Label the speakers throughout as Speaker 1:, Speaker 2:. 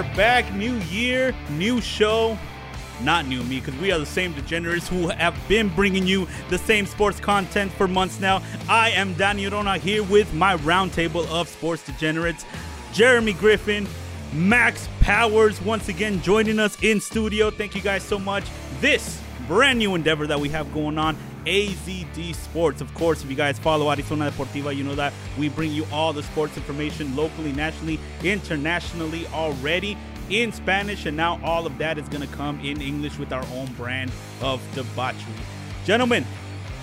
Speaker 1: are back. New year, new show. Not new me, because we are the same degenerates who have been bringing you the same sports content for months now. I am Danny Rona here with my roundtable of sports degenerates. Jeremy Griffin, Max Powers, once again joining us in studio. Thank you guys so much. This brand new endeavor that we have going on AZD Sports. Of course, if you guys follow Arizona Deportiva, you know that we bring you all the sports information locally, nationally, internationally already in Spanish, and now all of that is going to come in English with our own brand of debauchery. Gentlemen,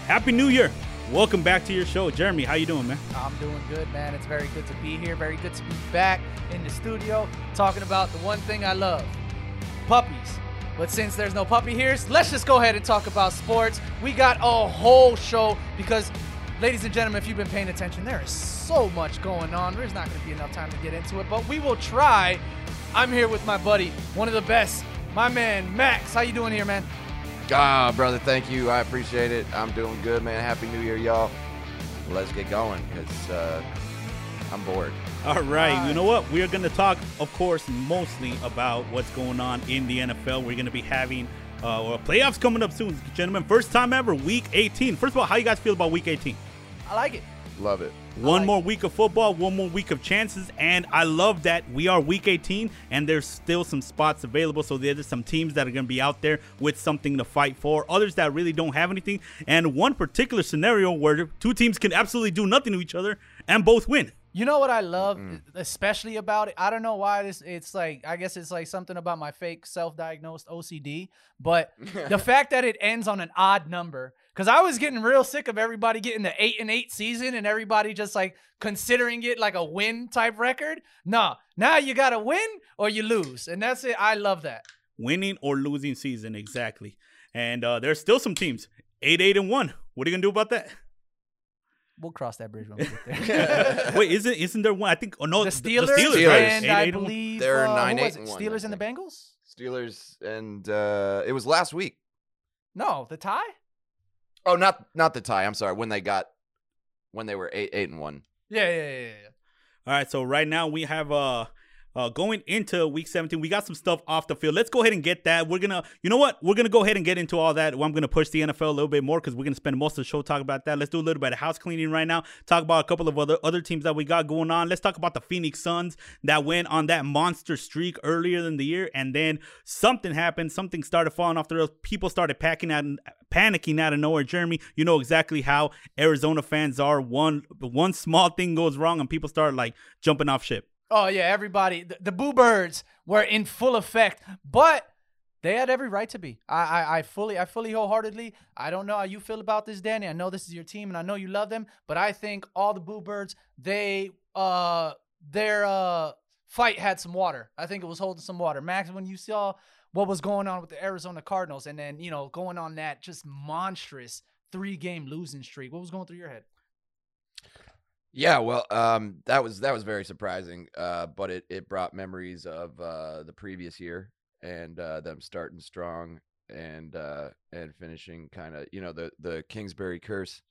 Speaker 1: Happy New Year. Welcome back to your show. Jeremy, how you doing, man?
Speaker 2: I'm doing good, man. It's very good to be here. Very good to be back in the studio talking about the one thing I love puppies. But since there's no puppy here, let's just go ahead and talk about sports. We got a whole show because, ladies and gentlemen, if you've been paying attention, there is so much going on. There's not going to be enough time to get into it, but we will try. I'm here with my buddy, one of the best, my man Max. How you doing here, man?
Speaker 3: Ah, brother, thank you. I appreciate it. I'm doing good, man. Happy New Year, y'all. Let's get going because uh, I'm bored.
Speaker 1: All right. You know what? We are going to talk, of course, mostly about what's going on in the NFL. We're going to be having uh, well, playoffs coming up soon, gentlemen. First time ever, Week 18. First of all, how you guys feel about Week 18?
Speaker 2: I like it.
Speaker 3: Love it.
Speaker 1: One
Speaker 2: like
Speaker 1: more week of football, one more week of chances, and I love that we are week 18 and there's still some spots available. So there's some teams that are going to be out there with something to fight for, others that really don't have anything, and one particular scenario where two teams can absolutely do nothing to each other and both win.
Speaker 2: You know what I love, especially about it. I don't know why this. It's like I guess it's like something about my fake self-diagnosed OCD, but the fact that it ends on an odd number. Because I was getting real sick of everybody getting the eight and eight season and everybody just like considering it like a win type record. Nah, now you gotta win or you lose, and that's it. I love that.
Speaker 1: Winning or losing season, exactly. And uh, there's still some teams, 8 8 and 1. What are you going to do about that?
Speaker 2: We'll cross that bridge when we get there.
Speaker 1: Wait, isn't isn't there one? I think, oh no,
Speaker 2: the Steelers,
Speaker 1: the
Speaker 2: Steelers,
Speaker 3: Steelers,
Speaker 2: and
Speaker 1: Eight,
Speaker 2: I
Speaker 1: eight, and
Speaker 2: believe
Speaker 3: They're
Speaker 2: uh,
Speaker 3: nine, eight, and one,
Speaker 2: Steelers and the. Bengals.
Speaker 3: Steelers and uh, it was last week.
Speaker 2: No, the tie.
Speaker 3: Oh, not not the tie. I'm sorry. When they got when they were eight eight and one.
Speaker 2: Yeah, yeah, yeah, yeah. yeah.
Speaker 1: All right, so right now we have uh uh going into week 17, we got some stuff off the field. Let's go ahead and get that. We're gonna you know what? We're gonna go ahead and get into all that. I'm gonna push the NFL a little bit more because we're gonna spend most of the show talking about that. Let's do a little bit of house cleaning right now. Talk about a couple of other other teams that we got going on. Let's talk about the Phoenix Suns that went on that monster streak earlier in the year, and then something happened. Something started falling off the rails. People started packing out and panicking out of nowhere. Jeremy, you know exactly how Arizona fans are. One one small thing goes wrong and people start like jumping off ship.
Speaker 2: Oh yeah, everybody. The, the Boo Birds were in full effect, but they had every right to be. I, I, I fully, I fully, wholeheartedly. I don't know how you feel about this, Danny. I know this is your team, and I know you love them, but I think all the Boo Birds, they, uh, their uh fight had some water. I think it was holding some water. Max, when you saw what was going on with the Arizona Cardinals, and then you know going on that just monstrous three game losing streak, what was going through your head?
Speaker 3: Yeah, well, um, that was that was very surprising. Uh, but it it brought memories of uh the previous year and uh them starting strong and uh and finishing kind of you know the the Kingsbury curse.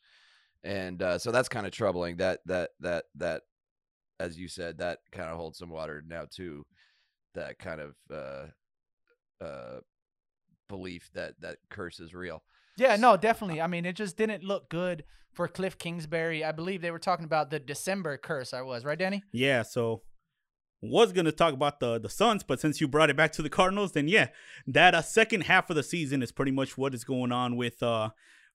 Speaker 3: And uh, so that's kind of troubling. That that that that, as you said, that kind of holds some water now too. That kind of uh, uh, belief that that curse is real.
Speaker 2: Yeah, no, definitely. I mean, it just didn't look good for Cliff Kingsbury. I believe they were talking about the December curse. I was right, Danny.
Speaker 1: Yeah, so was gonna talk about the the Suns, but since you brought it back to the Cardinals, then yeah, that uh, second half of the season is pretty much what is going on with uh,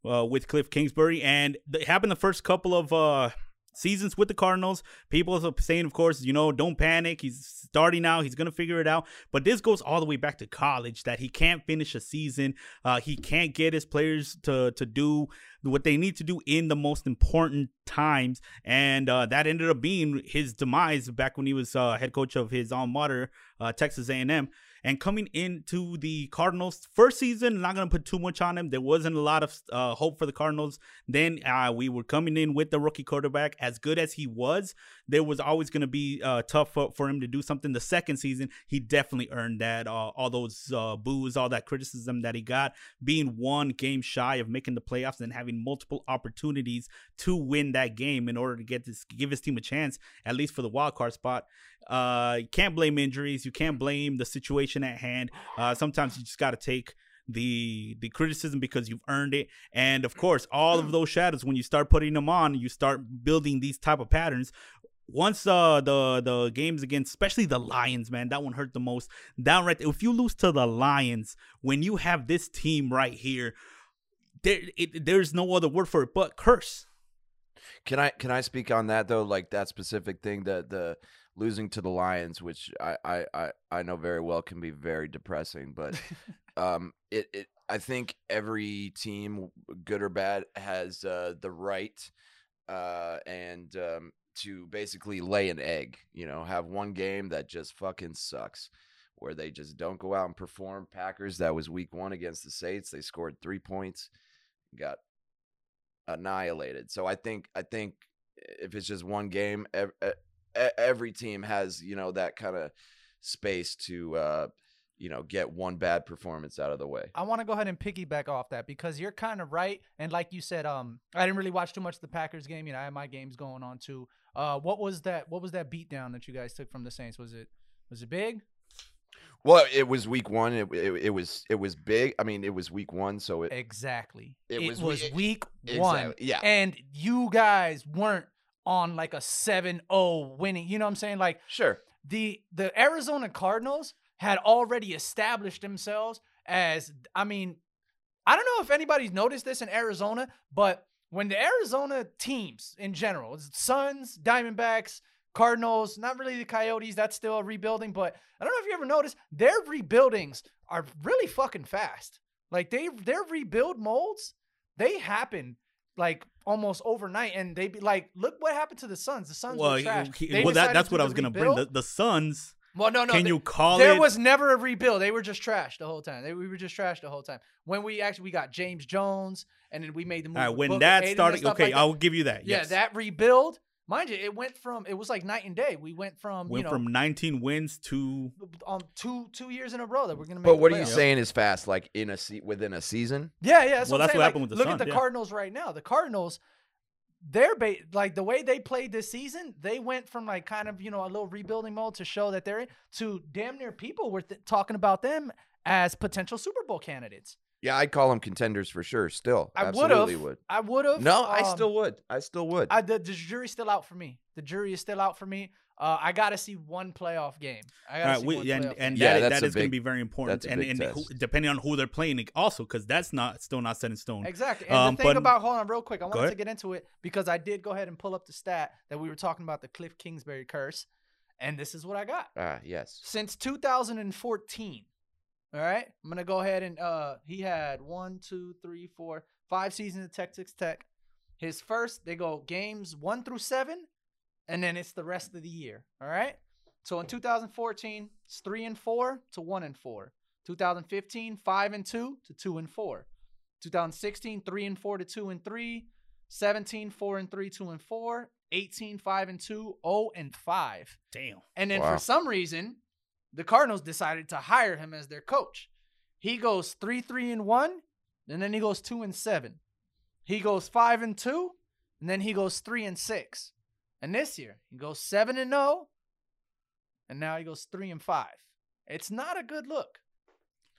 Speaker 1: uh with Cliff Kingsbury, and it happened the first couple of uh seasons with the Cardinals. People are saying, of course, you know, don't panic. He's starting out. He's gonna figure it out. But this goes all the way back to college that he can't finish a season. Uh, he can't get his players to to do what they need to do in the most important times, and uh, that ended up being his demise back when he was uh, head coach of his alma mater, uh, Texas A&M. And coming into the Cardinals first season, not gonna put too much on him. There wasn't a lot of uh, hope for the Cardinals. Then uh, we were coming in with the rookie quarterback. As good as he was, there was always gonna be uh, tough for, for him to do something. The second season, he definitely earned that. Uh, all those uh, boos, all that criticism that he got, being one game shy of making the playoffs and having multiple opportunities to win that game in order to get this, give his team a chance, at least for the wild card spot. Uh, you can't blame injuries. You can't blame the situation at hand. Uh, sometimes you just got to take the the criticism because you've earned it and of course all of those shadows when you start putting them on you start building these type of patterns once uh the the games against especially the lions man that one hurt the most down right if you lose to the lions when you have this team right here there it, there's no other word for it but curse
Speaker 3: Can I can I speak on that though? Like that specific thing, the the losing to the Lions, which I I I, I know very well can be very depressing, but um, it it I think every team, good or bad, has uh, the right uh, and um, to basically lay an egg. You know, have one game that just fucking sucks. Where they just don't go out and perform. Packers, that was week one against the Saints. They scored three points, got annihilated. So I think I think if it's just one game, every team has you know that kind of space to uh, you know get one bad performance out of the way.
Speaker 2: I want to go ahead and piggyback off that because you're kind of right. And like you said, um, I didn't really watch too much of the Packers game. You know, I had my games going on too. Uh, what was that? What was that beatdown that you guys took from the Saints? Was it was it big?
Speaker 3: Well, it was week one. It, it, it was it was big. I mean, it was week one, so it
Speaker 2: Exactly.
Speaker 3: It
Speaker 2: It,
Speaker 3: was
Speaker 2: was,
Speaker 3: we-
Speaker 2: week one.
Speaker 3: exactly, yeah.
Speaker 2: And you guys weren't on like a 7-0 winning. You know what I'm saying? Like
Speaker 3: sure.
Speaker 2: the the Arizona Cardinals had already established themselves as I mean, I don't know if anybody's noticed this in Arizona, but when the Arizona teams in general, Suns, Diamondbacks, Cardinals, not really the Coyotes, that's still a rebuilding, but I don't know if you ever noticed, their rebuildings are really fucking fast. Like they their rebuild molds, they happen like almost overnight and they be like look what happened to the Suns. The Suns
Speaker 1: well,
Speaker 2: were trash. They
Speaker 1: well that, that's what i was gonna bring the, the suns
Speaker 2: Well, no, no.
Speaker 1: can
Speaker 2: they-
Speaker 1: you call it
Speaker 2: there
Speaker 1: it
Speaker 2: was never a rebuild. They were just trash the whole time. They, we were just trash the whole time. When we actually we got James Jones, and then we made the move.
Speaker 1: all right when
Speaker 2: Booker,
Speaker 1: that
Speaker 2: Aiden
Speaker 1: started okay
Speaker 2: like
Speaker 1: i'll give you that
Speaker 2: yeah,
Speaker 1: yes.
Speaker 2: that rebuild, mind you, it went from it was like night and day. We went from
Speaker 1: went
Speaker 2: you know
Speaker 1: from 19 wins to
Speaker 2: um two two years in a row that we're gonna make.
Speaker 3: But
Speaker 2: the
Speaker 3: what are you saying is fast? Like in a se- within a season?
Speaker 2: Yeah, yeah. That's
Speaker 1: Well,
Speaker 2: what
Speaker 1: that's
Speaker 2: saying.
Speaker 1: what
Speaker 2: Like,
Speaker 1: happened with the
Speaker 2: Look
Speaker 1: Suns,
Speaker 2: at the
Speaker 1: yeah.
Speaker 2: Cardinals right now. The Cardinals, they're ba- like the way they played this season. They went from like kind of you know a little rebuilding mode to show that they're in to damn near people were th- talking about them as potential Super Bowl candidates.
Speaker 3: Yeah, I'd call them contenders for sure. Still,
Speaker 2: I would
Speaker 3: absolutely
Speaker 2: have.
Speaker 3: would.
Speaker 2: I would have.
Speaker 3: No, I
Speaker 2: um,
Speaker 3: still would. I still would.
Speaker 2: I, the, the jury's still out for me. The jury is still out for me. Uh, I gotta see one playoff game. I gotta
Speaker 1: All right,
Speaker 2: see
Speaker 1: we,
Speaker 2: one
Speaker 1: and
Speaker 2: playoff
Speaker 1: and
Speaker 2: game.
Speaker 3: Yeah,
Speaker 1: that,
Speaker 3: that's
Speaker 1: that
Speaker 3: a
Speaker 1: going to
Speaker 3: big-
Speaker 1: be very important, and, and who, depending on who they're playing, also because that's not still not set in stone.
Speaker 2: Exactly. And
Speaker 1: Um,
Speaker 2: the thing
Speaker 1: but-
Speaker 2: about hold on real quick, I wanted to get into it because I did go ahead and pull up the stat that we were talking about the Cliff Kingsbury curse, and this is what I got
Speaker 3: ah, yes.
Speaker 2: since 2014. All right, I'm gonna go ahead and uh, he had one, two, three, four, five seasons of Texas Tech. His first, they go games one through seven, and then it's the rest of the year. All right. So in 2014, it's three and four to one and four. 2015, five and two to two and four. 2016, three and four to two and three. 17, four and three, two and four. 18, five and two, oh and five.
Speaker 1: Damn.
Speaker 2: And then
Speaker 3: Wow.
Speaker 2: for some reason, the Cardinals decided to hire him as their coach. He goes three, three, and one, and then he goes two and seven. He goes five and two, and then he goes three and six. And this year, he goes seven and zero, and now he goes three and five. It's not a good look.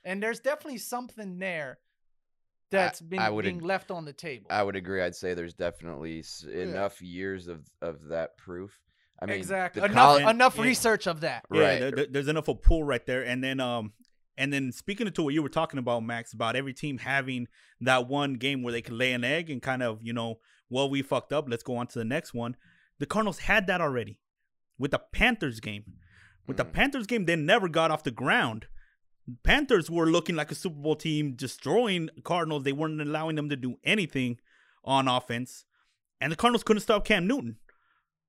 Speaker 2: And there's definitely something there that's been
Speaker 3: I would
Speaker 2: being
Speaker 3: ag-
Speaker 2: left on the table.
Speaker 3: I would agree. I'd say there's definitely s- enough years of of that proof. I mean,
Speaker 2: exactly.
Speaker 3: the
Speaker 2: Enough
Speaker 3: colle-
Speaker 2: enough
Speaker 1: yeah.
Speaker 2: research of that.
Speaker 1: Yeah,
Speaker 3: Right.
Speaker 1: there- there- there's enough of pull right there, and then um, and then speaking to what you were talking about, Max, about every team having that one game where they can lay an egg and kind of you know, well, we fucked up. Let's go on to the next one. The Cardinals had that already with the Panthers game. With the
Speaker 3: Mm.
Speaker 1: Panthers game, they never got off the ground. Panthers were looking like a Super Bowl team, destroying Cardinals. They weren't allowing them to do anything on offense, and the Cardinals couldn't stop Cam Newton,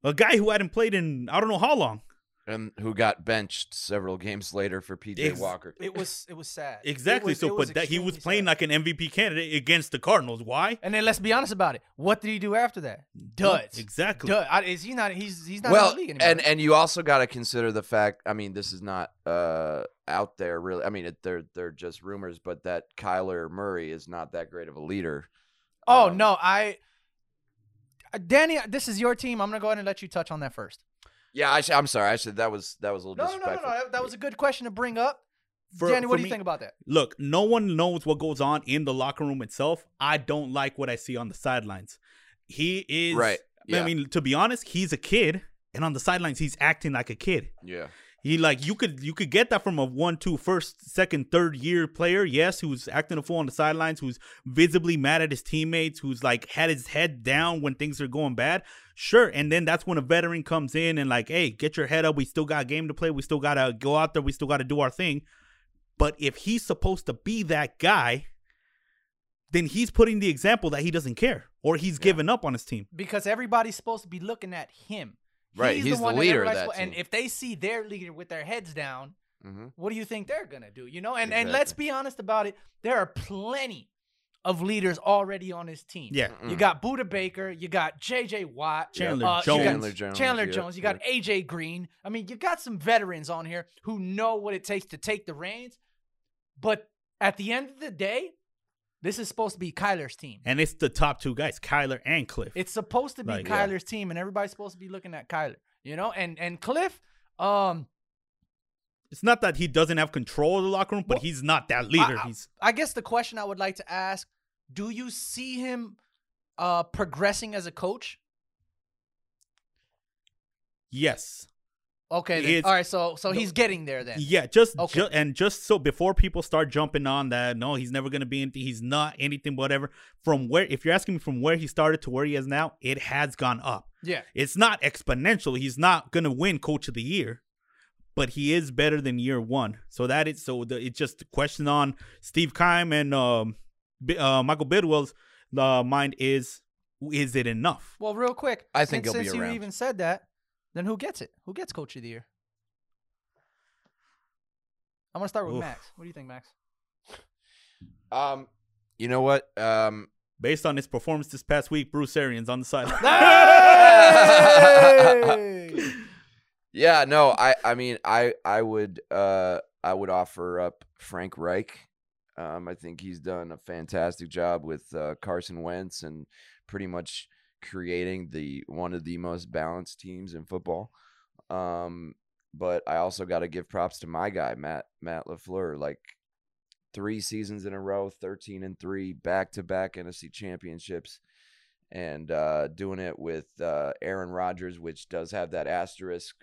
Speaker 1: a guy who hadn't played in I don't know how long.
Speaker 3: and who got benched several games later for PJ
Speaker 1: Ex-
Speaker 3: Walker.
Speaker 2: It was it was sad.
Speaker 1: Exactly.
Speaker 2: was-
Speaker 1: so, but that he was playing
Speaker 2: sad.
Speaker 1: like an MVP candidate against the Cardinals. Why?
Speaker 2: And then let's be honest about it. What did he do after that? Duds.
Speaker 1: Exactly.
Speaker 2: Dud. I- Is he not? He's he's not
Speaker 3: well,
Speaker 2: in the league anymore.
Speaker 3: and and you also got to consider the fact. I mean, this is not uh out there really. I mean, it, they're they're just rumors, but that Kyler Murray is not that great of a leader.
Speaker 2: oh
Speaker 3: Um,
Speaker 2: no, I, Uh, Danny, this is your team. I'm gonna go ahead and let you touch on that first.
Speaker 3: Yeah, I sh- I'm sorry. I should. That was that was a little
Speaker 2: No, no, no, no,
Speaker 3: disrespectful.
Speaker 2: no. That, that was a good question to bring up.
Speaker 1: For-
Speaker 2: Danny, what do you
Speaker 1: me-
Speaker 2: think about that?
Speaker 1: Look, no one knows what goes on in the locker room itself. I don't like what I see on the sidelines. He is
Speaker 3: Right. Yeah.
Speaker 1: I mean, to be honest, he's a kid, and on the sidelines, he's acting like a kid.
Speaker 3: Yeah.
Speaker 1: He like you could you could get that from a one, two, first, second, third year player, yes, who's acting a fool on the sidelines, who's visibly mad at his teammates, who's like had his head down when things are going bad. Sure, and then that's when a veteran comes in and like, hey, get your head up. We still got a game to play. We still gotta go out there. We still gotta do our thing. But if he's supposed to be that guy, then he's putting the example that he doesn't care or he's given up on his team.
Speaker 2: Because everybody's supposed to be looking at him.
Speaker 3: Right, he's the
Speaker 2: one
Speaker 3: leader of that
Speaker 2: suppo- And if they see their leader with their heads down,
Speaker 3: hmm
Speaker 2: what do you think they're gonna do? You know, and and let's be honest about it. There are plenty of leaders already on his team.
Speaker 1: Yeah.
Speaker 2: You got Budda Baker, you got J.J. Watt,
Speaker 1: Chandler
Speaker 2: uh,
Speaker 1: Jones.
Speaker 3: Chandler Jones.
Speaker 2: Chandler
Speaker 3: yeah,
Speaker 2: Jones, you
Speaker 3: yeah.
Speaker 2: got AJ Green. I mean, you got some veterans on here who know what it takes to take the reins. But at the end of the day, this is supposed to be Kyler's team.
Speaker 1: And it's the top two guys, Kyler and Cliff.
Speaker 2: It's supposed to be
Speaker 1: Like, yeah.
Speaker 2: Kyler's team, and everybody's supposed to be looking at Kyler. You know, and and Cliff, um,
Speaker 1: It's not that he doesn't have control of the locker room, but
Speaker 2: Well,
Speaker 1: he's not that leader.
Speaker 2: I-
Speaker 1: he's
Speaker 2: I guess the question I would like to ask: Do you see him uh progressing as a coach?
Speaker 1: yes,
Speaker 2: Okay, then. All right. So so
Speaker 1: No.
Speaker 2: he's getting there then.
Speaker 1: yeah. Just,
Speaker 2: Okay.
Speaker 1: ju- and just so before people start jumping on that, no, he's never gonna be anything. He's not anything, whatever. From where, if you're asking me from where he started to where he is now, it has gone up.
Speaker 2: Yeah.
Speaker 1: It's not exponential. He's not gonna win Coach of the Year, but he is better than year one. So that is so. The, it's just a question on Steve Keim and um, Bi- uh, Michael Bidwill's uh, mind is: is it enough?
Speaker 2: Well, real quick,
Speaker 3: I think
Speaker 2: since,
Speaker 3: he'll be
Speaker 2: since you even said that, then who gets it? Who gets Coach of the Year? I'm gonna start with
Speaker 1: Oof.
Speaker 2: Max. What do you think, Max?
Speaker 3: Um, you know what? Um,
Speaker 1: Based on his performance this past week, Bruce Arians on the sideline.
Speaker 2: Hey!
Speaker 3: yeah, no, I, I mean, I, I would, uh, I would offer up Frank Reich. Um, I think he's done a fantastic job with uh, Carson Wentz and pretty much creating the one of the most balanced teams in football. Um, but I also got to give props to my guy Matt Matt Lafleur. Like three seasons in a row, thirteen and three, back to back NFC championships, and uh, doing it with uh, Aaron Rodgers, which does have that asterisk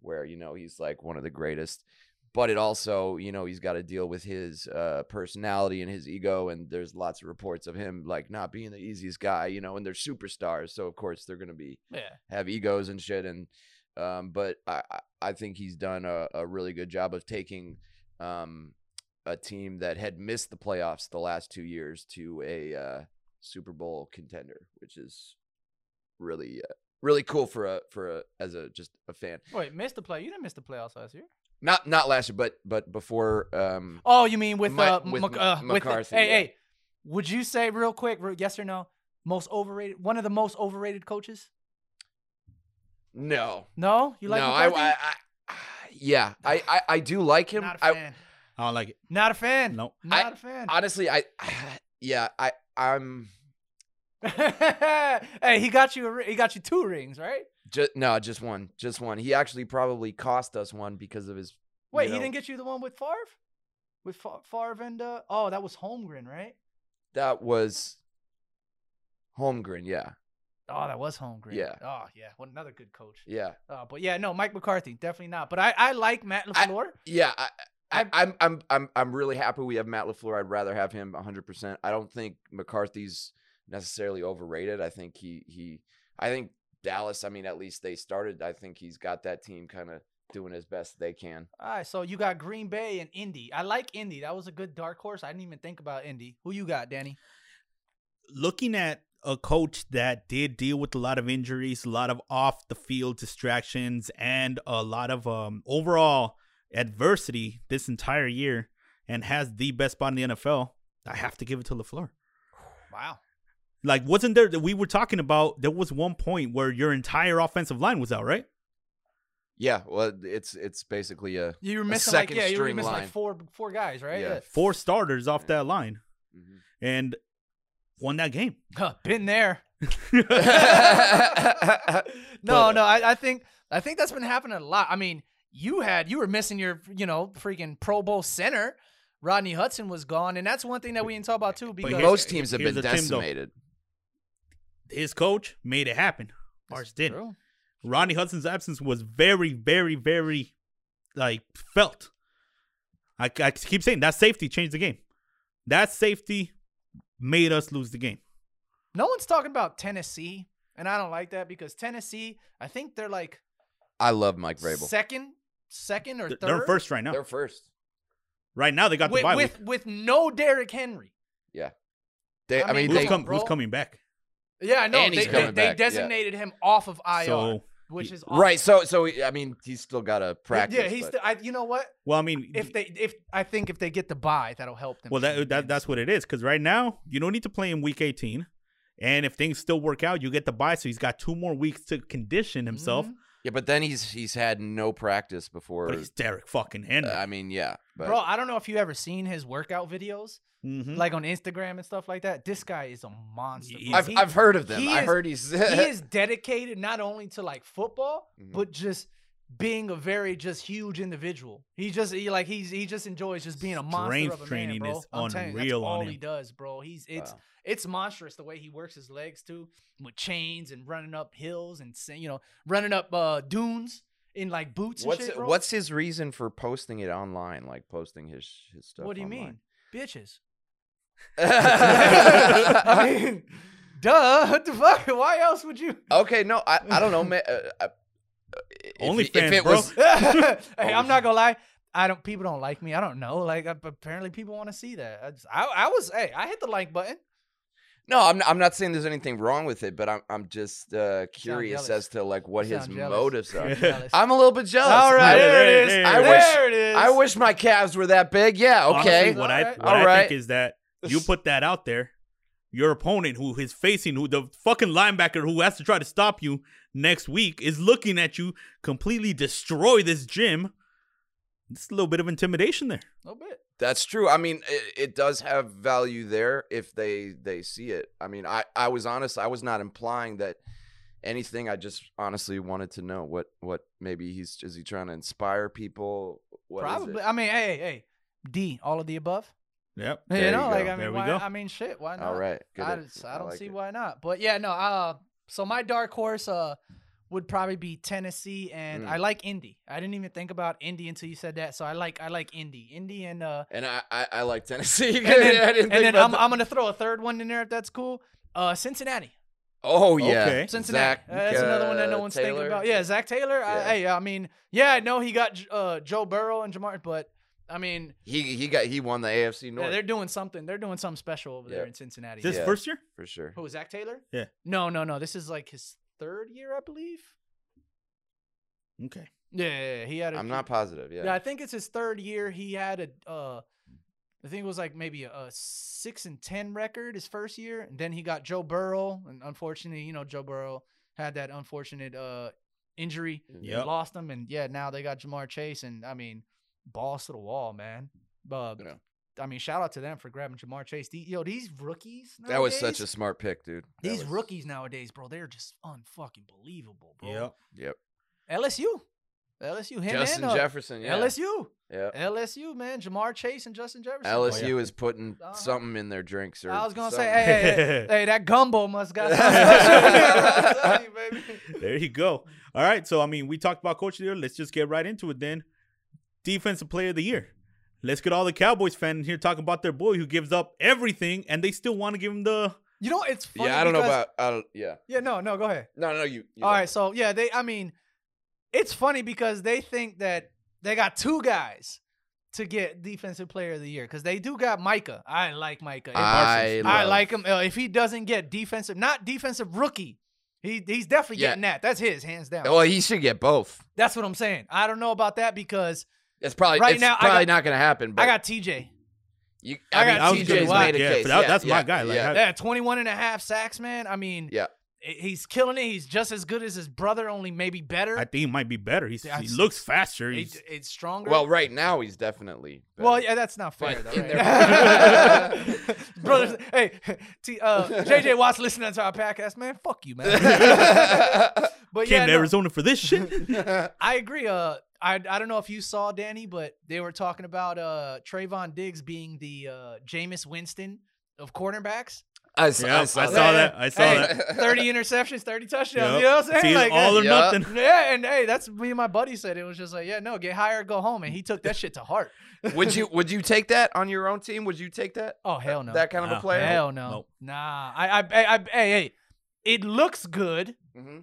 Speaker 3: where you know he's like one of the greatest. But it also, you know, he's got to deal with his uh, personality and his ego, and there's lots of reports of him like not being the easiest guy, you know. And they're superstars, so of course they're gonna be
Speaker 2: yeah.
Speaker 3: have egos and shit. And um, but I I- I think he's done a, a really good job of taking um a team that had missed the playoffs the last two years to a uh, Super Bowl contender, which is really uh, really cool for a for a as a just a fan.
Speaker 2: Wait, missed the play? You didn't miss the playoffs last year.
Speaker 3: Not not last year, but but before. Um,
Speaker 2: Oh, you mean with
Speaker 3: Mi-
Speaker 2: uh,
Speaker 3: with
Speaker 2: Mc-
Speaker 3: M-
Speaker 2: uh with
Speaker 3: McCarthy,
Speaker 2: hey
Speaker 3: yeah.
Speaker 2: hey, would you say real quick, yes or no, most overrated? One of the most overrated coaches?
Speaker 3: no,
Speaker 2: No, you like
Speaker 3: no, I,
Speaker 2: McCarthy?
Speaker 3: I, I yeah, I, I I do like him.
Speaker 2: Not a
Speaker 3: I,
Speaker 2: fan.
Speaker 1: I don't like it.
Speaker 2: Not a fan.
Speaker 1: No.
Speaker 2: Not
Speaker 3: I-
Speaker 2: a fan.
Speaker 3: honestly, I yeah, I I'm.
Speaker 2: hey, he got you. A, he got you two rings, right?
Speaker 3: Just no, just one, just one. He actually probably cost us one because of his.
Speaker 2: Wait,
Speaker 3: you
Speaker 2: he didn't get you the one with Favre, with Fa- Favre and uh, oh, that was Holmgren, right?
Speaker 3: That was Holmgren. Yeah,
Speaker 2: Oh, that was Holmgren.
Speaker 3: Yeah.
Speaker 2: Oh, yeah. What another good coach.
Speaker 3: yeah,
Speaker 2: Uh, but yeah, no, Mike McCarthy definitely not. But I, I like Matt
Speaker 3: I-
Speaker 2: Lafleur.
Speaker 3: yeah. I, I, I'm, I'm I'm I'm really happy we have Matt Lafleur. I'd rather have him 100. percent I don't think McCarthy's necessarily overrated. I think he he. I think Dallas. I mean, at least they started. I think he's got that team kind of doing as best they can.
Speaker 2: All right, so you got Green Bay and Indy. I like Indy. That was a good dark horse. I didn't even think about Indy. Who you got, Danny?
Speaker 1: looking at a coach that did deal with a lot of injuries, a lot of off the field distractions, and a lot of um, overall adversity this entire year, and has the best spot in the NFL, I have to give it to Lafleur.
Speaker 2: Wow.
Speaker 1: Like, wasn't there that we were talking about? There was one point where your entire offensive line was out, right?
Speaker 3: Yeah, well, it's it's basically a
Speaker 2: You were missing like
Speaker 3: second
Speaker 2: yeah, you were missing
Speaker 3: line.
Speaker 2: like four four guys, right?
Speaker 3: Yeah.
Speaker 1: Four starters off that line,
Speaker 3: Mhm.
Speaker 1: and won that game.
Speaker 2: Huh, Been there. No,
Speaker 1: uh,
Speaker 2: no. I, I think I think that's been happening a lot. I mean, you had you were missing your you know freaking Pro Bowl center. Rodney Hudson was gone, and that's one thing that we didn't talk about too. Because
Speaker 1: here's-
Speaker 3: Most teams have been
Speaker 1: the thing, though.
Speaker 3: decimated.
Speaker 1: His coach made it happen. Ours didn't.
Speaker 2: True.
Speaker 1: Ronnie Hudson's absence was very, very, very like felt. I, I keep saying that safety changed the game. That safety made us lose the game.
Speaker 2: No one's talking about Tennessee, and I don't like that because Tennessee, I think they're like
Speaker 3: I love Mike Vrabel.
Speaker 2: second, second or
Speaker 1: They're-
Speaker 2: 3rd
Speaker 1: They're first right now.
Speaker 3: They're first.
Speaker 1: Right now they got the
Speaker 2: with
Speaker 1: bye
Speaker 2: with,
Speaker 1: week.
Speaker 2: with no Derrick Henry.
Speaker 3: Yeah. They,
Speaker 2: I
Speaker 3: I,
Speaker 2: mean,
Speaker 3: mean,
Speaker 1: Who's,
Speaker 3: they,
Speaker 1: com-
Speaker 2: bro.
Speaker 1: who's coming back?
Speaker 2: Yeah, I know.
Speaker 3: And
Speaker 2: They,
Speaker 3: he's
Speaker 2: they, they
Speaker 3: back, yeah.
Speaker 2: designated him off of IR,
Speaker 1: So,
Speaker 2: which is awesome.
Speaker 3: right. So, so I mean, he's still got to practice.
Speaker 2: Yeah, he's.
Speaker 3: but-
Speaker 2: Still, I, you know what?
Speaker 1: well, I mean,
Speaker 2: If they, if I think if they get the bye, that'll help them.
Speaker 1: well, that, that that's what it is. Because right now you don't need to play in week 18, and if things still work out, you get the bye. So he's got two more weeks to condition himself.
Speaker 2: Mhm.
Speaker 3: yeah, but then he's he's had no practice before.
Speaker 1: But he's Derrick fucking Henry.
Speaker 3: I mean, yeah, but
Speaker 2: Bro, I don't know if you ever seen his workout videos,
Speaker 1: Mhm.
Speaker 2: like on Instagram and stuff like that. This guy is a monster. Bro.
Speaker 3: I've
Speaker 2: He-
Speaker 3: I've heard of them.
Speaker 2: he
Speaker 3: I
Speaker 2: is-
Speaker 3: heard he's
Speaker 2: he is dedicated not only to like football,
Speaker 3: Mhm.
Speaker 2: but just being a very just huge individual. He just he like he's he just enjoys just being a monster
Speaker 1: Strength
Speaker 2: of a man,
Speaker 1: training
Speaker 2: bro.
Speaker 1: is
Speaker 2: I'm telling you, that's
Speaker 1: on
Speaker 2: all
Speaker 1: him.
Speaker 2: he does, bro. He's it's
Speaker 3: Wow.
Speaker 2: it's monstrous the way he works his legs too, with chains and running up hills and you know running up uh dunes in like boots and
Speaker 3: what's
Speaker 2: shit,
Speaker 3: what's his reason for posting it online? Like posting his his stuff.
Speaker 2: what do you
Speaker 3: online?
Speaker 2: mean, bitches?
Speaker 3: I
Speaker 2: I mean, duh. What the fuck? Why else would you?
Speaker 3: okay, no, I, I don't know. man. Uh, uh, if,
Speaker 1: OnlyFans,
Speaker 3: if it
Speaker 1: bro.
Speaker 3: was,
Speaker 2: hey, I'm not gonna lie. I don't. People don't like me. I don't know. Like uh, apparently, people want to see that. I, just, I, I was. Hey, I hit the like button.
Speaker 3: no, I'm not, I'm not saying there's anything wrong with it, but I'm I'm just uh, curious as to like what his
Speaker 2: jealous.
Speaker 3: motives are.
Speaker 2: Jealous.
Speaker 3: I'm a little bit jealous.
Speaker 2: All right,
Speaker 3: I,
Speaker 2: there it is.
Speaker 1: there
Speaker 3: I
Speaker 1: it
Speaker 3: wish-
Speaker 2: it is.
Speaker 3: I wish my calves were that big. Yeah, okay.
Speaker 1: Honestly, what I
Speaker 2: Alright.
Speaker 1: what I
Speaker 3: Alright.
Speaker 1: think is that you put that out there, your opponent who is facing who the fucking linebacker who has to try to stop you next week is looking at you completely destroy this gym. It's a little bit of intimidation there.
Speaker 2: A little bit.
Speaker 3: That's true. I mean, it, it does have value there if they they see it. I mean, I I was honest. I was not implying that anything. I just honestly wanted to know what what maybe he's is he trying to inspire people? What is
Speaker 2: Probably.
Speaker 3: it?
Speaker 2: I mean, hey, hey, D. All of the above.
Speaker 1: Yep.
Speaker 2: you know,
Speaker 3: you
Speaker 2: like
Speaker 3: go.
Speaker 2: I
Speaker 1: There
Speaker 2: mean,
Speaker 1: we
Speaker 2: why,
Speaker 1: go.
Speaker 2: I mean, shit. Why not?
Speaker 3: All right. Good.
Speaker 2: I, just, I don't
Speaker 3: like
Speaker 2: see
Speaker 3: it.
Speaker 2: why not. But yeah, no. Uh, so my dark horse uh would probably be Tennessee, and
Speaker 3: Mm.
Speaker 2: I like Indy. I didn't even think about Indy until you said that. So I like I like Indy, Indy, and uh,
Speaker 3: And I I, I like Tennessee.
Speaker 2: and then,
Speaker 3: I didn't
Speaker 2: and
Speaker 3: think
Speaker 2: then
Speaker 3: about
Speaker 2: I'm
Speaker 3: that.
Speaker 2: I'm gonna throw a third one in there if that's cool. Uh, Cincinnati.
Speaker 3: Oh yeah.
Speaker 1: Okay.
Speaker 2: Cincinnati.
Speaker 3: Zac,
Speaker 2: Uh, that's another one that no
Speaker 3: uh,
Speaker 2: one's
Speaker 3: Taylor.
Speaker 2: thinking about. Yeah, Zac Taylor. I,
Speaker 3: Yeah.
Speaker 2: hey, I mean, yeah, I know he got uh, Joe Burrow and Ja'Marr, but I mean,
Speaker 3: He he got he won the AFC North
Speaker 2: yeah, they're doing something. They're doing something special over there
Speaker 3: Yeah.
Speaker 2: in Cincinnati.
Speaker 1: This
Speaker 3: Yeah.
Speaker 1: first year?
Speaker 3: for sure.
Speaker 2: Who Zac Taylor?
Speaker 1: Yeah.
Speaker 2: No, no, no. This is like his third year, I believe.
Speaker 1: Okay.
Speaker 2: Yeah, yeah, yeah, he had. A,
Speaker 3: I'm
Speaker 2: he-
Speaker 3: not positive. Yeah.
Speaker 2: Yeah, I think it's his third year. He had a, uh, I think it was like maybe a, a six and ten record his first year, and then he got Joe Burrow, and unfortunately, you know, Joe Burrow had that unfortunate uh injury, and
Speaker 1: Yep.
Speaker 2: lost him, and yeah, now they got Ja'Marr Chase, and I mean, balls to the wall, man. But
Speaker 3: Yeah.
Speaker 2: I mean, shout out to them for grabbing Ja'Marr Chase. The- Yo, these rookies.
Speaker 3: That was such a smart pick, dude. That
Speaker 2: These
Speaker 3: was-
Speaker 2: rookies nowadays, bro, they're just unfucking believable, bro.
Speaker 1: Yep.
Speaker 3: Yep.
Speaker 2: LSU, LSU, him
Speaker 3: Justin
Speaker 2: and uh,
Speaker 3: Jefferson. Yeah.
Speaker 2: LSU.
Speaker 3: Yeah.
Speaker 2: LSU, man, Ja'Marr Chase and Justin Jefferson.
Speaker 3: LSU is putting
Speaker 2: Uh-huh.
Speaker 3: something in their drinks. Or
Speaker 2: I was gonna say, hey, hey, hey, hey, that gumbo must got something special there. You, baby.
Speaker 1: There you go. All right. So I mean, we talked about coach of the year. Let's just get right into it then. Defensive player of the year. Let's get all the Cowboys fans in here talking about their boy who gives up everything and they still want to give him the
Speaker 2: You know, it's funny
Speaker 3: yeah, I don't know about. I don't, yeah.
Speaker 2: Yeah, no, no, go ahead.
Speaker 3: No, no, you. you
Speaker 2: All
Speaker 3: go.
Speaker 2: so yeah, they. I mean, it's funny because they think that they got two guys to get defensive player of the year because they do got Micah. I like Micah. If-
Speaker 3: I,
Speaker 2: I like him. Uh, if he doesn't get defensive, not defensive rookie, he he's definitely
Speaker 3: Yeah.
Speaker 2: getting that. That's his hands down.
Speaker 3: Well, he should get both.
Speaker 2: That's what I'm saying. I don't know about that because
Speaker 3: It's probably
Speaker 2: Right
Speaker 3: it's
Speaker 2: now,
Speaker 3: probably
Speaker 2: got-
Speaker 3: not going to happen. But
Speaker 2: I got TJ.
Speaker 3: You,
Speaker 2: I
Speaker 3: I, mean,
Speaker 2: got
Speaker 1: I was
Speaker 2: TJ
Speaker 3: TJ's
Speaker 2: Watt.
Speaker 3: made a
Speaker 1: Yeah,
Speaker 3: case.
Speaker 1: that-
Speaker 3: yeah,
Speaker 1: that's my guy, like,
Speaker 3: yeah.
Speaker 1: I-
Speaker 2: Yeah, 21 and a half sacks, man. I mean,
Speaker 3: Yeah.
Speaker 2: he's killing it. He's just as good as his brother, only maybe better.
Speaker 1: I think he might be better. He's, he looks faster.
Speaker 2: It's,
Speaker 1: He's,
Speaker 2: it's stronger.
Speaker 3: well, right now he's definitely.
Speaker 2: Well, yeah, that's not fair,
Speaker 3: But
Speaker 2: though. right? Brothers, hey, T, uh, JJ Watts listening to our podcast, man. Fuck you, man. but
Speaker 1: Came
Speaker 2: yeah,
Speaker 1: to
Speaker 2: no,
Speaker 1: Arizona for this shit.
Speaker 2: I agree. Uh, I I don't know if you saw Danny, but they were talking about uh Trevon Diggs being the uh Jameis Winston of cornerbacks.
Speaker 3: I, s-
Speaker 1: Yeah,
Speaker 3: I
Speaker 1: I
Speaker 3: saw,
Speaker 1: saw
Speaker 3: that.
Speaker 1: that. I saw
Speaker 2: Hey,
Speaker 1: that.
Speaker 2: 30 interceptions, 30 touchdowns.
Speaker 1: Yep.
Speaker 2: You know what I'm saying? Like,
Speaker 1: all or
Speaker 3: Yeah.
Speaker 1: nothing.
Speaker 2: yeah, and hey, that's me and my buddy said. It was just like, yeah, no, get hired, go home, and he took that shit to heart.
Speaker 3: would you would you take that on your own team? Would you take that?
Speaker 2: Oh hell no,
Speaker 3: That kind of a player?
Speaker 2: hell no,
Speaker 1: Nope.
Speaker 2: nah. I, I, I, I, hey, hey, it looks good,
Speaker 3: hmm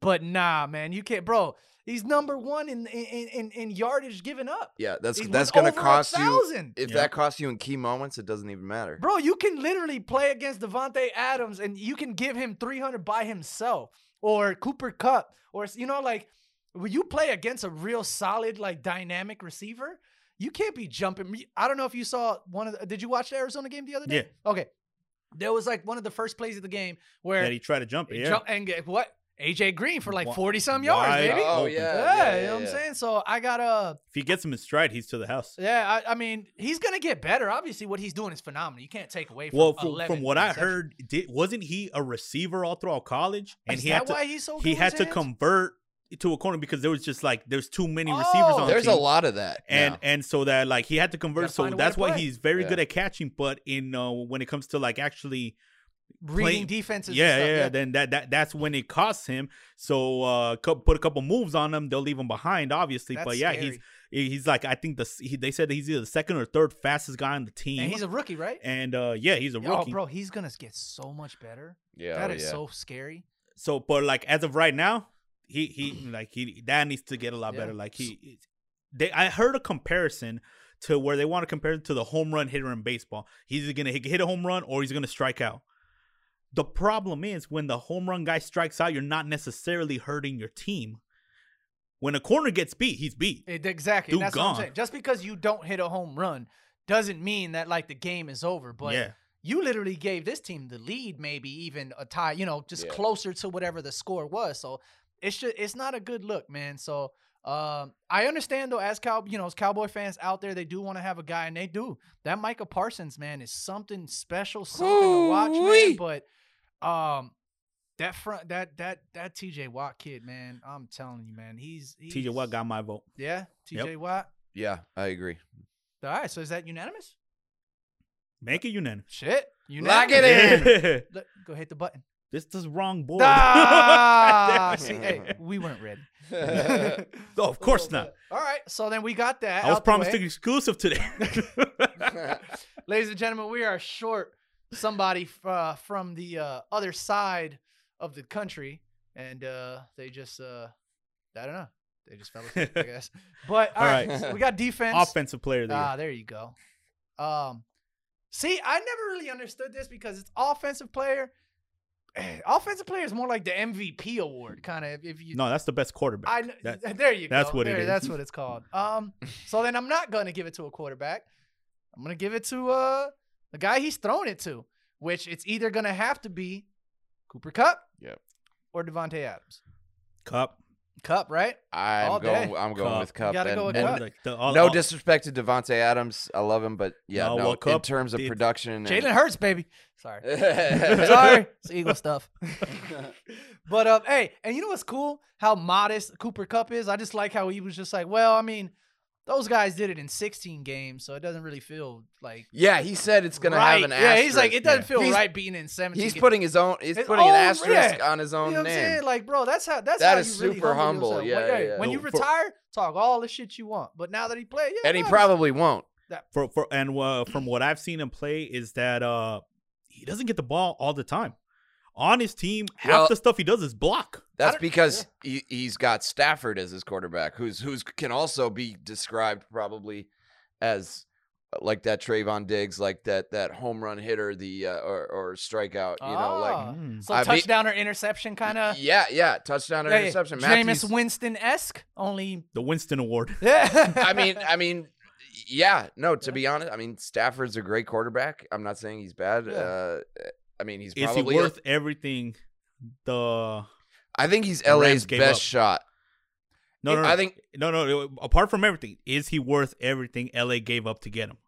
Speaker 2: but nah, man, you can't, bro. He's number one in in in, in yardage given up.
Speaker 3: Yeah, that's
Speaker 2: He's
Speaker 3: that's gonna cost you. If
Speaker 1: Yeah.
Speaker 3: that costs you in key moments, it doesn't even matter.
Speaker 2: Bro, you can literally play against Davante Adams and you can give him 300 by himself or Cooper Kupp or, you know, like when you play against a real solid, like dynamic receiver, you can't be jumping. I don't know if you saw one of the, did you watch the Arizona game the other day?
Speaker 1: Yeah.
Speaker 2: Okay. There was like one of the first plays of the game where
Speaker 1: That he tried to jump it. Yeah.
Speaker 2: jump- and get what? AJ Green for like 40 some yards,
Speaker 1: wide
Speaker 2: baby.
Speaker 3: Oh
Speaker 1: open.
Speaker 3: yeah,
Speaker 2: yeah,
Speaker 3: yeah,
Speaker 2: you know what I'm saying? So I got to
Speaker 1: If he gets him in stride, he's to the house.
Speaker 2: yeah, I, I mean, he's gonna get better. Obviously, what he's doing is phenomenal. You can't take away from.
Speaker 1: Well, from,
Speaker 2: 11
Speaker 1: from what I heard, did, wasn't he a receiver all throughout college? And
Speaker 2: is
Speaker 1: he
Speaker 2: that
Speaker 1: had to
Speaker 2: why he's so good
Speaker 1: he had to
Speaker 2: hands?
Speaker 1: convert to a corner because there was just like there's too many receivers
Speaker 2: Oh.
Speaker 1: on the
Speaker 3: There's a lot of that.
Speaker 1: and
Speaker 3: now.
Speaker 1: and so that like he had to convert so
Speaker 2: find a way
Speaker 1: that's why
Speaker 2: play.
Speaker 1: he's very
Speaker 3: Yeah.
Speaker 1: good at catching but in uh, when it comes to like actually
Speaker 2: reading
Speaker 1: playing-
Speaker 2: defenses. and
Speaker 1: yeah,
Speaker 2: stuff,
Speaker 1: yeah then that, that that's when it costs him so uh cou- put a couple moves on him they'll leave him behind obviously
Speaker 2: That's
Speaker 1: but yeah he's
Speaker 2: scary.
Speaker 1: he's like i think the he, they said that he's either the second or third fastest guy on the team
Speaker 2: and he's a rookie, right?
Speaker 1: and uh yeah he's a rookie.
Speaker 2: Oh,
Speaker 1: rookie
Speaker 2: bro, he's gonna get so much better.
Speaker 3: yeah,
Speaker 2: That
Speaker 3: oh,
Speaker 2: is
Speaker 3: yeah.
Speaker 2: so scary.
Speaker 1: so but like as of right now he he like he that needs to get a lot
Speaker 2: Yeah.
Speaker 1: better like he they i heard a comparison to where they want to compare it to the home run hitter in baseball he's either gonna hit, hit a home run or he's gonna strike out the problem is when the home run guy strikes out you're not necessarily hurting your team when a corner gets beat he's beat
Speaker 2: It- exactly.
Speaker 1: Dude
Speaker 2: and that's what I'm saying. Just because you don't hit a home run doesn't mean that like the game is over. But
Speaker 1: yeah
Speaker 2: you literally gave this team the lead, maybe even a tie. You know, just
Speaker 3: Yeah.
Speaker 2: closer to whatever the score was. So it's just it's not a good look, man. So. Um, I understand though, as cow, you know, as Cowboy fans out there, they do want to have a guy, and they do. That Micah Parsons man is something special, something to watch, man. But um, that front, that that that T.J. Watt kid, man, I'm telling you, man, he's, he's
Speaker 1: tj watt got my vote
Speaker 2: yeah, T.J.
Speaker 1: Yep.
Speaker 2: Watt.
Speaker 3: Yeah, I agree.
Speaker 2: All right, so is that unanimous?
Speaker 1: make it unanimous
Speaker 2: Shit,
Speaker 3: Lock
Speaker 2: unanimous.
Speaker 3: it in.
Speaker 2: Look, go hit the button.
Speaker 1: this is wrong board
Speaker 2: Ah, see, hey, we weren't ready.
Speaker 1: no of course not
Speaker 2: All right, so then we got that.
Speaker 1: i was promised an exclusive today
Speaker 2: Ladies and gentlemen, we are short somebody uh, from the uh, other side of the country, and uh, they just, uh, I don't know, they just fell asleep, I guess. But all
Speaker 1: All
Speaker 2: right,
Speaker 1: right.
Speaker 2: so we got defense.
Speaker 1: offensive player of the.
Speaker 2: Ah, there you go. Um, see, I never really understood this because it's offensive player. Offensive player is more like the MVP award, kind of. If you,
Speaker 1: No, that's the best quarterback.
Speaker 2: I
Speaker 1: That-
Speaker 2: there you go.
Speaker 1: that's what it
Speaker 2: There,
Speaker 1: is.
Speaker 2: That's what it's called. Um, so then I'm not gonna give it to a quarterback. I'm gonna give it to uh the guy he's throwing it to, which it's either gonna have to be Cooper Kupp,
Speaker 3: Yep.
Speaker 2: or Davante Adams.
Speaker 1: Kupp.
Speaker 2: Kupp, right?
Speaker 3: I'm going.
Speaker 2: day.
Speaker 3: I'm going
Speaker 1: Kupp.
Speaker 3: with Kupp.
Speaker 2: gotta
Speaker 3: and,
Speaker 2: go with Kupp.
Speaker 1: Like the- all-
Speaker 3: no
Speaker 1: all-
Speaker 3: disrespect to Davante Adams, I love him, but yeah,
Speaker 1: No,
Speaker 3: no.
Speaker 1: well,
Speaker 3: in
Speaker 1: Kupp
Speaker 3: terms of
Speaker 1: did-
Speaker 3: production,
Speaker 2: Jalen Hurts, baby. Sorry. Sorry, it's Eagle stuff. but um, hey, and you know what's cool? How modest Cooper Kupp is. I just like how he was just like, well, I mean, those guys did it in 16 games, so it doesn't really feel like
Speaker 3: yeah, he said it's gonna
Speaker 2: right.
Speaker 3: have an asterisk.
Speaker 2: yeah,
Speaker 3: asterisk.
Speaker 2: he's like, it doesn't
Speaker 1: Yeah.
Speaker 2: feel
Speaker 3: He's-
Speaker 2: right being in 17.
Speaker 3: He's
Speaker 2: games.
Speaker 3: putting his own. He's
Speaker 2: His
Speaker 3: putting an asterisk
Speaker 2: yeah.
Speaker 3: on his own
Speaker 2: You know what I'm
Speaker 3: name.
Speaker 2: saying? Like, bro, that's how that's
Speaker 3: That
Speaker 2: how
Speaker 3: is
Speaker 2: you really
Speaker 3: super
Speaker 2: humble.
Speaker 3: humble.
Speaker 2: yourself.
Speaker 3: Yeah,
Speaker 2: When,
Speaker 3: yeah.
Speaker 2: when you retire, talk all the shit you want. But now that he played, yeah,
Speaker 3: and he
Speaker 2: no,
Speaker 3: probably won't. That.
Speaker 1: for for and uh, from what I've seen him play is that uh he doesn't get the ball all the time. On his team, half
Speaker 3: Well-
Speaker 1: the stuff he does is block.
Speaker 3: That's
Speaker 2: don't-
Speaker 3: because he, he's got Stafford as his quarterback, who's who's can also be described probably as uh, like that Trevon Diggs, like that that home run hitter, the uh, or or strikeout. You know, like
Speaker 2: Ah.
Speaker 1: Mm.
Speaker 2: so
Speaker 3: I mean-
Speaker 2: touchdown or interception kind of.
Speaker 3: yeah, yeah, touchdown or interception.
Speaker 2: Jameis
Speaker 3: Matthews,
Speaker 2: Winston esque, only
Speaker 1: The Winston Award.
Speaker 2: yeah.
Speaker 3: I mean, I mean, yeah, no. To be honest, I mean Stafford's a great quarterback. I'm not saying he's bad.
Speaker 2: Yeah.
Speaker 3: Uh, I mean, he's
Speaker 1: Is he
Speaker 3: probably.
Speaker 1: worth everything? The
Speaker 3: I think he's LA's best
Speaker 1: up?
Speaker 3: shot.
Speaker 1: no, no, no,
Speaker 3: I think
Speaker 1: no, no. Apart from everything, is he worth everything LA gave up to get him?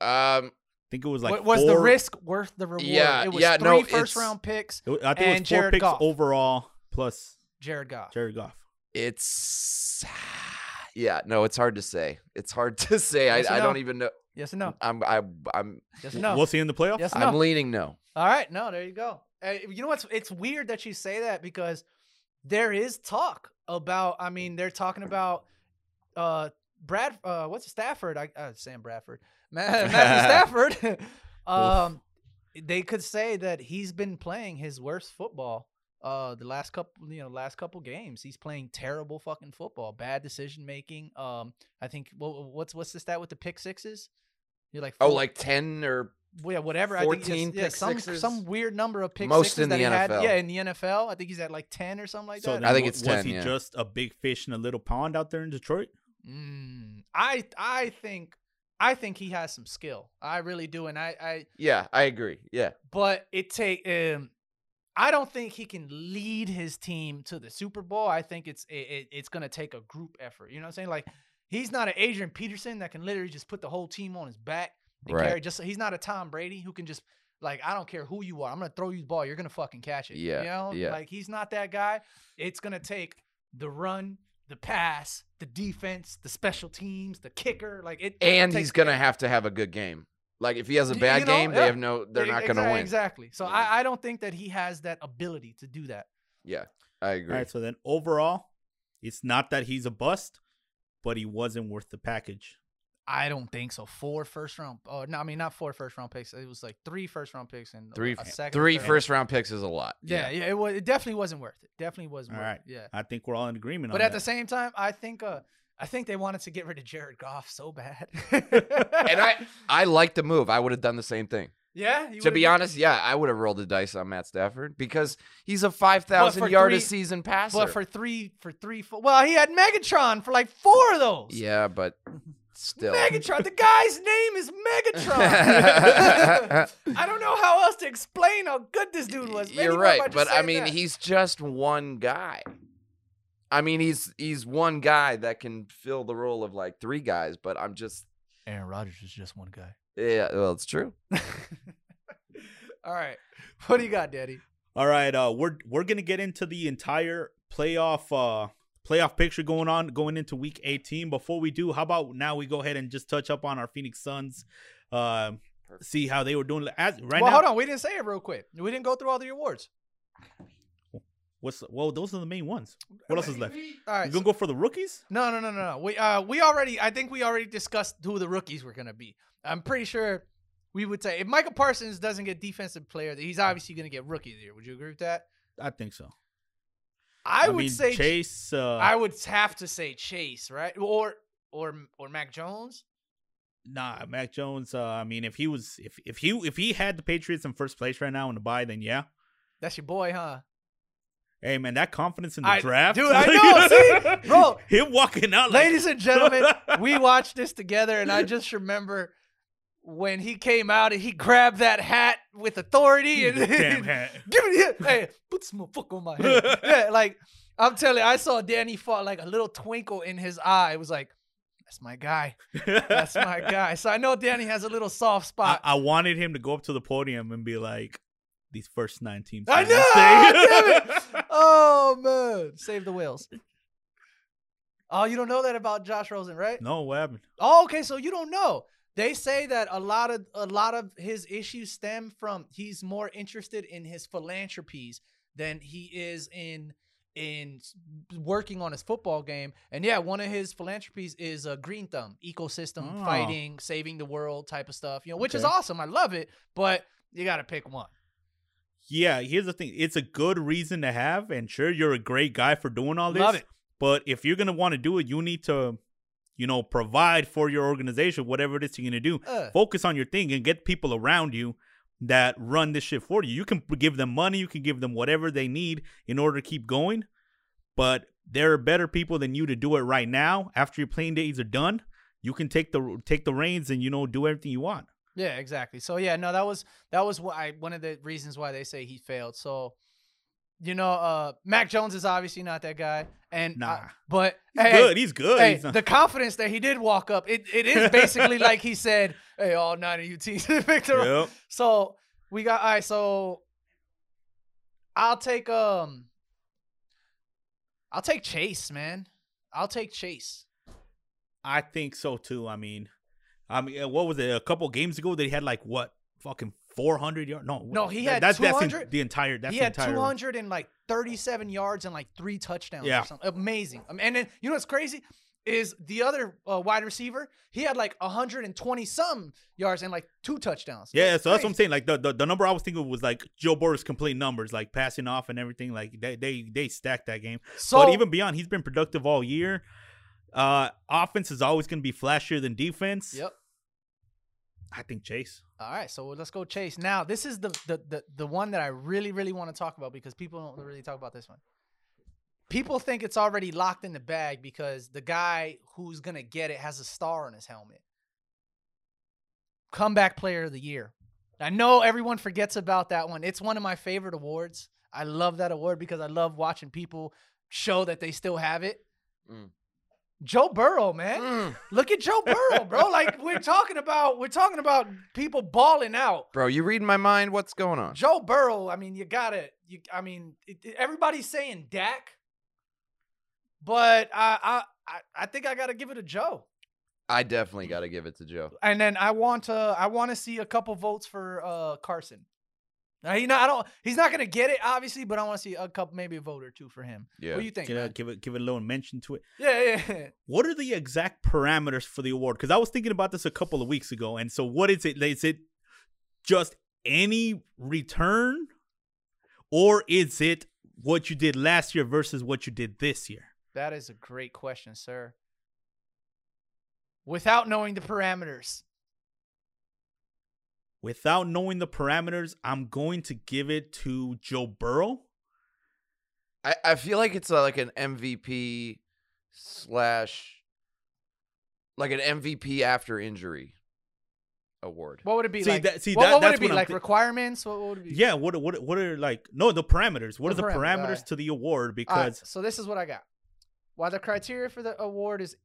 Speaker 3: Um,
Speaker 1: think it was like
Speaker 2: Wa- was the risk worth the reward?
Speaker 3: Yeah,
Speaker 2: it was
Speaker 3: yeah,
Speaker 2: three
Speaker 3: no,
Speaker 2: first round picks.
Speaker 1: it I think it was four
Speaker 2: Jared
Speaker 1: picks
Speaker 2: Goff.
Speaker 1: overall plus
Speaker 2: Jared Goff.
Speaker 1: Jared Goff.
Speaker 3: It's yeah, no, it's hard to say. It's hard to say. I, I don't even know.
Speaker 2: Yes or no?
Speaker 3: I'm I, I'm
Speaker 2: Yes or no?
Speaker 1: We'll see in the playoffs.
Speaker 2: Yes or
Speaker 3: I'm
Speaker 2: no?
Speaker 3: leaning no.
Speaker 2: All right, no, there you go. Uh, you know what's? It's weird that you say that because there is talk about. I mean, they're talking about uh Brad. Uh, what's Stafford? I uh, Sam Bradford. Ma- Matthew Stafford. um, they could say that he's been playing his worst football. Uh, the last couple, you know, last couple games, he's playing terrible fucking football. Bad decision making. Um, I think. Well, what's what's the stat with the pick sixes? You're like
Speaker 3: Oh,
Speaker 2: four-
Speaker 3: like ten or
Speaker 2: yeah, whatever. I think
Speaker 3: 14
Speaker 2: yeah, some
Speaker 3: sixes?
Speaker 2: some weird number of pick
Speaker 3: Most
Speaker 2: sixes
Speaker 3: in
Speaker 2: that
Speaker 3: the
Speaker 2: he had.
Speaker 3: NFL.
Speaker 2: Yeah, in the NFL, I think he's at like ten or something like
Speaker 1: So
Speaker 2: that.
Speaker 1: then
Speaker 3: I think
Speaker 1: wa-
Speaker 3: it's
Speaker 1: was
Speaker 3: 10,
Speaker 1: he
Speaker 3: yeah.
Speaker 1: just a big fish in a little pond out there in Detroit?
Speaker 2: Mm, I I think I think he has some skill. I really do, and I I
Speaker 3: yeah, I agree. Yeah,
Speaker 2: but it take um. I don't think he can lead his team to the Super Bowl. I think it's it, it- it's gonna take a group effort. You know what I'm saying? Like he's not an Adrian Peterson that can literally just put the whole team on his back and
Speaker 3: Right.
Speaker 2: carry. Just he's not a Tom Brady who can just like I don't care who you are. I'm gonna throw you the ball. You're gonna fucking catch it.
Speaker 3: Yeah,
Speaker 2: You know?
Speaker 3: yeah.
Speaker 2: Like he's not that guy. It's gonna take the run, the pass, the defense, the special teams, the kicker. Like it.
Speaker 3: and
Speaker 2: takes
Speaker 3: he's gonna have to have a good game. Like if he has a bad
Speaker 2: you know,
Speaker 3: game,
Speaker 2: yeah.
Speaker 3: they have no. They're not gonna
Speaker 2: exac-
Speaker 3: win.
Speaker 2: Exactly. So
Speaker 3: Yeah.
Speaker 2: I, I don't think that he has that ability to do that.
Speaker 3: Yeah, I agree.
Speaker 1: All right, so then overall, it's not that he's a bust, but he wasn't worth the package.
Speaker 2: I don't think so. Four first round. Oh no, I mean not four first round picks. It was like three first round picks and
Speaker 3: Three,
Speaker 2: a second,
Speaker 3: three
Speaker 2: third.
Speaker 3: first round picks is a lot.
Speaker 2: Yeah, yeah. It was. It definitely wasn't worth it. Definitely wasn't
Speaker 1: All
Speaker 2: worth
Speaker 1: right.
Speaker 2: it. Yeah.
Speaker 1: I think we're all in agreement
Speaker 2: But
Speaker 1: on
Speaker 2: at the same time, I think uh I think they wanted to get rid of Jared Goff so bad.
Speaker 3: and I, I like the move. I would have done the same thing.
Speaker 2: Yeah. you
Speaker 3: To be
Speaker 2: been-
Speaker 3: honest, yeah, I would have rolled the dice on Matt Stafford because he's a five thousand yard
Speaker 2: three-
Speaker 3: a season passer.
Speaker 2: but for three for three fo- well he had Megatron for like four of those.
Speaker 3: yeah, but still.
Speaker 2: Megatron. The guy's name is Megatron. I don't know how else to explain how good this dude was. Maybe
Speaker 3: You're right, but I mean,
Speaker 2: that.
Speaker 3: he's just one guy. I mean, he's he's one guy that can fill the role of like three guys, but I'm just
Speaker 2: Aaron Rodgers is just one guy.
Speaker 3: Yeah, well, it's true.
Speaker 2: All right. What do you got, Daddy?
Speaker 1: All right, uh, we're we're gonna get into the entire playoff uh playoff picture going on going into week 18. Before we do, how about now we go ahead and just touch up on our Phoenix Suns, uh, see how they were doing as right
Speaker 2: well,
Speaker 1: now.
Speaker 2: hold on. We didn't say it real quick. We didn't go through all the awards.
Speaker 1: What's well, those are the main ones. What else is left?
Speaker 2: All
Speaker 1: You
Speaker 2: right.
Speaker 1: gonna go for the rookies?
Speaker 2: No, no, no, no, no. We uh we already I think we already discussed who the rookies were gonna be. I'm pretty sure we would say if Michael Parsons doesn't get defensive player, he's obviously gonna get rookie of the year. Would you agree with that?
Speaker 1: I think so.
Speaker 2: I, would
Speaker 1: mean,
Speaker 2: say
Speaker 1: Chase. Uh,
Speaker 2: I would have to say Chase, right? Or or or Mac Jones.
Speaker 1: Nah, Mac Jones. Uh, I mean, if he was, if if he if he had the Patriots in first place right now in the bye, then yeah.
Speaker 2: That's your boy, huh?
Speaker 1: Hey man, that confidence in the
Speaker 2: I-
Speaker 1: draft,
Speaker 2: dude, I know, see? Bro.
Speaker 1: him walking out, like,
Speaker 2: Ladies and gentlemen, we watched this together, and I just remember when he came out and he grabbed that hat with authority and
Speaker 1: damn hat.
Speaker 2: Give me the hey, put some motherfucker on my head. yeah, like I'm telling you, I saw Danny fought like a little twinkle in his eye. It was like, that's my guy. That's my guy. So I know Danny has a little soft spot.
Speaker 1: I wanted him to go up to the podium and be like, "These first nine teams."
Speaker 2: I know,
Speaker 1: stay."
Speaker 2: damn oh man, save the whales. Oh, you don't know that about Josh Rosen, right?
Speaker 1: no, what happened?
Speaker 2: Oh, okay. So you don't know. They say that a lot of a lot of his issues stem from he's more interested in his philanthropies than he is in in working on his football game. And yeah, one of his philanthropies is a green thumb ecosystem,
Speaker 1: Oh.
Speaker 2: fighting, saving the world type of stuff. You know, which is awesome. I love it, but you got to pick one.
Speaker 1: Yeah, here's the thing. It's a good reason to have, and sure, you're a great guy for doing all this.
Speaker 2: Love it.
Speaker 1: But if you're gonna want to do it, you need to, you know, provide for your organization, whatever it is you're gonna do.
Speaker 2: Uh,
Speaker 1: Focus on your thing and get people around you that run this shit for you. You can give them money, you can give them whatever they need in order to keep going. But there are better people than you to do it right now. After your playing days are done, you can take the take the reins and you know do everything you want.
Speaker 2: Yeah, exactly. So yeah, no, that was that was why one of the reasons why they say he failed. So you know, uh, Mac Jones is obviously not that guy, and
Speaker 1: Nah.
Speaker 2: uh, but
Speaker 1: He's
Speaker 2: hey,
Speaker 1: good. He's good.
Speaker 2: Hey,
Speaker 1: He's not-
Speaker 2: the confidence that he did walk up, it, it is basically like he said, "Hey, all nine of you teams the
Speaker 1: Yep.
Speaker 2: So we got all right. So I'll take um, I'll take Chase, man. I'll take Chase.
Speaker 1: I think so too. I mean, I mean, what was it? A couple games ago, they had like what fucking four hundred yards. No,
Speaker 2: No, he
Speaker 1: that-
Speaker 2: had
Speaker 1: that's that's
Speaker 2: 200
Speaker 1: the entire. That's
Speaker 2: he
Speaker 1: the
Speaker 2: had
Speaker 1: entire.
Speaker 2: two hundred and like thirty-seven yards and like three touchdowns.
Speaker 1: Yeah.
Speaker 2: or something. amazing. Um, and then you know what's crazy is the other uh, wide receiver. He had like hundred and twenty some yards and like two touchdowns.
Speaker 1: Yeah,
Speaker 2: It's
Speaker 1: so that's what I'm saying. Like the, the, the number I was thinking was like Joe Burrow's complete numbers, like passing off and everything. Like they they they stacked that game.
Speaker 2: So
Speaker 1: but even beyond, he's been productive all year. Uh, offense is always going to be flashier than defense.
Speaker 2: Yep.
Speaker 1: I think Chase.
Speaker 2: All right, so let's go Chase. Now, this is the the the, the one that I really really want to talk about because people don't really talk about this one. People think it's already locked in the bag because the guy who's going to get it has a star on his helmet. Comeback player of the year. I know everyone forgets about that one. It's one of my favorite awards. I love that award because I love watching people show that they still have it.
Speaker 3: Mm.
Speaker 2: Joe Burrow, man.
Speaker 3: Mm.
Speaker 2: Look at Joe Burrow, bro. Like we're talking about we're talking about people balling out.
Speaker 3: Bro, you reading my mind? What's going on?
Speaker 2: Joe Burrow, I mean, you gotta. You, I mean, it, it- everybody's saying Dak, but I, I, I, think I gotta give it to Joe.
Speaker 3: I definitely got to give it to Joe.
Speaker 2: And then I want to, I want to see a couple votes for uh Carson. Now, he not, I don't. He's not gonna get it, obviously, but I want to see a couple, maybe a vote or two for him.
Speaker 3: Yeah.
Speaker 2: What do you think?
Speaker 1: Give
Speaker 2: man?
Speaker 1: give it give it a little mention to it.
Speaker 2: Yeah, yeah, yeah.
Speaker 1: What are the exact parameters for the award? Because I was thinking about this a couple of weeks ago, and so what is it? Is it just any return, or is it what you did last year versus what you did this year?
Speaker 2: That is a great question, sir. Without knowing the parameters,
Speaker 1: Without knowing the parameters, I'm going to give it to Joe Burrow.
Speaker 3: I, I feel like it's uh like an MVP slash like an MVP after injury award.
Speaker 2: what would it be
Speaker 1: See,
Speaker 2: like?
Speaker 1: that- see,
Speaker 2: what,
Speaker 1: that-
Speaker 2: what would
Speaker 1: that's
Speaker 2: it be like?
Speaker 1: thi-
Speaker 2: requirements? What, what would it be?
Speaker 1: Yeah, what what what are like no the parameters? What
Speaker 2: The
Speaker 1: are the
Speaker 2: parameters,
Speaker 1: parameters
Speaker 2: alright.
Speaker 1: to the award?
Speaker 2: All right,
Speaker 1: Because
Speaker 2: so this is what I got. While the criteria for the award is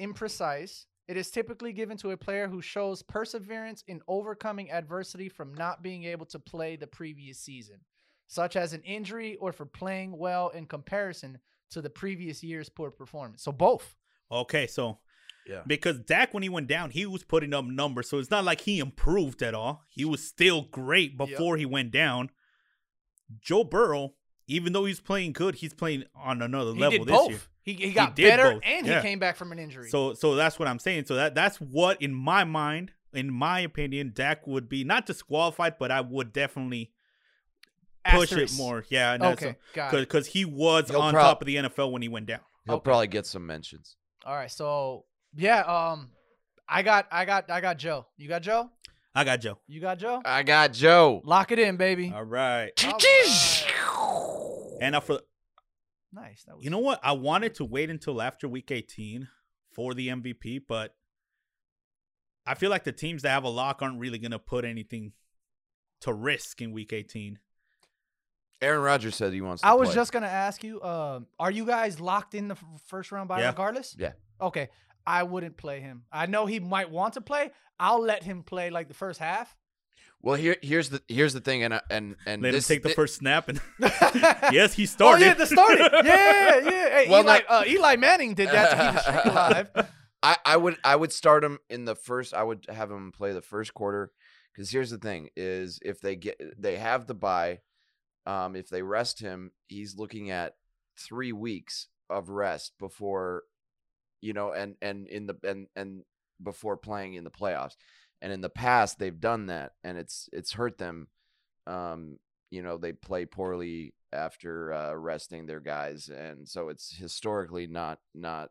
Speaker 2: imprecise, it is typically given to a player who shows perseverance in overcoming adversity from not being able to play the previous season, such as an injury or for playing well in comparison to the previous year's poor performance. So both.
Speaker 1: okay, so
Speaker 3: Yeah.
Speaker 1: because Dak when he went down, he was putting up numbers, so it's not like he improved at all. He was still great before he went down. Joe Burrow, even though he's playing good, he's playing on another
Speaker 2: He
Speaker 1: level
Speaker 2: did
Speaker 1: this
Speaker 2: both.
Speaker 1: year.
Speaker 2: He, he got
Speaker 1: did
Speaker 2: better
Speaker 1: both,
Speaker 2: and
Speaker 1: yeah.
Speaker 2: he came back from an injury.
Speaker 1: So so that's what I'm saying. So that that's what in my mind, in my opinion, Dak would be not disqualified, but I would definitely push
Speaker 2: Asterisk.
Speaker 1: it more. Yeah, and that's
Speaker 2: Okay, got it.
Speaker 1: because he was
Speaker 3: He'll
Speaker 1: on
Speaker 3: prob-
Speaker 1: top of the NFL when he went down.
Speaker 3: He'll
Speaker 2: Okay.
Speaker 3: probably get some mentions.
Speaker 2: All right, so yeah, um, I got, I got, I got Joe. You got Joe?
Speaker 1: I got Joe.
Speaker 2: You got Joe?
Speaker 3: I got Joe.
Speaker 2: Lock it in, baby.
Speaker 1: All right.
Speaker 2: All right.
Speaker 1: And now for
Speaker 2: Nice. That was,
Speaker 1: you know what, I wanted to wait until after week 18 for the MVP, but I feel like the teams that have a lock aren't really gonna put anything to risk in week 18.
Speaker 3: Aaron Rodgers said he wants to
Speaker 2: I was
Speaker 3: play.
Speaker 2: just gonna ask you, um, are you guys locked in the f- first round by
Speaker 1: Yeah.
Speaker 2: regardless?
Speaker 3: Yeah.
Speaker 2: Okay. I wouldn't play him. I know he might want to play. I'll let him play like the first half.
Speaker 3: Well, here here's the here's the thing and I- and and
Speaker 1: Let
Speaker 3: this
Speaker 1: him take the
Speaker 3: thi-
Speaker 1: first snap and
Speaker 2: yes,
Speaker 1: he
Speaker 2: Oh
Speaker 1: started.
Speaker 2: yeah, the starting. Yeah, yeah. Hey,
Speaker 3: Well,
Speaker 2: Eli,
Speaker 3: not-
Speaker 2: uh, Eli Manning did that to keep the streak alive.
Speaker 3: I, I would I would start him in the first. I would have him play the first quarter because here's the thing: is if they get they have the bye, um, if they rest him, he's looking at three weeks of rest before, you know, and and in the and and before playing in the playoffs. And in the past, they've done that, and it's it's hurt them. Um, you know, they play poorly after uh, resting their guys, and so it's historically not not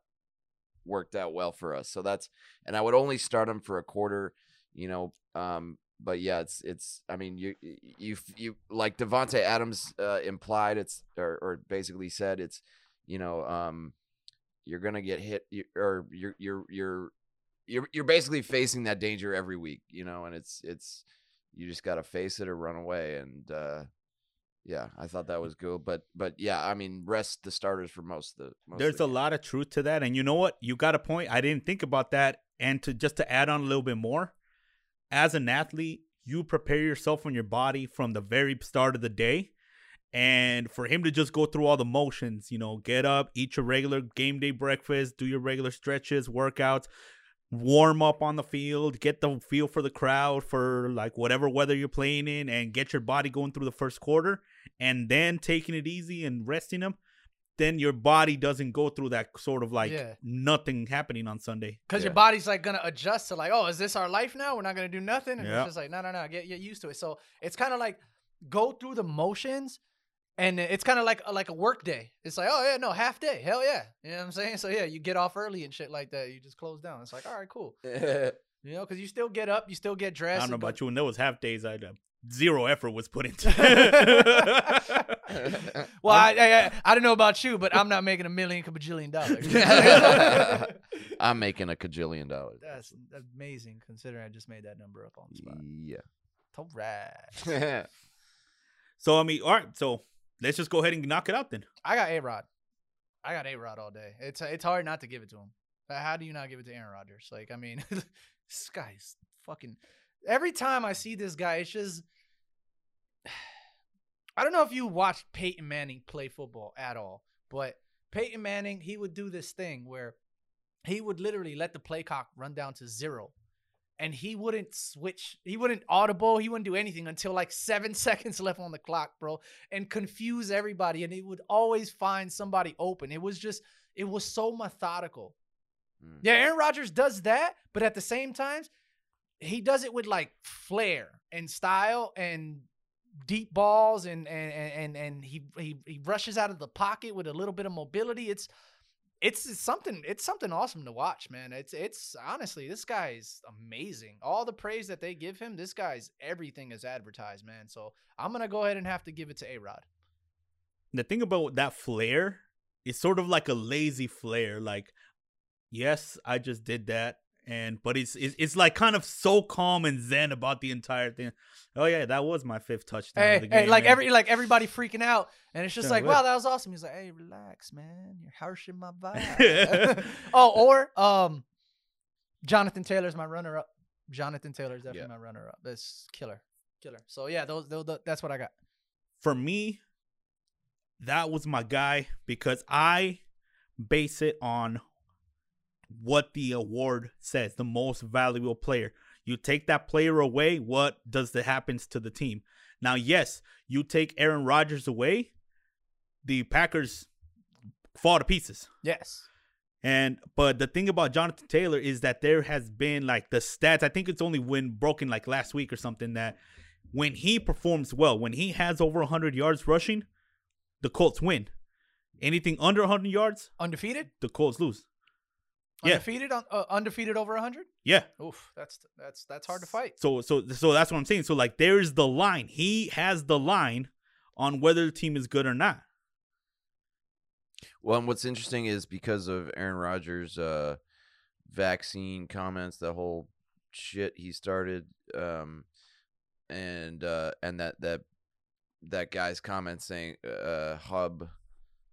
Speaker 3: worked out well for us. So that's and I would only start them for a quarter, you know. Um, but yeah, it's it's. I mean, you you you like Davante Adams uh, implied it's or or basically said it's, you know, um, you're gonna get hit you, or you're you're you're you're you're basically facing that danger every week, you know, and it's it's you just gotta face it or run away and. uh yeah, I thought that was good. But but yeah, I mean, rest the starters for most of the. Most of
Speaker 1: There's
Speaker 3: the
Speaker 1: a
Speaker 3: game.
Speaker 1: lot of truth to that, and you know what? You got a point. I didn't think about that, and to just to add on a little bit more, as an athlete, you prepare yourself and your body from the very start of the day, and for him to just go through all the motions, you know, get up, eat your regular game day breakfast, do your regular stretches, workouts, warm up on the field, get the feel for the crowd for like whatever weather you're playing in, and get your body going through the first quarter, and then taking it easy and resting them. Then your body doesn't go through that sort of like
Speaker 2: Yeah.
Speaker 1: nothing happening on Sunday.
Speaker 2: Because your body's like gonna adjust to like, oh, is this our life now? We're not gonna do nothing. And
Speaker 1: Yeah.
Speaker 2: it's just like, no, no, no, get get used to it. So it's kind of like go through the motions, and it's kind of like like a work day. It's like, oh yeah, no, half day, hell yeah. You know what I'm saying? So yeah, you get off early and shit like that. You just close down. It's like, all right, cool. You know, because you still get up, you still get dressed.
Speaker 1: I don't know
Speaker 2: and go-
Speaker 1: about you. When there was half days, I uh, zero effort was put into.
Speaker 2: Well, I, I I- I don't know about you, but I'm not making a million bajillion dollars.
Speaker 3: I'm making a cajillion dollars.
Speaker 2: That's amazing considering I just made that number up on the spot.
Speaker 3: Yeah.
Speaker 2: All right.
Speaker 1: so I mean, all right. So let's just go ahead and knock it out then.
Speaker 2: I got A Rod. I got A Rod all day. It's it's hard not to give it to him. How do you not give it to Aaron Rodgers? Like, I mean, this guy's fucking. Every time I see this guy, it's just. I don't know if you watched Peyton Manning play football at all, but Peyton Manning, he would do this thing where he would literally let the play clock run down to zero. And he wouldn't switch, he wouldn't audible, he wouldn't do anything until like seven seconds left on the clock, bro and confuse everybody and he would always find somebody open. It was just it was so methodical.
Speaker 3: Mm.
Speaker 2: Yeah, Aaron Rodgers does that, but at the same time, he does it with like flair and style and deep balls and and and and he he he rushes out of the pocket with a little bit of mobility. It's it's something it's something awesome to watch, man. It's it's honestly this guy's amazing. All the praise that they give him, this guy's everything is advertised, man. So I'm gonna go ahead and have to give it to A Rod.
Speaker 1: The thing about that flair is sort of like a lazy flair. Like, yes, I just did that, and but it's it's, it's like kind of so calm and zen about the entire thing. Oh yeah, that was my fifth touchdown.
Speaker 2: Hey,
Speaker 1: of the
Speaker 2: hey, like
Speaker 1: man.
Speaker 2: every like everybody freaking out, and it's just
Speaker 1: Yeah,
Speaker 2: like, wow, that was awesome. He's like, hey, relax, man, you're harshing my vibe. oh, or um, Jonathan Taylor's my runner-up. Jonathan Taylor's definitely
Speaker 3: Yeah.
Speaker 2: my runner-up. That's killer, killer. So yeah, those, those, those that's what I got.
Speaker 1: for me, that was my guy because I base it on what the award says, the most valuable player. You take that player away, what does that happens to the team? Now, yes, you take Aaron Rodgers away, the Packers fall to pieces.
Speaker 2: Yes.
Speaker 1: And but the thing about Jonathan Taylor is that there has been like the stats. I think it's only when broken like last week or something that when he performs well, when he has over 100 yards rushing, the Colts win. Anything under 100 yards,
Speaker 2: Undefeated.
Speaker 1: the Colts lose. Yeah.
Speaker 2: Undefeated. un- Uh, undefeated over hundred.
Speaker 1: Yeah.
Speaker 2: Oof, that's that's that's hard to fight.
Speaker 1: So so so that's what I'm saying. So like there's the line. He has the line on whether the team is good or not.
Speaker 3: Well, and what's interesting is because of Aaron Rodgers' uh, vaccine comments, the whole shit he started, um, and uh, and that that that guy's comments saying uh, Hub,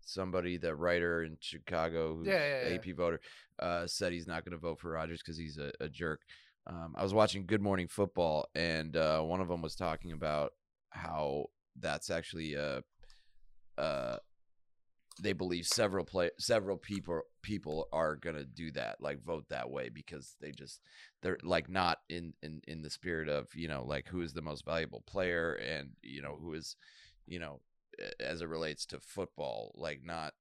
Speaker 3: somebody, that writer in Chicago, who's
Speaker 2: Yeah, yeah, yeah.
Speaker 3: AP voter, uh, said he's not going to vote for Rodgers because he's a, a jerk. Um, I was watching Good Morning Football, and uh, one of them was talking about how that's actually uh, uh, they believe several play several people people are gonna do that like vote that way because they just they're like not in in in the spirit of you know like who is the most valuable player and you know who is you know as it relates to football like not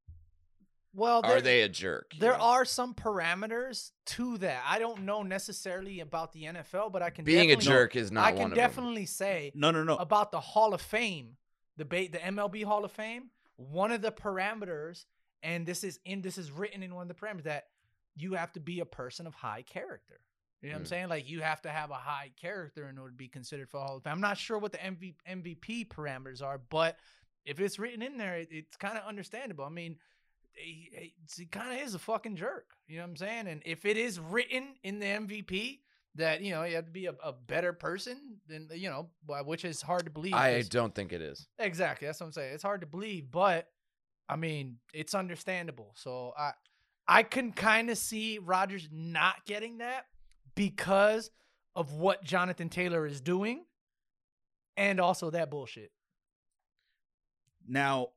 Speaker 2: Well,
Speaker 3: are they a jerk
Speaker 2: There
Speaker 3: know?
Speaker 2: are some parameters to that. I don't know necessarily about the NFL, but I can
Speaker 3: being a
Speaker 2: definitely-
Speaker 3: jerk is not
Speaker 2: I
Speaker 3: one
Speaker 2: can
Speaker 3: of them.
Speaker 2: definitely say
Speaker 1: No, no, no.
Speaker 2: about the Hall of Fame, the ba- the MLB Hall of Fame. One of the parameters, and this is in this is written in one of the parameters that you have to be a person of high character. You know what I'm
Speaker 3: Mm.
Speaker 2: saying? Like you have to have a high character in order to be considered for Hall of Fame. I'm not sure what the MV- MVP parameters are, but if it's written in there, it, it's kind of understandable. I mean, he, he- he kind of is a fucking jerk. You know what I'm saying? And if it is written in the MVP that you know you have to be a, a better person than you know, which is hard to believe.
Speaker 3: I don't think it is.
Speaker 2: Exactly. That's what I'm saying. It's hard to believe, but I mean, it's understandable. So I I can kind of see Rodgers not getting that because of what Jonathan Taylor is doing and also that bullshit.
Speaker 1: Now,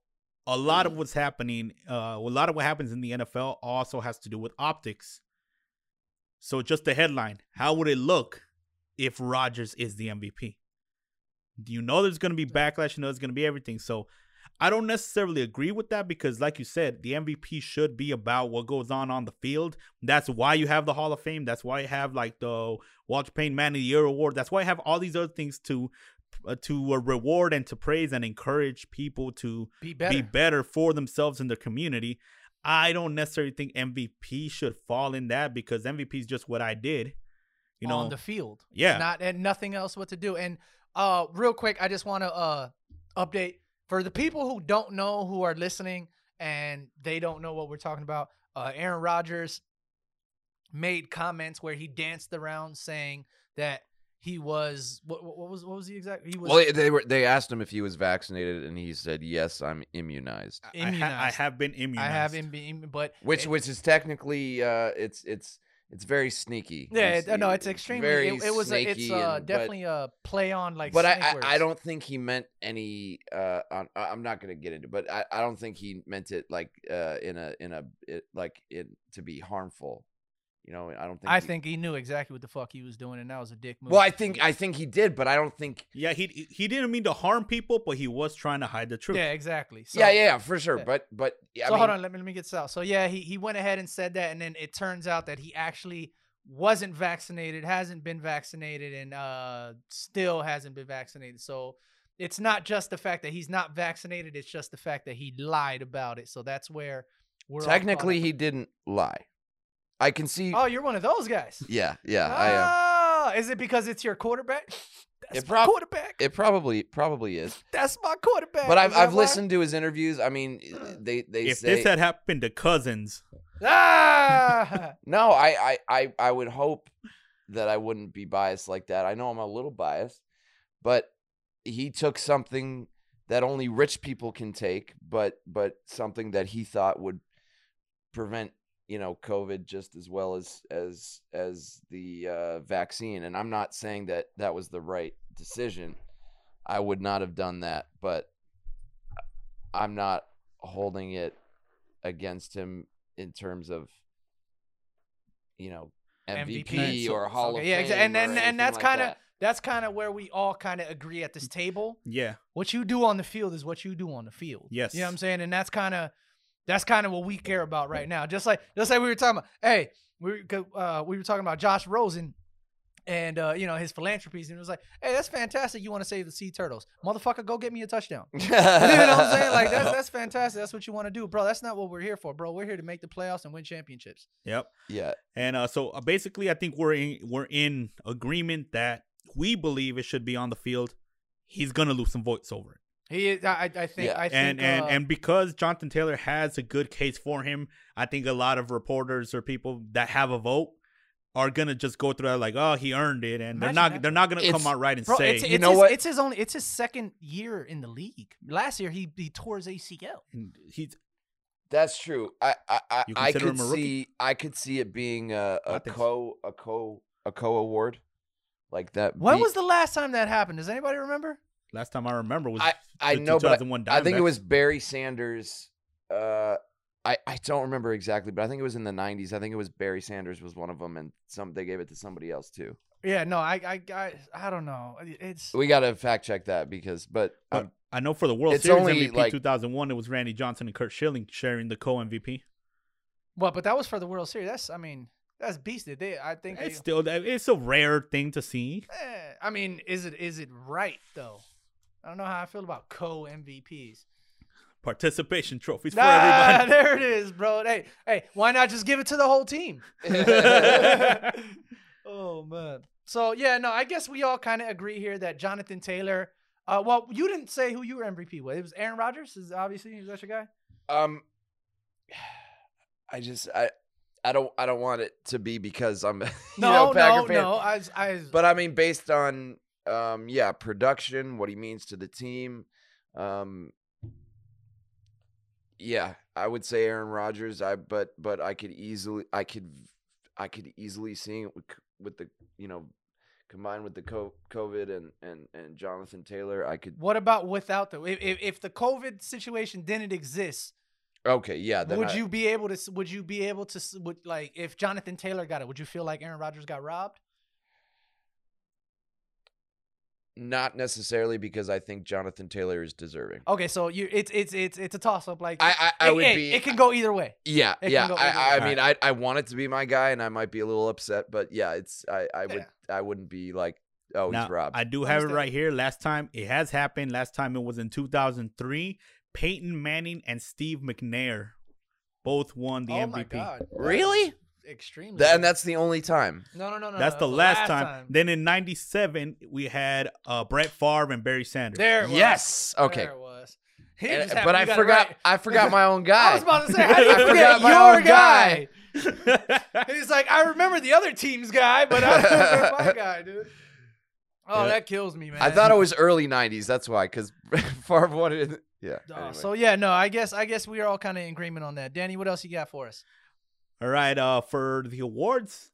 Speaker 1: a lot of what's happening, uh, a lot of what happens in the NFL also has to do with optics. So, just the headline: How would it look if Rodgers is the MVP? Do you know there's going to be backlash? You know there's going to be everything. So, I don't necessarily agree with that because, like you said, the MVP should be about what goes on on the field. That's why you have the Hall of Fame. That's why you have like the Walter Payton Man of the Year award. That's why you have all these other things to uh, to uh, reward and to praise and encourage people to
Speaker 2: Be better.
Speaker 1: be better for themselves and their community. I don't necessarily think MVP should fall in that because MVP is just what I did. You know,
Speaker 2: on the field.
Speaker 1: yeah.
Speaker 2: Not and nothing else what to do. And uh real quick, I just want to uh update for the people who don't know who are listening and they don't know what we're talking about. Uh Aaron Rodgers made comments where he danced around saying that he was what, what what was what was the exact he was
Speaker 3: Well, they- they were. They asked him if he was vaccinated, and he said, "Yes, I'm immunized."
Speaker 1: I, ha- I have been immunized.
Speaker 2: I have him being but
Speaker 3: Which,
Speaker 2: it-
Speaker 3: which is technically, uh, it's it's it's very sneaky.
Speaker 2: yeah,
Speaker 3: It's-
Speaker 2: it, no, it's extremely.
Speaker 3: very
Speaker 2: It, it was. A, it's uh,
Speaker 3: and- but-
Speaker 2: definitely a play on like.
Speaker 3: but I,
Speaker 2: snake
Speaker 3: I, I don't think he meant any. Uh, on, I- I'm not gonna get into, it, but I, I don't think he meant it like uh in a in a it, like it to be harmful. You know, I don't think.
Speaker 2: I
Speaker 3: he-
Speaker 2: think he knew exactly what the fuck he was doing, and that was a dick move.
Speaker 3: Well, I think I think he did, but I don't think.
Speaker 1: Yeah, he he didn't mean to harm people, but he was trying to hide the truth.
Speaker 2: Yeah, exactly. So,
Speaker 3: yeah, yeah, yeah, for sure.
Speaker 2: yeah.
Speaker 3: But but I
Speaker 2: so
Speaker 3: mean,
Speaker 2: hold on, let me let me get this out. So yeah, he he went ahead and said that, and then it turns out that he actually wasn't vaccinated, hasn't been vaccinated, and uh still hasn't been vaccinated. So it's not just the fact that he's not vaccinated; it's just the fact that he lied about it. So that's where we're
Speaker 3: technically
Speaker 2: up.
Speaker 3: he didn't lie. I can see.
Speaker 2: Oh, you're one of those guys.
Speaker 3: Yeah, yeah, I am.
Speaker 2: Ah, is it because it's your quarterback? That's
Speaker 3: It
Speaker 2: my quarterback.
Speaker 3: It probably probably is.
Speaker 2: That's my quarterback.
Speaker 3: But I've I've listened to his interviews. I mean, they they
Speaker 1: If
Speaker 3: say
Speaker 1: this had happened to Cousins,
Speaker 2: Ah,
Speaker 3: no. I, I I I would hope that I wouldn't be biased like that. I know I'm a little biased, but he took something that only rich people can take, but but something that he thought would prevent you know COVID just as well as as as the uh, vaccine. And I'm not saying that that was the right decision. I would not have done that, but I'm not holding it against him in terms of you know MVP,
Speaker 2: MVP.
Speaker 3: or Hall
Speaker 2: Okay,
Speaker 3: of
Speaker 2: yeah,
Speaker 3: Fame.
Speaker 2: exa- and- and- and that's
Speaker 3: like
Speaker 2: kinda-
Speaker 3: that.
Speaker 2: that's kind of where we all kind of agree at this table.
Speaker 1: yeah,
Speaker 2: What you do on the field is what you do on the field.
Speaker 1: Yes.
Speaker 2: you know what I'm saying, and that's kind of that's kind of what we care about right now. Just like just like we were talking about. Hey, we uh, we were talking about Josh Rosen. And uh, you know his philanthropies, and it was like, "Hey, that's fantastic. You want to save the sea turtles, motherfucker? Go get me a touchdown." you know what I'm saying? Like that's that's fantastic. That's what you want to do, bro. That's not what we're here for, bro. We're here to make the playoffs and win championships.
Speaker 1: yep.
Speaker 3: yeah.
Speaker 1: And uh, so uh, basically, I think we're in we're in agreement that we believe it should be on the field. He's gonna lose some votes over it,
Speaker 2: He, is- I, I think,
Speaker 3: Yeah.
Speaker 2: I think,
Speaker 1: and and
Speaker 2: uh,
Speaker 1: and because Jonathan Taylor has a good case for him, I think a lot of reporters or people that have a vote are gonna just go through that like, oh, he earned it, and they're not
Speaker 2: that.
Speaker 1: they're not gonna
Speaker 3: It's-
Speaker 1: come out right and
Speaker 2: Bro,
Speaker 1: say
Speaker 2: it's,
Speaker 3: You know
Speaker 2: his,
Speaker 3: what?
Speaker 2: It's his only. It's his second year in the league. Last year he he tore his ACL.
Speaker 1: and he's
Speaker 3: That's true. I I I, I could
Speaker 1: him a rookie?
Speaker 3: see I could see it being a
Speaker 1: think so.
Speaker 3: co a co a co award like that.
Speaker 2: When
Speaker 3: be-
Speaker 2: was the last time that happened? Does anybody remember?
Speaker 1: Last time I remember was
Speaker 3: I I
Speaker 1: the
Speaker 3: know, but I-
Speaker 1: 2001
Speaker 3: I think it was Barry Sanders. Uh, I I don't remember exactly, but I think it was in the '90s. I think it was Barry Sanders was one of them, and some they gave it to somebody else too.
Speaker 2: Yeah, no, I I I, I don't know. It's
Speaker 3: We got to fact check that because, but
Speaker 1: But
Speaker 3: um,
Speaker 1: I know for the World
Speaker 3: it's
Speaker 1: Series
Speaker 3: only,
Speaker 1: MVP
Speaker 3: like-
Speaker 1: 2001, it was Randy Johnson and Curt Schilling sharing the co MVP.
Speaker 2: well, but that was for the World Series. That's I mean that's beasted. They I think
Speaker 1: It's
Speaker 2: they,
Speaker 1: still it's a rare thing to see.
Speaker 2: eh, I mean is it is it right though? I don't know how I feel about co MVPs.
Speaker 1: Participation trophies for
Speaker 2: Ah,
Speaker 1: everybody.
Speaker 2: there it is, bro. Hey, hey, why not just give it to the whole team? oh man. So yeah, no, I guess we all kind of agree here that Jonathan Taylor. Uh, well, you didn't say who you were MVP with. It was Aaron Rodgers. Is obviously is that your guy?
Speaker 3: um, I just I I don't I don't want it to be because I'm you
Speaker 2: No,
Speaker 3: know, Packer
Speaker 2: no,
Speaker 3: fan.
Speaker 2: no. I, I,
Speaker 3: But I mean, based on um, yeah, production, what he means to the team, um, yeah, I would say Aaron Rodgers. I but but I could easily I could I could easily see it with, with the you know combined with the COVID and and and Jonathan Taylor. I could
Speaker 2: what about without the if, if if the COVID situation didn't exist,
Speaker 3: okay, yeah. Then
Speaker 2: would
Speaker 3: I-
Speaker 2: you be able to? Would you be able to? Would like if Jonathan Taylor got it? Would you feel like Aaron Rodgers got robbed?
Speaker 3: Not necessarily because I think Jonathan Taylor is deserving.
Speaker 2: Okay, so you it's it's it's it's a toss up. Like
Speaker 3: I I, I
Speaker 2: it,
Speaker 3: would
Speaker 2: it-
Speaker 3: be
Speaker 2: It can go either way.
Speaker 3: Yeah,
Speaker 2: It
Speaker 3: yeah. I,
Speaker 2: either
Speaker 3: I, I
Speaker 1: way.
Speaker 3: mean, I, I want it to be my guy, and I might be a little upset, but yeah, it's I, I would,
Speaker 2: Yeah.
Speaker 3: I wouldn't be like, oh,
Speaker 1: Now,
Speaker 3: he's robbed.
Speaker 1: I do have it right here. Last time it has happened. Last time it was in 2003. Peyton Manning and Steve McNair both won the
Speaker 2: oh
Speaker 1: MVP.
Speaker 2: my god!
Speaker 3: really?
Speaker 2: Extremely.
Speaker 3: Th- and that's the only time.
Speaker 2: no, no, no, no.
Speaker 1: That's
Speaker 2: no,
Speaker 1: the
Speaker 2: that was
Speaker 1: last, time. Then in '97 we had uh, Brett Favre and Barry Sanders.
Speaker 2: There it was.
Speaker 3: Yes. Okay.
Speaker 2: There it was.
Speaker 3: And- but I forgot.
Speaker 2: right.
Speaker 3: I forgot my own guy.
Speaker 2: I was about to say, how do you
Speaker 3: I forgot my
Speaker 2: your
Speaker 3: own
Speaker 2: guy?
Speaker 3: guy.
Speaker 2: He's like, I remember the other team's guy, but I don't remember my guy, dude. Oh,
Speaker 1: Yeah.
Speaker 2: that kills me, man.
Speaker 3: I thought it was early '90s. That's why, because Favre wanted. it- Yeah.
Speaker 2: Oh,
Speaker 3: anyway.
Speaker 2: So yeah, no, I guess I guess we are all kind of in agreement on that. Danny, what else you got for us?
Speaker 1: All right. Uh, for the awards,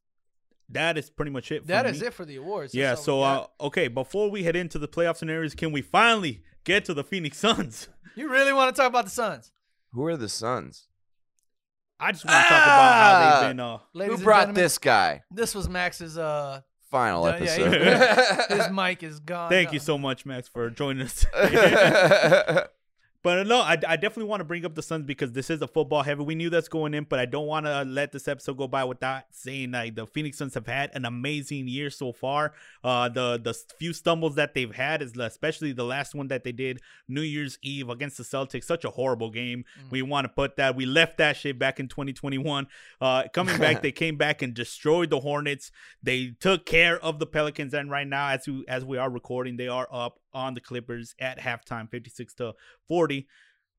Speaker 1: that is pretty much it. For
Speaker 2: That
Speaker 1: me.
Speaker 2: is it for the awards.
Speaker 1: Yeah. So,
Speaker 2: got.
Speaker 1: uh, okay. Before we head into the playoff scenarios, can we finally get to the Phoenix Suns?
Speaker 2: you really want to talk about the Suns,
Speaker 3: Who are the Suns?
Speaker 1: I just want to talk about how
Speaker 3: Ah!
Speaker 1: they've been. Uh,
Speaker 2: ladies
Speaker 3: Who brought
Speaker 2: gentlemen?
Speaker 3: this guy?
Speaker 2: This was Max's. Uh,
Speaker 3: Final
Speaker 2: Yeah, yeah,
Speaker 3: episode.
Speaker 2: his mic is gone.
Speaker 1: thank
Speaker 2: Uh,
Speaker 1: you so much, Max, for joining us. But no, I, I definitely want to bring up the Suns because this is a football heavy. We knew that's going in, but I don't want to let this episode go by without saying like the Phoenix Suns have had an amazing year so far. Uh, the the few stumbles that they've had is especially the last one that they did New Year's Eve against the Celtics. Such a horrible game.
Speaker 2: Mm.
Speaker 1: We want to put that. We left that shit back in 2021. Uh, coming back, they came back and destroyed the Hornets. They took care of the Pelicans, and right now, as we as we are recording, they are up on the Clippers at halftime, 56 to 40.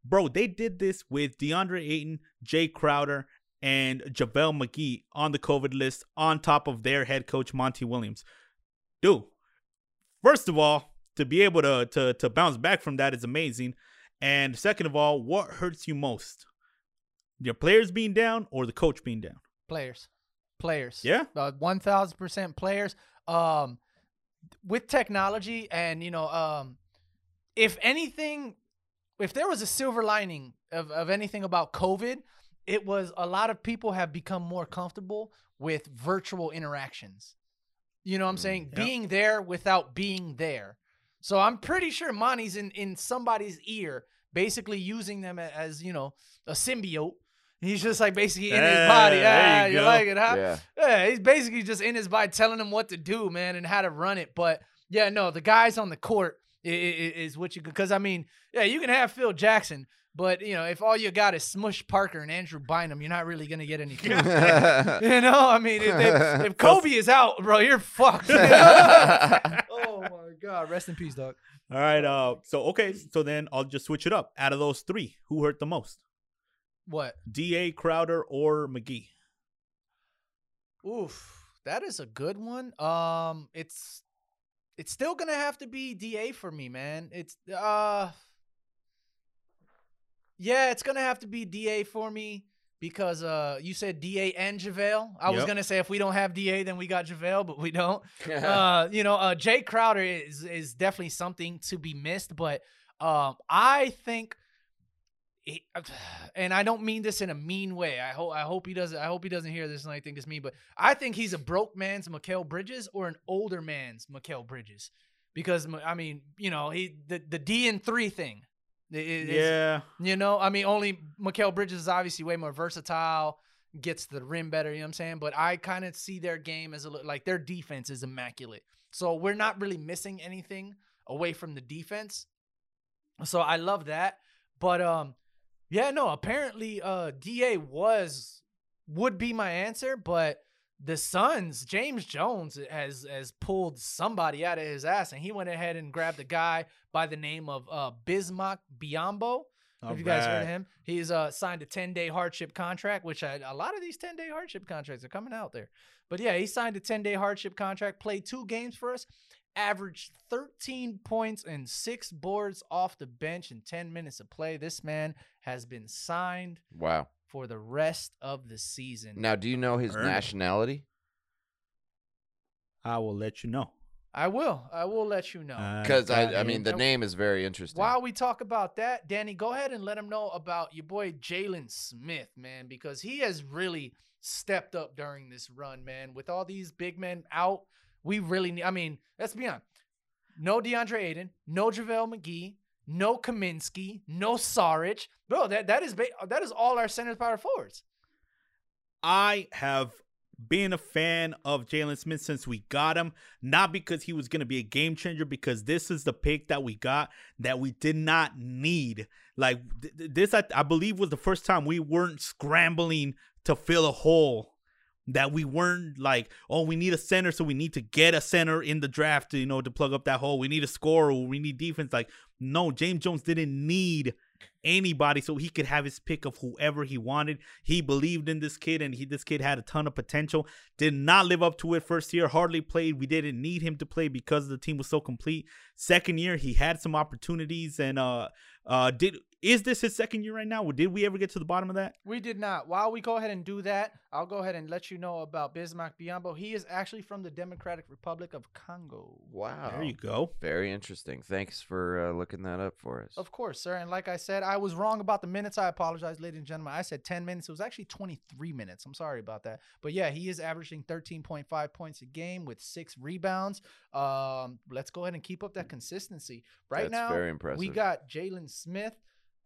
Speaker 1: Bro, they did this with DeAndre Ayton, Jae Crowder, and JaVale McGee on the COVID list on top of their head coach, Monty Williams. Dude, first of all, to be able to, to, to bounce back from that is amazing. And second of all, what hurts you most? Your players being down or the coach being down?
Speaker 2: players, players.
Speaker 1: Yeah?
Speaker 2: uh, one thousand percent players. Um, with technology and you know, um, if anything, if there was a silver lining of of anything about COVID, it was a lot of people have become more comfortable with virtual interactions. You know what I'm
Speaker 3: Mm,
Speaker 2: saying?
Speaker 1: yeah.
Speaker 2: Being there without being there. So I'm pretty sure Monty's in in somebody's ear, basically using them as you know a symbiote. He's just like basically in his body.
Speaker 1: Hey, there
Speaker 2: Ah,
Speaker 1: you
Speaker 2: you like it, huh?
Speaker 3: yeah.
Speaker 2: Yeah, he's basically just in his body telling him what to do, man, and how to run it. But yeah, no, the guys on the court i- i- i- is what you because I mean, yeah, you can have Phil Jackson, but you know, if all you got is Smush Parker and Andrew Bynum, you're not really gonna get any. you know, I mean, if, if, if Kobe is out, bro, you're fucked. oh my god, rest in peace, dog.
Speaker 1: All right. Uh, so, okay. So then I'll just switch it up. Out of those three, who hurt the most?
Speaker 2: What?
Speaker 1: DA, Crowder, or McGee?
Speaker 2: Oof, that is a good one. Um, it's it's still gonna have to be Da for me, man. It's uh, yeah, it's gonna have to be Da for me because uh, you said Da and JaVale. I was gonna say if we don't have Da, then we got JaVale, but we don't. uh, you know, uh, Jae Crowder is is definitely something to be missed, but um, I think, he, and I don't mean this in a mean way. I hope I hope he doesn't. I hope he doesn't hear this and I think this mean, but I think he's a broke man's Mikal Bridges or an older man's Mikal Bridges, because I mean, you know, he the the D and three thing. is-
Speaker 1: Yeah.
Speaker 2: you know, I mean, only Mikal Bridges is obviously way more versatile, gets the rim better. You know what I'm saying? But I kind of see their game as a li- like their defense is immaculate. So we're not really missing anything away from the defense. So I love that. But um, yeah, no. Apparently, uh, Da was would be my answer, but the Suns, James Jones has has pulled somebody out of his ass, and he went ahead and grabbed a guy by the name of uh, Bismack Biyombo. Have you guys heard of him? He's uh, signed a 10 day hardship contract, which I, a lot of these 10 day hardship contracts are coming out there. But yeah, he signed a 10 day hardship contract, played two games for us, averaged 13 points and six boards off the bench in 10 minutes of play. This man has been signed
Speaker 3: Wow.
Speaker 2: for the rest of the season.
Speaker 3: Now, do you know his
Speaker 1: Earned
Speaker 3: nationality?
Speaker 1: I will let you know.
Speaker 2: I will. I will let you know.
Speaker 1: Uh,
Speaker 3: Because
Speaker 1: got
Speaker 3: I, I mean, the name is very interesting.
Speaker 2: While we talk about that, Danny, go ahead and let him know about your boy Jalen Smith, man, because he has really stepped up during this run, man. With all these big men out, we really need. I mean, let's be honest. No DeAndre Ayton, no JaVale McGee, no Kaminsky, no Saric. Bro, that that is ba- that is all our center power forwards.
Speaker 1: I have been a fan of Jalen Smith since we got him, not because he was going to be a game changer, because this is the pick that we got that we did not need. Like th- th- this, I, I believe, was the first time we weren't scrambling to fill a hole. That we weren't like, oh, we need a center, so we need to get a center in the draft to you know to plug up that hole. We need a scorer, or we need defense. Like, no, James Jones didn't need anybody so he could have his pick of whoever he wanted. He believed in this kid and he this kid had a ton of potential. Did not live up to it first year, hardly played. We didn't need him to play because the team was so complete. Second year, he had some opportunities and uh uh did is this his second year right now? Did we ever get to the bottom of that?
Speaker 2: We did not. While we go ahead and do that, I'll go ahead and let you know about Bismack Biyombo. He is actually from the Democratic Republic of Congo.
Speaker 3: wow.
Speaker 1: There you go.
Speaker 3: Very interesting. Thanks for uh, looking that up for us.
Speaker 2: Of course, sir. And like I said, I was wrong about the minutes. I apologize, ladies and gentlemen. I said 10 minutes. It was actually 23 minutes. I'm sorry about that. But yeah, he is averaging 13.5 points a game with six rebounds. Um, let's go ahead and keep up that consistency. Right
Speaker 3: That's
Speaker 2: now,
Speaker 3: very impressive.
Speaker 2: we got Jalen Smith.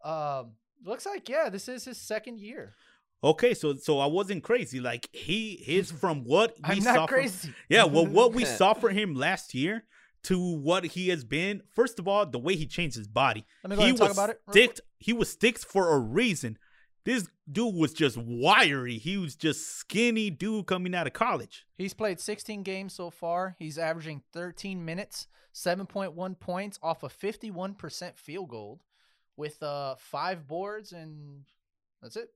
Speaker 2: Um, looks like, yeah, this is his second year.
Speaker 1: Okay, so so I wasn't crazy. Like he is from what we
Speaker 2: I'm
Speaker 1: saw
Speaker 2: not
Speaker 1: from-
Speaker 2: crazy.
Speaker 1: Yeah, well, what we saw for him last year to what he has been. First of all, the way he changed his body.
Speaker 2: Let me go
Speaker 1: he
Speaker 2: and talk
Speaker 1: was
Speaker 2: about it
Speaker 1: sticked. He was sticks for a reason. This dude was just wiry. He was just skinny dude coming out of college.
Speaker 2: He's played 16 games so far. He's averaging 13 minutes, 7.1 points off a 51% field goal with uh five boards and that's it.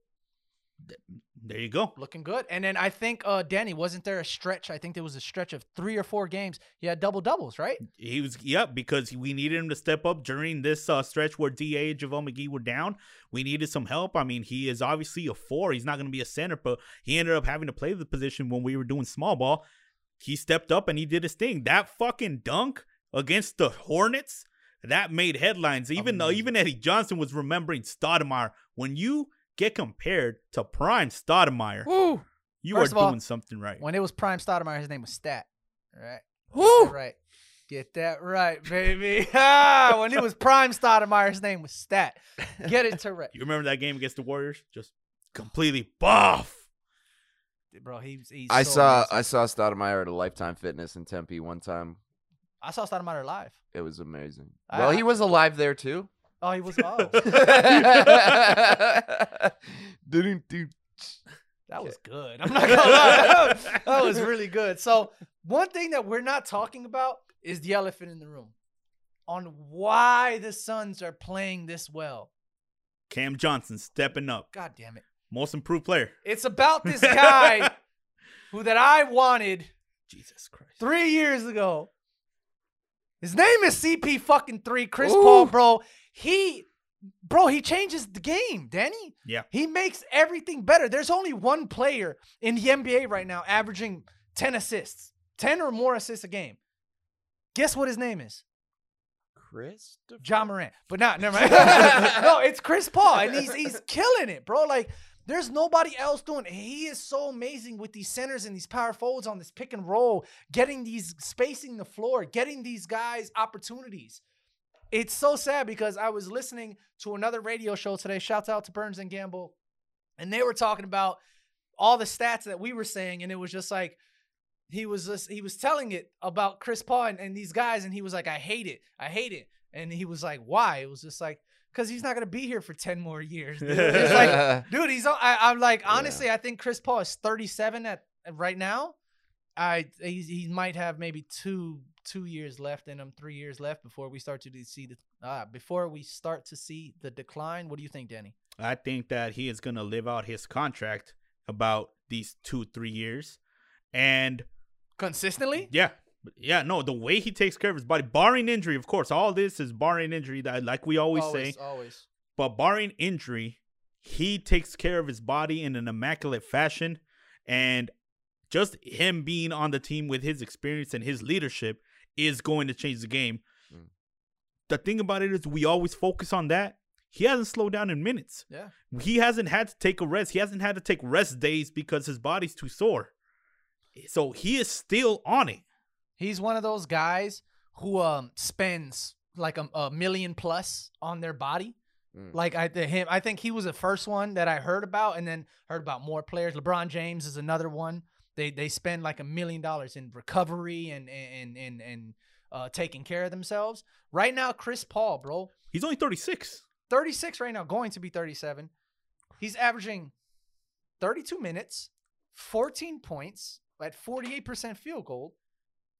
Speaker 1: There you go.
Speaker 2: Looking good. And then I think uh Danny wasn't there a stretch. I think there was a stretch of 3 or 4 games. He had double doubles, right?
Speaker 1: He was yep because we needed him to step up during this uh, stretch where Da and JaVale McGee were down. We needed some help. I mean, he is obviously a four. He's not going to be a center, but he ended up having to play the position when we were doing small ball. He stepped up and he did his thing. That fucking dunk against the Hornets that made headlines. Even though even Eddie Johnson was remembering Stoudemire. When you get compared to prime Stoudemire,
Speaker 2: Woo!
Speaker 1: you
Speaker 2: First
Speaker 1: are
Speaker 2: all,
Speaker 1: doing something right.
Speaker 2: When it was Prime Stoudemire, his name was Stat. All right.
Speaker 3: Woo!
Speaker 2: Right. Get that right, baby. Ah, when it was Prime Stoudemire, his name was Stat. Get it to right.
Speaker 1: You remember that game against the Warriors? Just completely buff.
Speaker 2: Bro, he's, he's
Speaker 3: I
Speaker 2: so
Speaker 3: saw
Speaker 2: amazing.
Speaker 3: I saw Stoudemire at a Lifetime Fitness in Tempe one time.
Speaker 2: I saw Stoudemire live.
Speaker 3: It was amazing.
Speaker 2: I-
Speaker 3: well, he was alive there too.
Speaker 2: Oh, he was.
Speaker 3: Didn't do.
Speaker 2: that was good. I'm not gonna lie. That was, that was really good. So one thing that we're not talking about is the elephant in the room on why the Suns are playing this well.
Speaker 1: Cam Johnson stepping up.
Speaker 2: God damn it!
Speaker 1: Most improved player.
Speaker 2: It's about this guy who that I wanted
Speaker 1: Jesus Christ.
Speaker 2: three years ago. His name is CP fucking three, Chris
Speaker 3: Ooh.
Speaker 2: Paul, bro. He, bro, he changes the game, Danny.
Speaker 1: Yeah.
Speaker 2: He makes everything better. There's only one player in the NBA right now averaging 10 assists, 10 or more assists a game. Guess what his name is?
Speaker 3: Chris.
Speaker 2: John Morant. But not, never mind. no, it's Chris Paul, and he's he's killing it, bro. Like, there's nobody else doing it. He is so amazing with these centers and these power forwards on this pick and roll, getting these spacing the floor, getting these guys opportunities. It's so sad because I was listening to another radio show today. Shouts out to Burns and Gambo. And they were talking about all the stats that we were saying, and it was just like he was just he was telling it about Chris Paul and, and these guys, and he was like, I hate it. I hate it. And he was like, Why? It was just like, because he's not gonna be here for 10 more years. dude. Like, dude, he's I, I'm like,
Speaker 3: Yeah.
Speaker 2: honestly, I think Chris Paul is 37 at at right now. I he, he might have maybe two two years left in him, three years left before we start to see the uh, before we start to see the decline. What do you think, Danny?
Speaker 1: I think that he is going to live out his contract about these two, three years. And
Speaker 2: Consistently?
Speaker 1: yeah, yeah, no, the way he takes care of his body, barring injury, of course, all this is barring injury, that like we always, say.
Speaker 2: always.
Speaker 1: But barring injury, he takes care of his body in an immaculate fashion. And just him being on the team with his experience and his leadership is going to change the game.
Speaker 3: Mm.
Speaker 1: The thing about it is, we always focus on that. He hasn't slowed down in minutes.
Speaker 2: Yeah.
Speaker 1: He hasn't had to take a rest. He hasn't had to take rest days because his body's too sore. So he is still on it.
Speaker 2: He's one of those guys who um spends like a, a million plus on their body.
Speaker 3: Mm.
Speaker 2: Like I the, him, I think he was the first one that I heard about, and then heard about more players. LeBron James is another one. They they spend like a million dollars in recovery and and and and uh, taking care of themselves. Right now, Chris Paul, bro,
Speaker 1: He's only 36.
Speaker 2: 36 right now, going to be 37. He's averaging 32 minutes, 14 points at 48% field goal,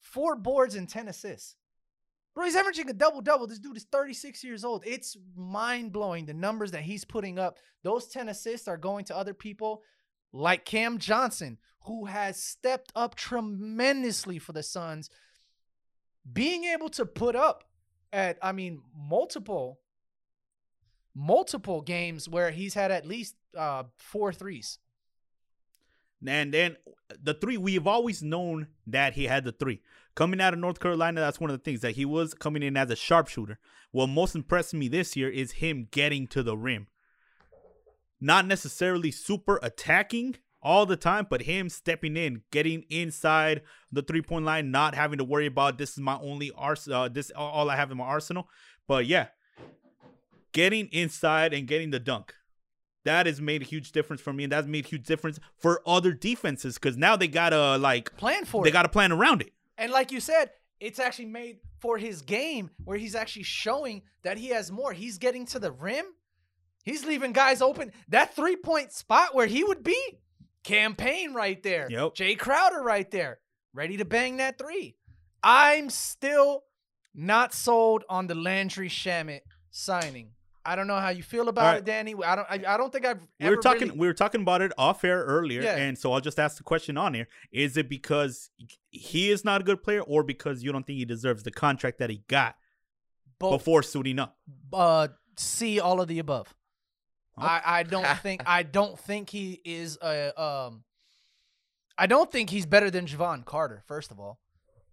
Speaker 2: four boards and 10 assists. Bro, he's averaging a double double. This dude is 36 years old. It's mind blowing the numbers that he's putting up. Those 10 assists are going to other people like Cam Johnson, who has stepped up tremendously for the Suns. Being able to put up at, I mean, multiple multiple games where he's had at least uh four threes.
Speaker 1: And then the three, we've always known that he had the three. Coming out of North Carolina, that's one of the things that he was coming in as a sharpshooter. What most impressed me this year is him getting to the rim. Not necessarily super attacking all the time, but him stepping in, getting inside the three point line, not having to worry about this is my only arsenal, uh, this all I have in my arsenal. But yeah, getting inside and getting the dunk. That has made a huge difference for me, and that's made a huge difference for other defenses because now they gotta like
Speaker 2: Plan for it.
Speaker 1: they
Speaker 2: it.
Speaker 1: gotta plan around it.
Speaker 2: and like you said, it's actually made for his game where he's actually showing that he has more. He's getting to the rim. He's leaving guys open. That three point spot where he would be, Cam Payne right there.
Speaker 1: Yep.
Speaker 2: Jae Crowder right there, ready to bang that three. I'm still not sold on the Landry Shamet signing. I don't know how you feel about
Speaker 1: right.
Speaker 2: it, Danny. I don't. I, I don't think I've.
Speaker 1: We were talking
Speaker 2: really-
Speaker 1: we were talking about it off air earlier,
Speaker 2: Yeah.
Speaker 1: and so I'll just ask the question on here: Is it because he is not a good player, or because you don't think he deserves the contract that he got
Speaker 2: both.
Speaker 1: before suiting up?
Speaker 2: uh see all of the above. I, I don't think I don't think he is a um I don't think he's better than Jevon Carter, first of all.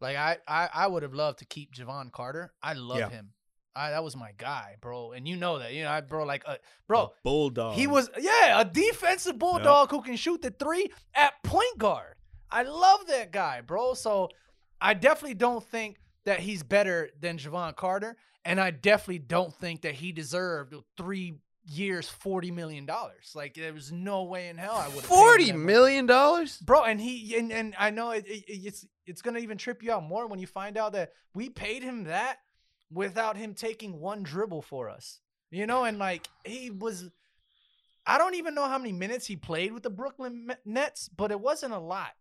Speaker 2: Like I I, I would have loved to keep Jevon Carter. I love
Speaker 1: Yeah.
Speaker 2: him. I that was my guy, bro. And you know that. You know, I bro like uh, bro,
Speaker 1: A bulldog.
Speaker 2: he was yeah, a defensive bulldog who can shoot the 3 at point guard. I love that guy, bro. So I definitely don't think that he's better than Jevon Carter, and I definitely don't think that he deserved three years, forty million dollars. Like there was no way in hell I would.
Speaker 3: Forty million dollars?
Speaker 2: bro. And he and, and I know it, it, it's it's gonna even trip you out more when you find out that we paid him that without him taking one dribble for us. You know, and like he was. I don't even know how many minutes he played with the Brooklyn Nets, but it wasn't a lot.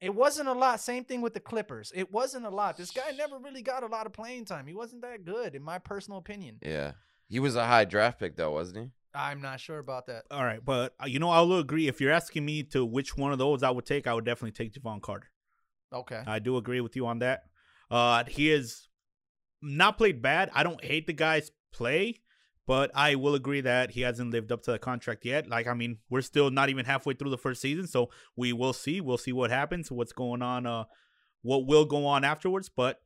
Speaker 2: It wasn't a lot. Same thing with the Clippers. It wasn't a lot. This guy never really got a lot of playing time. He wasn't that good, in my personal opinion.
Speaker 3: Yeah. He was a high draft pick though, wasn't he?
Speaker 2: I'm not sure about that.
Speaker 1: all right, but uh, you know I will agree. If you're asking me to which one of those I would take, I would definitely take Jevon Carter.
Speaker 2: Okay.
Speaker 1: I do agree with you on that. Uh, he is not played bad. I don't hate the guy's play, but I will agree that he hasn't lived up to the contract yet. Like, I mean, we're still not even halfway through the first season, so we will see. We'll see what happens, what's going on, uh, what will go on afterwards. But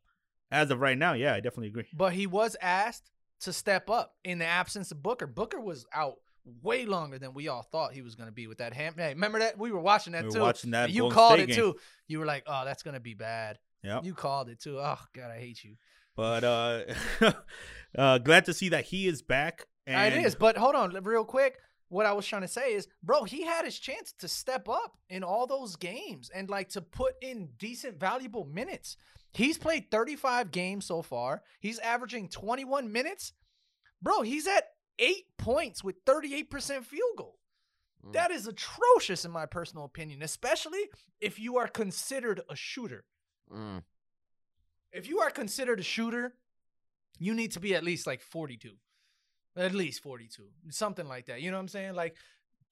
Speaker 1: as of right now, yeah, I definitely agree.
Speaker 2: But he was asked to step up in the absence of Booker. Booker was out way longer than we all thought he was going to be with that ham. Hey, remember that? We were watching that
Speaker 1: We were
Speaker 2: too.
Speaker 1: watching that
Speaker 2: you
Speaker 1: Golden
Speaker 2: called
Speaker 1: State
Speaker 2: it
Speaker 1: game.
Speaker 2: too. You were like, "Oh, that's going to be bad."
Speaker 1: Yep.
Speaker 2: You called it too. Oh God, I hate you.
Speaker 1: But uh, uh, glad to see that he is back. And
Speaker 2: it is, but hold on, real quick. What I was trying to say is, bro, he had his chance to step up in all those games and like to put in decent, valuable minutes. He's played 35 games so far. He's averaging 21 minutes. Bro, he's at eight points with 38% field goal.
Speaker 3: Mm.
Speaker 2: That is atrocious in my personal opinion, especially if you are considered a shooter.
Speaker 3: Mm.
Speaker 2: If you are considered a shooter, you need to be at least like 42. At least 42. Something like that. You know what I'm saying? Like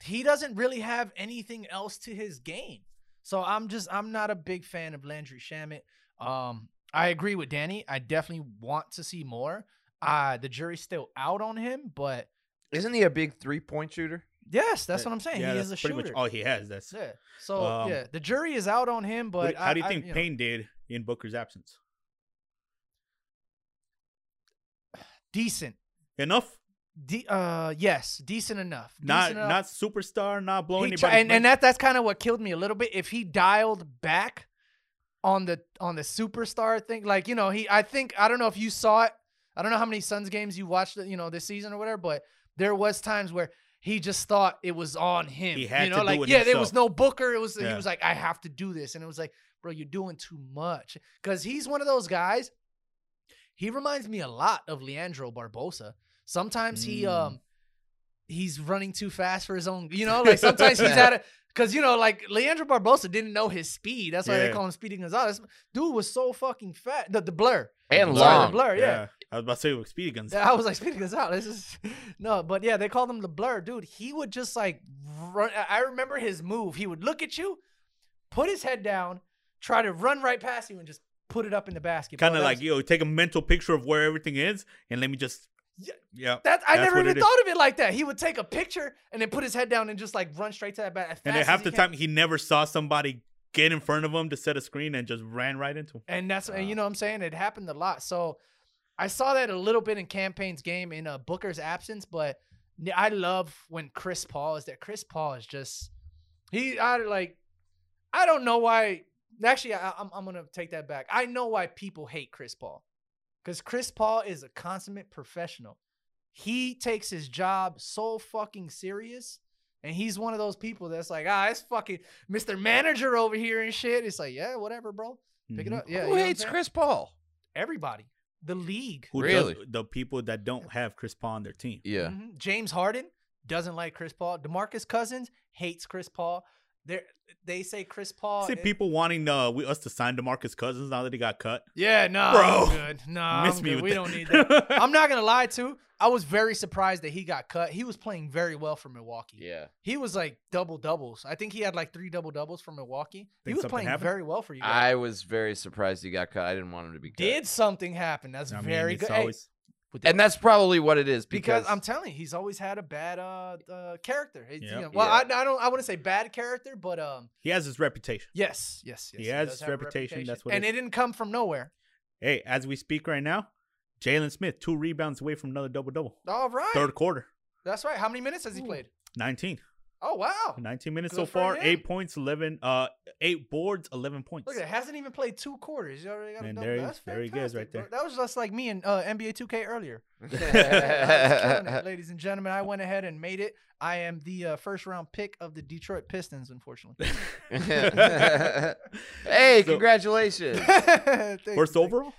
Speaker 2: he doesn't really have anything else to his game. So I'm just I'm not a big fan of Landry Shamet. Um I agree with Danny. I definitely want to see more. Uh the jury's still out on him, but
Speaker 3: Isn't he a big three point shooter?
Speaker 2: yes, that's what I'm saying.
Speaker 1: Yeah,
Speaker 2: he
Speaker 1: that's
Speaker 2: is a
Speaker 1: pretty
Speaker 2: shooter.
Speaker 1: much all he has. That's
Speaker 2: yeah. So
Speaker 1: Um,
Speaker 2: yeah, the jury is out on him,
Speaker 1: What-
Speaker 2: but
Speaker 1: how do you
Speaker 2: I- I-
Speaker 1: think
Speaker 2: know.
Speaker 1: Payne did in Booker's absence?
Speaker 2: Decent.
Speaker 1: Enough?
Speaker 2: De- uh yes, decent enough.
Speaker 1: Not
Speaker 2: enough.
Speaker 1: not superstar, not blowing anybody.
Speaker 2: and, and that that's kind of what killed me a little bit. If he dialed back on the on the superstar thing, like you know, he I think I don't know if you saw it. I don't know how many Suns games you watched, you know, this season or whatever, but there was times where he just thought it was on him.
Speaker 1: He had
Speaker 2: you know,
Speaker 1: to do
Speaker 2: like
Speaker 1: it
Speaker 2: yeah, there was no Booker. It was he was like I have to do this, and it was like, bro, you're doing too much because he's one of those guys. He reminds me a lot of Leandro Barbosa. Sometimes he
Speaker 1: Mm.
Speaker 2: um he's running too fast for his own. You know, like sometimes he's at it because you know, like Leandro Barbosa didn't know his speed. That's why they call him Speedy Gonzalez. Dude was so fucking fat. The, the blur.
Speaker 3: And
Speaker 2: Sorry, the
Speaker 3: long.
Speaker 2: blur. Yeah.
Speaker 1: I was about to say with Speedy.
Speaker 2: Yeah, I was like Speedy Gonzalez. This is no, but yeah, they called him the blur, dude. He would just like run. I remember his move. He would look at you, put his head down, try to run right past you, and just put it up in the basket.
Speaker 1: Kind of like
Speaker 2: was-
Speaker 1: yo, take a mental picture of where everything is, and let me just.
Speaker 2: Yeah.
Speaker 1: Yeah.
Speaker 2: That I never even
Speaker 1: it is.
Speaker 2: thought of it like that. He would take a picture and then put his head down and just like run straight to that bat.
Speaker 1: And
Speaker 2: fast
Speaker 1: then
Speaker 2: as
Speaker 1: half the
Speaker 2: can.
Speaker 1: time he never saw somebody get in front of him to set a screen and just ran right into him.
Speaker 2: And that's and you know what I'm saying? It happened a lot. So I saw that a little bit in Cam Payne's game in uh, Booker's absence, but I love when Chris Paul is there. Chris Paul is just he I like I don't know why actually I, I'm I'm gonna take that back. I know why people hate Chris Paul. Because Chris Paul is a consummate professional. He takes his job so fucking serious. And he's one of those people that's like, ah, it's fucking Mr. Manager over here and shit. It's like, yeah, whatever, bro. Pick it
Speaker 1: Mhm.
Speaker 2: up. Yeah.
Speaker 3: Who
Speaker 2: know what I'm
Speaker 3: hates? Chris Paul?
Speaker 2: Everybody. The league.
Speaker 1: Who
Speaker 3: Really?
Speaker 1: does, the people that don't have Chris Paul on their team.
Speaker 3: Yeah.
Speaker 2: Mhm. James Harden doesn't like Chris Paul. DeMarcus Cousins hates Chris Paul. They they say Chris Paul.
Speaker 1: See
Speaker 2: is-
Speaker 1: people wanting uh, we, us to sign Demarcus Cousins now that he got cut.
Speaker 2: Yeah, no,
Speaker 1: Bro.
Speaker 2: I'm good. No,
Speaker 1: Miss
Speaker 2: I'm
Speaker 1: me
Speaker 2: good.
Speaker 1: with
Speaker 2: we
Speaker 1: that.
Speaker 2: don't need that. I'm not gonna lie to. I was very surprised that he got cut. He was playing very well for Milwaukee.
Speaker 3: Yeah.
Speaker 2: He was like double doubles. I think he had like three double doubles for Milwaukee. he was playing
Speaker 1: happened?
Speaker 2: very well for you guys.
Speaker 3: I was very surprised he got cut. I didn't want him to be cut.
Speaker 2: Did something happen? That's
Speaker 1: I mean,
Speaker 2: very
Speaker 1: it's
Speaker 2: good.
Speaker 1: Always-
Speaker 2: with the-
Speaker 3: And that's probably what it is
Speaker 2: because,
Speaker 3: because,
Speaker 2: I'm telling you, he's always had a bad uh, uh character. It's, you know, well,
Speaker 3: Yeah.
Speaker 2: I, I don't I wouldn't say bad character, but um,
Speaker 1: he has his reputation.
Speaker 2: yes, yes, yes.
Speaker 1: He has his
Speaker 2: have a
Speaker 1: reputation, that's what
Speaker 2: and
Speaker 1: it
Speaker 2: it didn't come from nowhere.
Speaker 1: Hey, as we speak right now, Jalen Smith two rebounds away from another double double.
Speaker 2: All right,
Speaker 1: Third quarter,
Speaker 2: that's right. How many minutes has he played?
Speaker 1: 19.
Speaker 2: Oh wow!
Speaker 1: 19 minutes
Speaker 2: Good
Speaker 1: so far.
Speaker 2: him.
Speaker 1: Eight points, 11, uh, eight boards, 11 points.
Speaker 2: Look it. Hasn't even played two quarters. You already got a
Speaker 1: And
Speaker 2: double.
Speaker 1: there he-
Speaker 2: That's
Speaker 1: there he goes right
Speaker 2: fantastic, bro.
Speaker 1: there.
Speaker 2: That was just like me in uh, NBA 2K earlier. I was killing it, ladies and gentlemen. I went ahead and made it. I am the uh, first round pick of the Detroit Pistons, unfortunately.
Speaker 3: hey,
Speaker 1: So-
Speaker 3: congratulations.
Speaker 2: Thank
Speaker 1: First
Speaker 2: thank you.
Speaker 1: overall?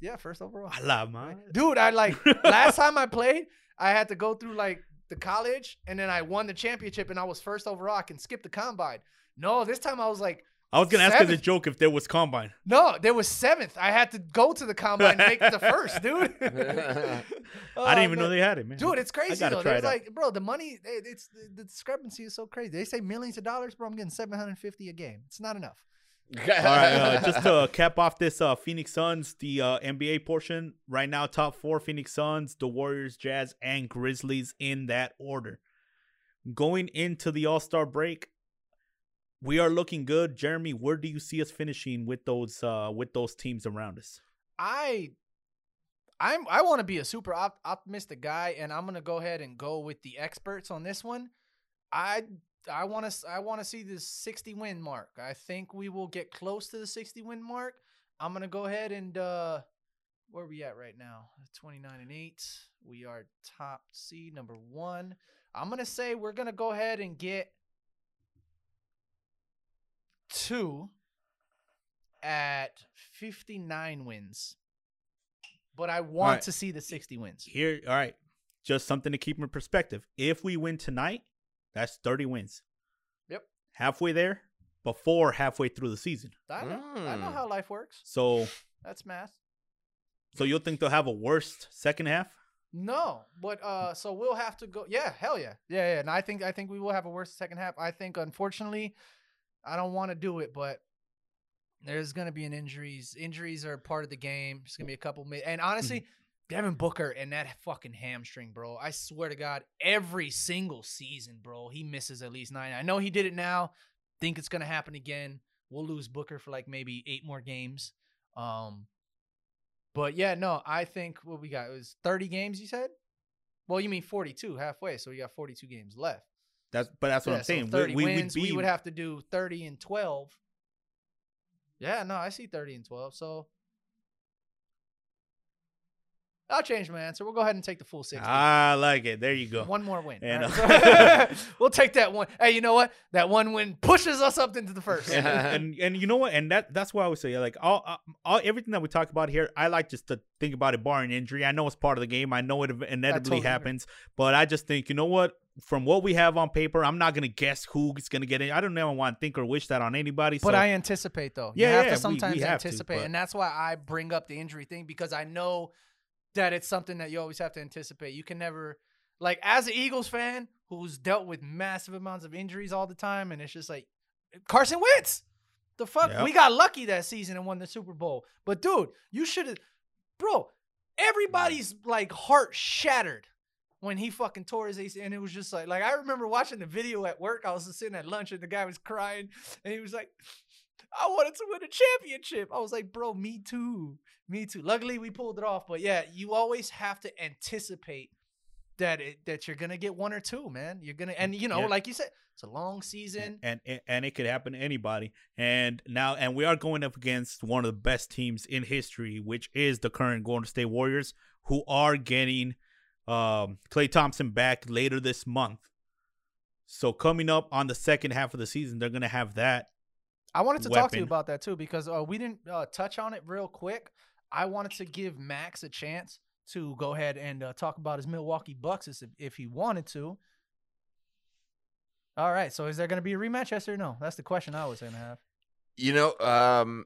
Speaker 2: Yeah, first overall.
Speaker 1: I love man.
Speaker 2: Dude, I like last time I played, I had to go through like the college and then I won the championship and I was first overall. I can skip the combine. No, this time I was like,
Speaker 1: I was gonna ask as a joke if there was combine.
Speaker 2: no, there was seventh. I had to go to the combine and make the first, dude.
Speaker 1: I didn't even
Speaker 2: Oh,
Speaker 1: know they had it, man.
Speaker 2: Dude, it's crazy
Speaker 1: gotta
Speaker 2: though.
Speaker 1: try
Speaker 2: There's
Speaker 1: it out.
Speaker 2: like, bro, the money, it's the, the discrepancy is so crazy. They say millions of dollars, bro. I'm getting 750 a game. It's not enough.
Speaker 1: All right, uh, just to cap off this uh, Phoenix Suns, the uh, NBA portion. Right now, top four: Phoenix Suns, the Warriors, Jazz, and Grizzlies in that order. Going into the All Star break, we are looking good. Jeremy, where do you see us finishing with those uh, with those teams around us?
Speaker 2: I I'm I want to be a super op- optimistic guy, and I'm gonna go ahead and go with the experts on this one. I I want to I want to see this 60 win mark. I think we will get close to the 60 win mark. I'm gonna go ahead and uh where are we at right now? 29 and eight. We are top seed number one. I'm gonna say we're gonna go ahead and get two at 59 wins. But I want
Speaker 1: right.
Speaker 2: to see the 60 wins.
Speaker 1: Here, all right, just something to keep in perspective. If we win tonight, That's 30 wins.
Speaker 2: Yep.
Speaker 1: Halfway there before halfway through the season.
Speaker 2: I know, I know
Speaker 3: Mm.
Speaker 2: how life works.
Speaker 1: So
Speaker 2: That's math.
Speaker 1: so you'll think they'll have a worst second half?
Speaker 2: No, but uh, so we'll have to go. Yeah, hell yeah, yeah, yeah. And I think I think we will have a worse second half. I think unfortunately, I don't want to do it, but there's gonna be an injuries. Injuries are part of the game. There's gonna be a couple. Mi- and honestly, Devin Booker and that fucking hamstring, bro. I swear to God, every single season, bro, he misses at least nine. I know he did it now. Think it's gonna happen again. We'll lose Booker for like maybe eight more games. Um, but yeah, no, I think what we got it was 30 games. You said? Well, you mean 42 halfway, so we got 42 games left.
Speaker 1: That's but that's what
Speaker 2: Yeah,
Speaker 1: I'm
Speaker 2: so
Speaker 1: saying. We-
Speaker 2: 30
Speaker 1: we, would
Speaker 2: wins.
Speaker 1: be
Speaker 2: we would have to do 30 and 12. Yeah, no, I see 30 and 12. So I'll change my answer. We'll go ahead and take the full 60.
Speaker 1: I like it. There you go.
Speaker 2: One more win.
Speaker 1: And, uh,
Speaker 2: right. we'll take that one. Hey, you know what? That one win pushes us up into the first.
Speaker 1: and, and and you know what? And that that's why I would say like all, uh, all everything that we talk about here. I like just to think about it barring injury. I know it's part of the game. I know it ev- inevitably
Speaker 2: totally agree.
Speaker 1: happens, but I just think you know what? From what we have on paper, I'm not gonna guess who's gonna get it. I don't ever want to think or wish that on anybody.
Speaker 2: But
Speaker 1: so,
Speaker 2: I anticipate though.
Speaker 1: Yeah,
Speaker 2: you have
Speaker 1: yeah, we-
Speaker 2: to sometimes
Speaker 1: we have to,
Speaker 2: anticipate,
Speaker 1: but-
Speaker 2: and that's why I bring up the injury thing because I know that it's something that you always have to anticipate. You can never, like, as an Eagles fan who's dealt with massive amounts of injuries all the time, and it's just like Carson Wentz. The fuck,
Speaker 1: Yep.
Speaker 2: we got lucky that season and won the Super Bowl. But dude, you should have, bro. Everybody's like heart shattered when he fucking tore his ACL, and it was just like, like I remember watching the video at work. I was just sitting at lunch, and the guy was crying, and he was like, "I wanted to win a championship." I was like, "Bro, me too, me too." Luckily, we pulled it off. But yeah, you always have to anticipate that it, that you're gonna get one or two, man. You're gonna, and you know,
Speaker 1: Yeah.
Speaker 2: like you said, it's a long season.
Speaker 1: and, and and it could happen to anybody. And now, and we are going up against one of the best teams in history, which is the current Golden State Warriors, who are getting um, Klay Thompson back later this month. So coming up on the second half of the season, they're gonna have that.
Speaker 2: I wanted to talk to you about that too because uh, we didn't uh, touch on it real quick. I wanted to give Max a chance to go ahead and uh, talk about his Milwaukee Bucks if, if he wanted to. All right, so is there going to be a rematch? Yes or no? That's the question I was going to have.
Speaker 3: You know, um,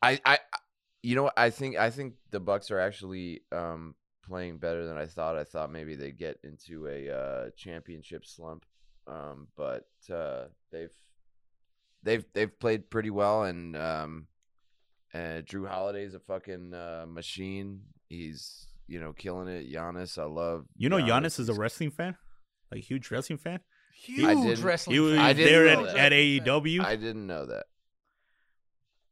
Speaker 3: I, I, you know. I think I think the Bucks are actually um, playing better than I thought. I thought maybe they'd get into a uh, championship slump, um, but uh, they've they've they've played pretty well, and um, uh, Jrue Holiday's a fucking uh, machine. He's you know killing it. Giannis, I love.
Speaker 1: You know, Giannis is a wrestling fan, like huge wrestling fan.
Speaker 2: Huge
Speaker 3: didn't-
Speaker 2: wrestling.
Speaker 1: He was.
Speaker 3: I didn't
Speaker 1: there
Speaker 3: know
Speaker 1: at,
Speaker 3: that.
Speaker 1: at AEW.
Speaker 3: I didn't know that.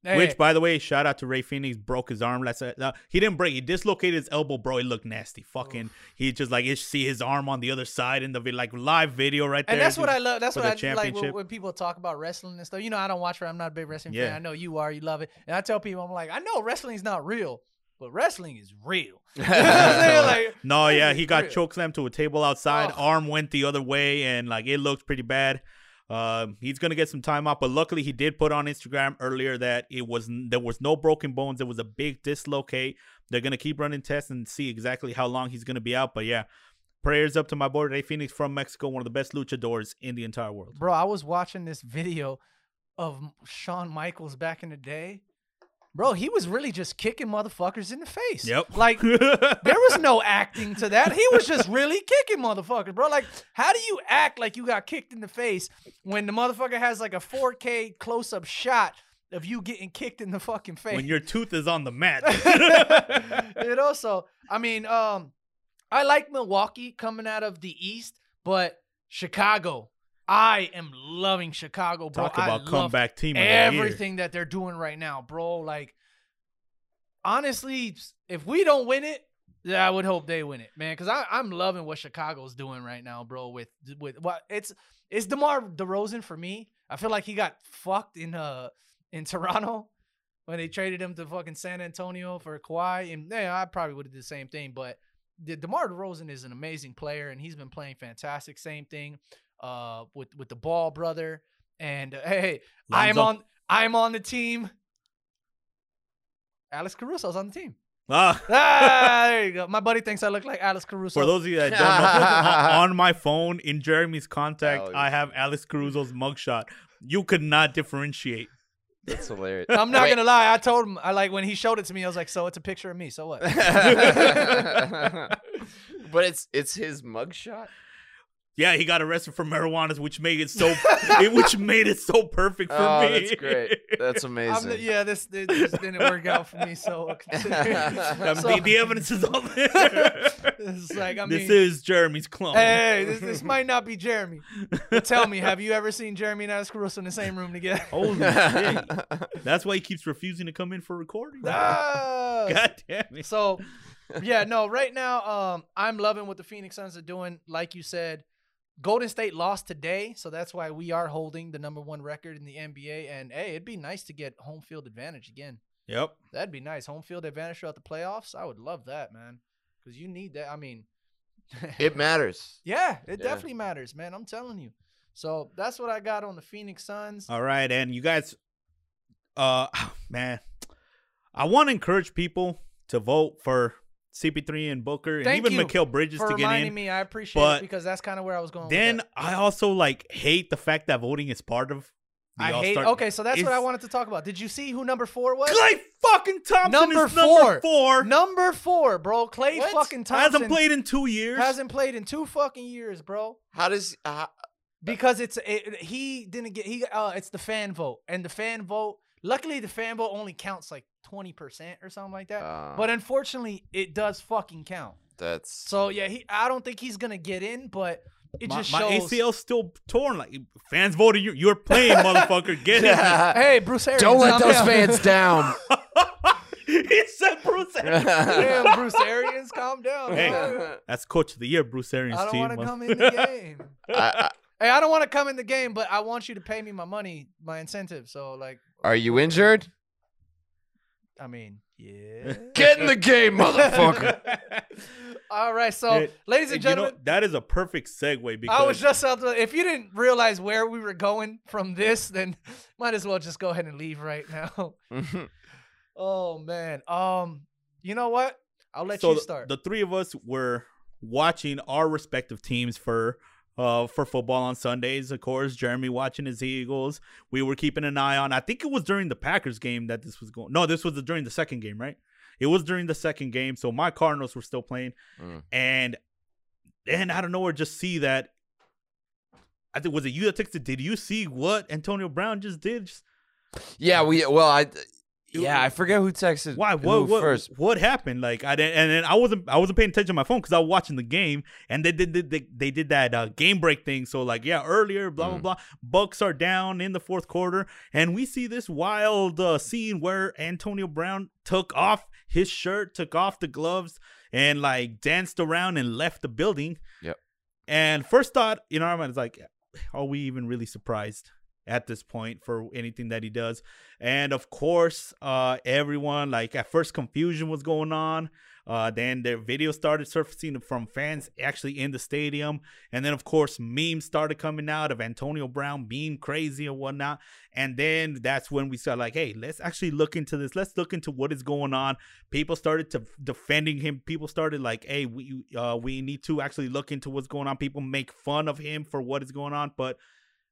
Speaker 2: Hey,
Speaker 1: Which, by the way, shout out to Rey Fénix. Broke his arm last. Uh, he didn't break. He dislocated his elbow, bro. It looked nasty. Fucking. He just like you see his arm on the other side in the like live video right there.
Speaker 2: and that's what. I love. That's what I like when, when people talk about wrestling and stuff. You know, I don't watch. I'm not a big wrestling fan. I know you are. You love it. And I tell people, I'm like, I know wrestling's not real, but wrestling is real. You know what I'm saying? Like,
Speaker 1: No, yeah, he got
Speaker 2: real.
Speaker 1: chokeslammed to a table outside.
Speaker 2: Oh.
Speaker 1: Arm went the other way, and like it looked pretty bad. Um, he's gonna get some time out, but luckily he did put on Instagram earlier that it was there was no broken bones. It was a big dislocate. They're gonna keep running tests and see exactly how long he's gonna be out. But yeah, prayers up to my boy Rey Fénix from Mexico, one of the best luchadors in the entire world.
Speaker 2: Bro, I was watching this video of Shawn Michaels back in the day. Bro, he was really just kicking motherfuckers in the face.
Speaker 1: Yep.
Speaker 2: Like there was no acting to that. He was just really kicking motherfuckers, bro. Like, how do you act like you got kicked in the face when the motherfucker has like a 4K close up shot of you getting kicked in the fucking face?
Speaker 1: when your tooth is on the mat.
Speaker 2: it also, I mean, um, I like Milwaukee coming out of the East, but Chicago, I am loving Chicago, bro.
Speaker 1: Talk about comeback team
Speaker 2: everything that they're doing right now, bro. Like, honestly, if we don't win it, yeah, I would hope they win it, man. Because I'm loving what Chicago's doing right now, bro. With with what it's it's DeMar DeRozan for me. I feel like he got fucked in uh in Toronto when they traded him to fucking San Antonio for Kawhi, and yeah, I probably would have did the same thing. But the DeMar DeRozan is an amazing player, and he's been playing fantastic. Same thing uh with with the Ball brother, and uh, hey, I'm on I'm on the team. Alex Caruso's on the team.
Speaker 1: Ah,
Speaker 2: ah, there you go. My buddy thinks I look like Alex Caruso.
Speaker 1: for those of you that don't know, on- on my phone in Jeremy's contact,
Speaker 3: Alex.
Speaker 1: I have Alex Caruso's mugshot. You could not differentiate.
Speaker 3: That's hilarious.
Speaker 2: I'm not
Speaker 3: Wait.
Speaker 2: gonna lie. I told him. I like when he showed it to me. I was like, "So it's a picture of me. So what?"
Speaker 3: but it's it's his mugshot.
Speaker 1: Yeah, he got arrested for marijuana, which made it so, it, which made it so perfect for
Speaker 3: oh,
Speaker 1: me.
Speaker 3: that's great. That's
Speaker 2: I'm
Speaker 3: amazing.
Speaker 2: the- yeah, this, this this didn't work out for me. So, consider-
Speaker 1: I mean,
Speaker 2: so
Speaker 1: the, the evidence is all there.
Speaker 2: it's like I
Speaker 1: this
Speaker 2: mean,
Speaker 1: is Jeremy's clone.
Speaker 2: hey, this, this might not be Jeremy. But tell me, have you ever seen Jeremy and Alex Caruso in the same room together?
Speaker 1: Holy shit! That's why he keeps refusing to come in for recording.
Speaker 2: Ah!
Speaker 1: God damn it!
Speaker 2: So, yeah, no, right now, um, I'm loving what the Phoenix Suns are doing. Like you said, Golden State lost today, so that's why we are holding the number one record in the NBA. And hey, it'd be nice to get home field advantage again.
Speaker 1: Yep.
Speaker 2: That'd be nice. Home field advantage throughout the playoffs. I would love that, man. Because you need that. I mean,
Speaker 3: it matters.
Speaker 2: yeah, it
Speaker 3: Yeah.
Speaker 2: definitely matters, man. I'm telling you. So that's what I got on the Phoenix Suns.
Speaker 1: All right, and you guys, uh, man, I want to encourage people to vote for CP3 and Booker and even
Speaker 2: you
Speaker 1: Mikal Bridges
Speaker 2: For
Speaker 1: to get
Speaker 2: reminding
Speaker 1: in.
Speaker 2: me, I appreciate
Speaker 1: but
Speaker 2: it because that's kind of where I was going.
Speaker 1: Then
Speaker 2: that.
Speaker 1: I also like hate the fact that voting is part of the
Speaker 2: I hate.
Speaker 1: All-Star.
Speaker 2: Okay, so that's what I wanted to talk about. Did you see who number four was?
Speaker 1: Klay fucking Thompson
Speaker 2: Number
Speaker 1: is number
Speaker 2: four.
Speaker 1: four.
Speaker 2: Number four, bro. Klay
Speaker 3: What?
Speaker 2: fucking Thompson
Speaker 1: Hasn't played in two years.
Speaker 2: hasn't played in two fucking years, bro.
Speaker 3: How does uh,
Speaker 2: Because it's it, he didn't get he uh it's the fan vote and the fan vote. Luckily, the fan vote only counts like twenty percent or something like that.
Speaker 3: uh,
Speaker 2: but unfortunately, it does fucking count.
Speaker 3: that's
Speaker 2: So yeah, he I don't think he's gonna get in, but it
Speaker 1: my,
Speaker 2: just
Speaker 1: my
Speaker 2: shows.
Speaker 1: ACL's still torn. Like fans voted you. You're playing, motherfucker. Get in.
Speaker 2: Hey, Bruce Arians,
Speaker 3: Don't let those
Speaker 2: down.
Speaker 3: fans down.
Speaker 1: he said Bruce. Arians.
Speaker 2: Damn, Bruce Arians, calm down.
Speaker 1: Hey.
Speaker 2: dog.
Speaker 1: That's coach of the year, Bruce Arians
Speaker 2: I don't want to come in the game.
Speaker 3: I,
Speaker 2: Hey, I don't want to come in the game, but I want you to pay me my money, my incentive. So, like,
Speaker 3: I, are you injured?
Speaker 2: I mean, yeah.
Speaker 3: Get in the game, motherfucker.
Speaker 2: All right, so,
Speaker 1: Hey,
Speaker 2: ladies and
Speaker 1: You know,
Speaker 2: gentlemen,
Speaker 1: that is a perfect segue because
Speaker 2: I was just out there. If you didn't realize where we were going from this, then might as well just go ahead and leave right now. oh man, um, you know what? I'll let
Speaker 1: so
Speaker 2: you start.
Speaker 1: The, three of us were watching our respective teams for uh for football on Sundays. Of course, Jeremy watching his Eagles. We were keeping an eye on. I think it was during the Packers game that this was going. No, this was during the second game, right? It was during the second game. So my Cardinals were still playing,
Speaker 3: Mm.
Speaker 1: and then out of nowhere, just see that. I think was it you that texted? Did you see what Antonio Brown just did? Just,
Speaker 3: yeah, we. Well, I. Yeah, I forget who texted.
Speaker 1: Why? What? What?
Speaker 3: first?
Speaker 1: What happened? Like I didn't, and then I wasn't. I wasn't paying attention to my phone because I was watching the game, and they did. They, they, they did that uh, game break thing. So like, yeah, earlier, blah blah
Speaker 3: Mm.
Speaker 1: blah. Bucs are down in the fourth quarter, and we see this wild uh, scene where Antonio Brown took off his shirt, took off the gloves, and like danced around and left the building.
Speaker 3: Yep.
Speaker 1: And first thought in our mind is like, are we even really surprised? At this point for anything that he does. And of course, uh everyone like at first confusion was going on. Uh then their video started surfacing from fans actually in the stadium. And then of course memes started coming out of Antonio Brown being crazy and whatnot. And then that's when we started like, hey, let's actually look into this. Let's look into what is going on. People started to defending him. People started like, hey, we uh we need to actually look into what's going on. People make fun of him for what is going on, but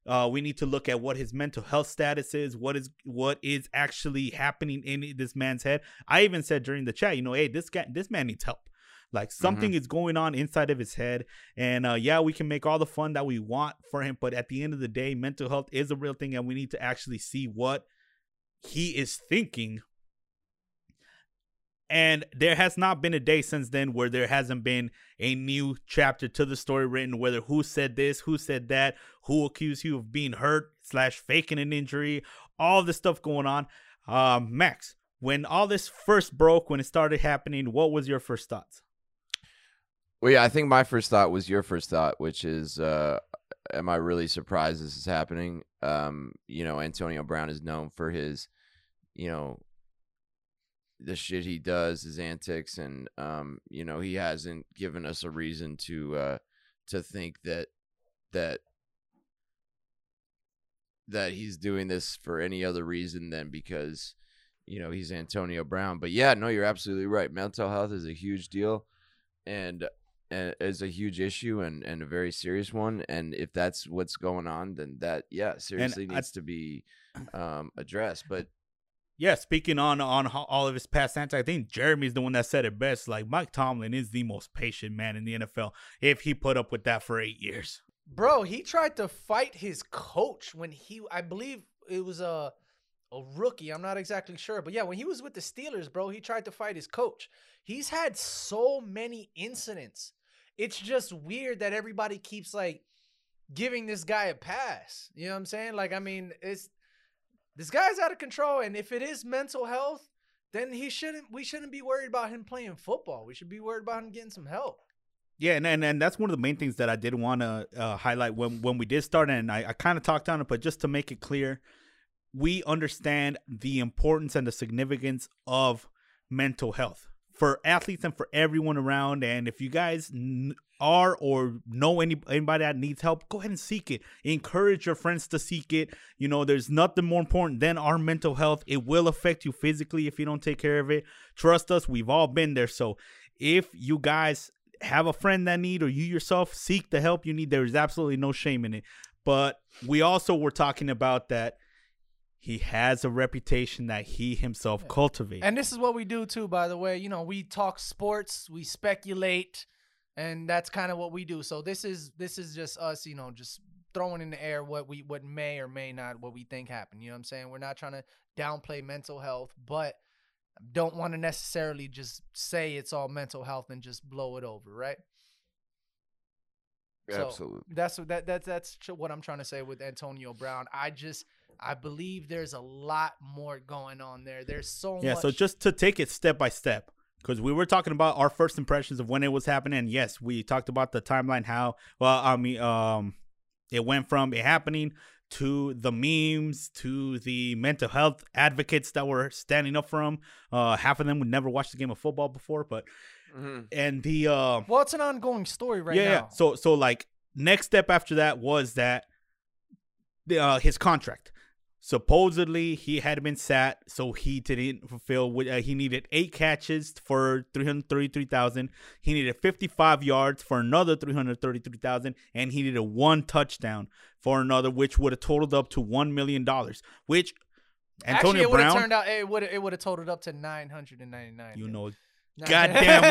Speaker 1: uh, we need to look at what his mental health status is, what is what is actually happening in this man's head. I even said during the chat, you know, hey, this guy, this man needs help. Like something is going on inside of his head, and uh, yeah, we can make all the fun that we want for him, but at the end of the day, mental health is a real thing, and we need to actually see what he is thinking. And there has not been a day since then where there hasn't been a new chapter to the story written, whether who said this, who said that, who accused you of being hurt slash faking an injury, all this stuff going on. Um, Max, when all this first broke, when it started happening, what was your first thoughts?
Speaker 3: Well, yeah, I think my first thought was your first thought, which is, uh, am I really surprised this is happening? Um, you know, Antonio Brown is known for his, you know, the shit he does, his antics, and um, you know, he hasn't given us a reason to uh to think that that that he's doing this for any other reason than because you know he's Antonio Brown. But yeah, no, you're absolutely right. Mental health is a huge deal, and uh, is a huge issue and and a very serious one. And if that's what's going on, then that yeah seriously needs to be um, addressed. But
Speaker 1: Yeah, speaking on on all of his past antics, I think Jeremy's the one that said it best. Like Mike Tomlin is the most patient man in the NFL. If he put up with that for eight years,
Speaker 2: Bro, he tried to fight his coach when he I believe it was a a rookie. I'm not exactly sure, but yeah, when he was with the Steelers, bro, he tried to fight his coach. He's had so many incidents. It's just weird that everybody keeps like giving this guy a pass. You know what I'm saying? Like I mean, it's this guy's out of control and if it is mental health, then he shouldn't we shouldn't be worried about him playing football. We should be worried about him getting some help.
Speaker 1: yeah, and and, and that's one of the main things that I did want to uh, highlight when when we did start, and I, I kind of talked on it, but just to make it clear, we understand the importance and the significance of mental health for athletes and for everyone around. And if you guys n- are or know any anybody that needs help, go ahead and seek it. Encourage your friends to seek it. You know, there's nothing more important than our mental health. It will affect you physically if you don't take care of it. Trust us, we've all been there. So if you guys have a friend that need or you yourself seek the help you need, there is absolutely no shame in it. But we also were talking about that he has a reputation that he himself cultivated.
Speaker 2: And this is what we do too, by the way. You know, we talk sports, we speculate, and that's kind of what we do. So this is this is just us, you know, just throwing in the air what we what may or may not what we think happened. You know what I'm saying? We're not trying to downplay mental health, but don't want to necessarily just say it's all mental health and just blow it over, right? So,
Speaker 3: absolutely,
Speaker 2: That's what that that's that's what I'm trying to say with Antonio Brown. I just I believe there's a lot more going on there. There's so
Speaker 1: yeah,
Speaker 2: much.
Speaker 1: so just to take it step by step, because we were talking about our first impressions of when it was happening. And yes, we talked about the timeline, how well I mean, um, it went from it happening to the memes to the mental health advocates that were standing up for him. Uh, half of them would never watch the game of football before, but
Speaker 3: Mhm.
Speaker 1: and the uh,
Speaker 2: well, it's an ongoing story right
Speaker 1: yeah, yeah. So so like next step after that was that the uh, his contract. Supposedly he had been sat, so he didn't fulfill. what- Uh, he needed eight catches for three hundred thirty-three thousand. He needed fifty-five yards for another three hundred thirty-three thousand, and he needed one touchdown for another, which would have totaled up to one million dollars. Which
Speaker 2: Actually,
Speaker 1: Antonio
Speaker 2: it would have
Speaker 1: Brown,
Speaker 2: turned out it would it would have totaled up to nine hundred and ninety nine.
Speaker 1: you know, goddamn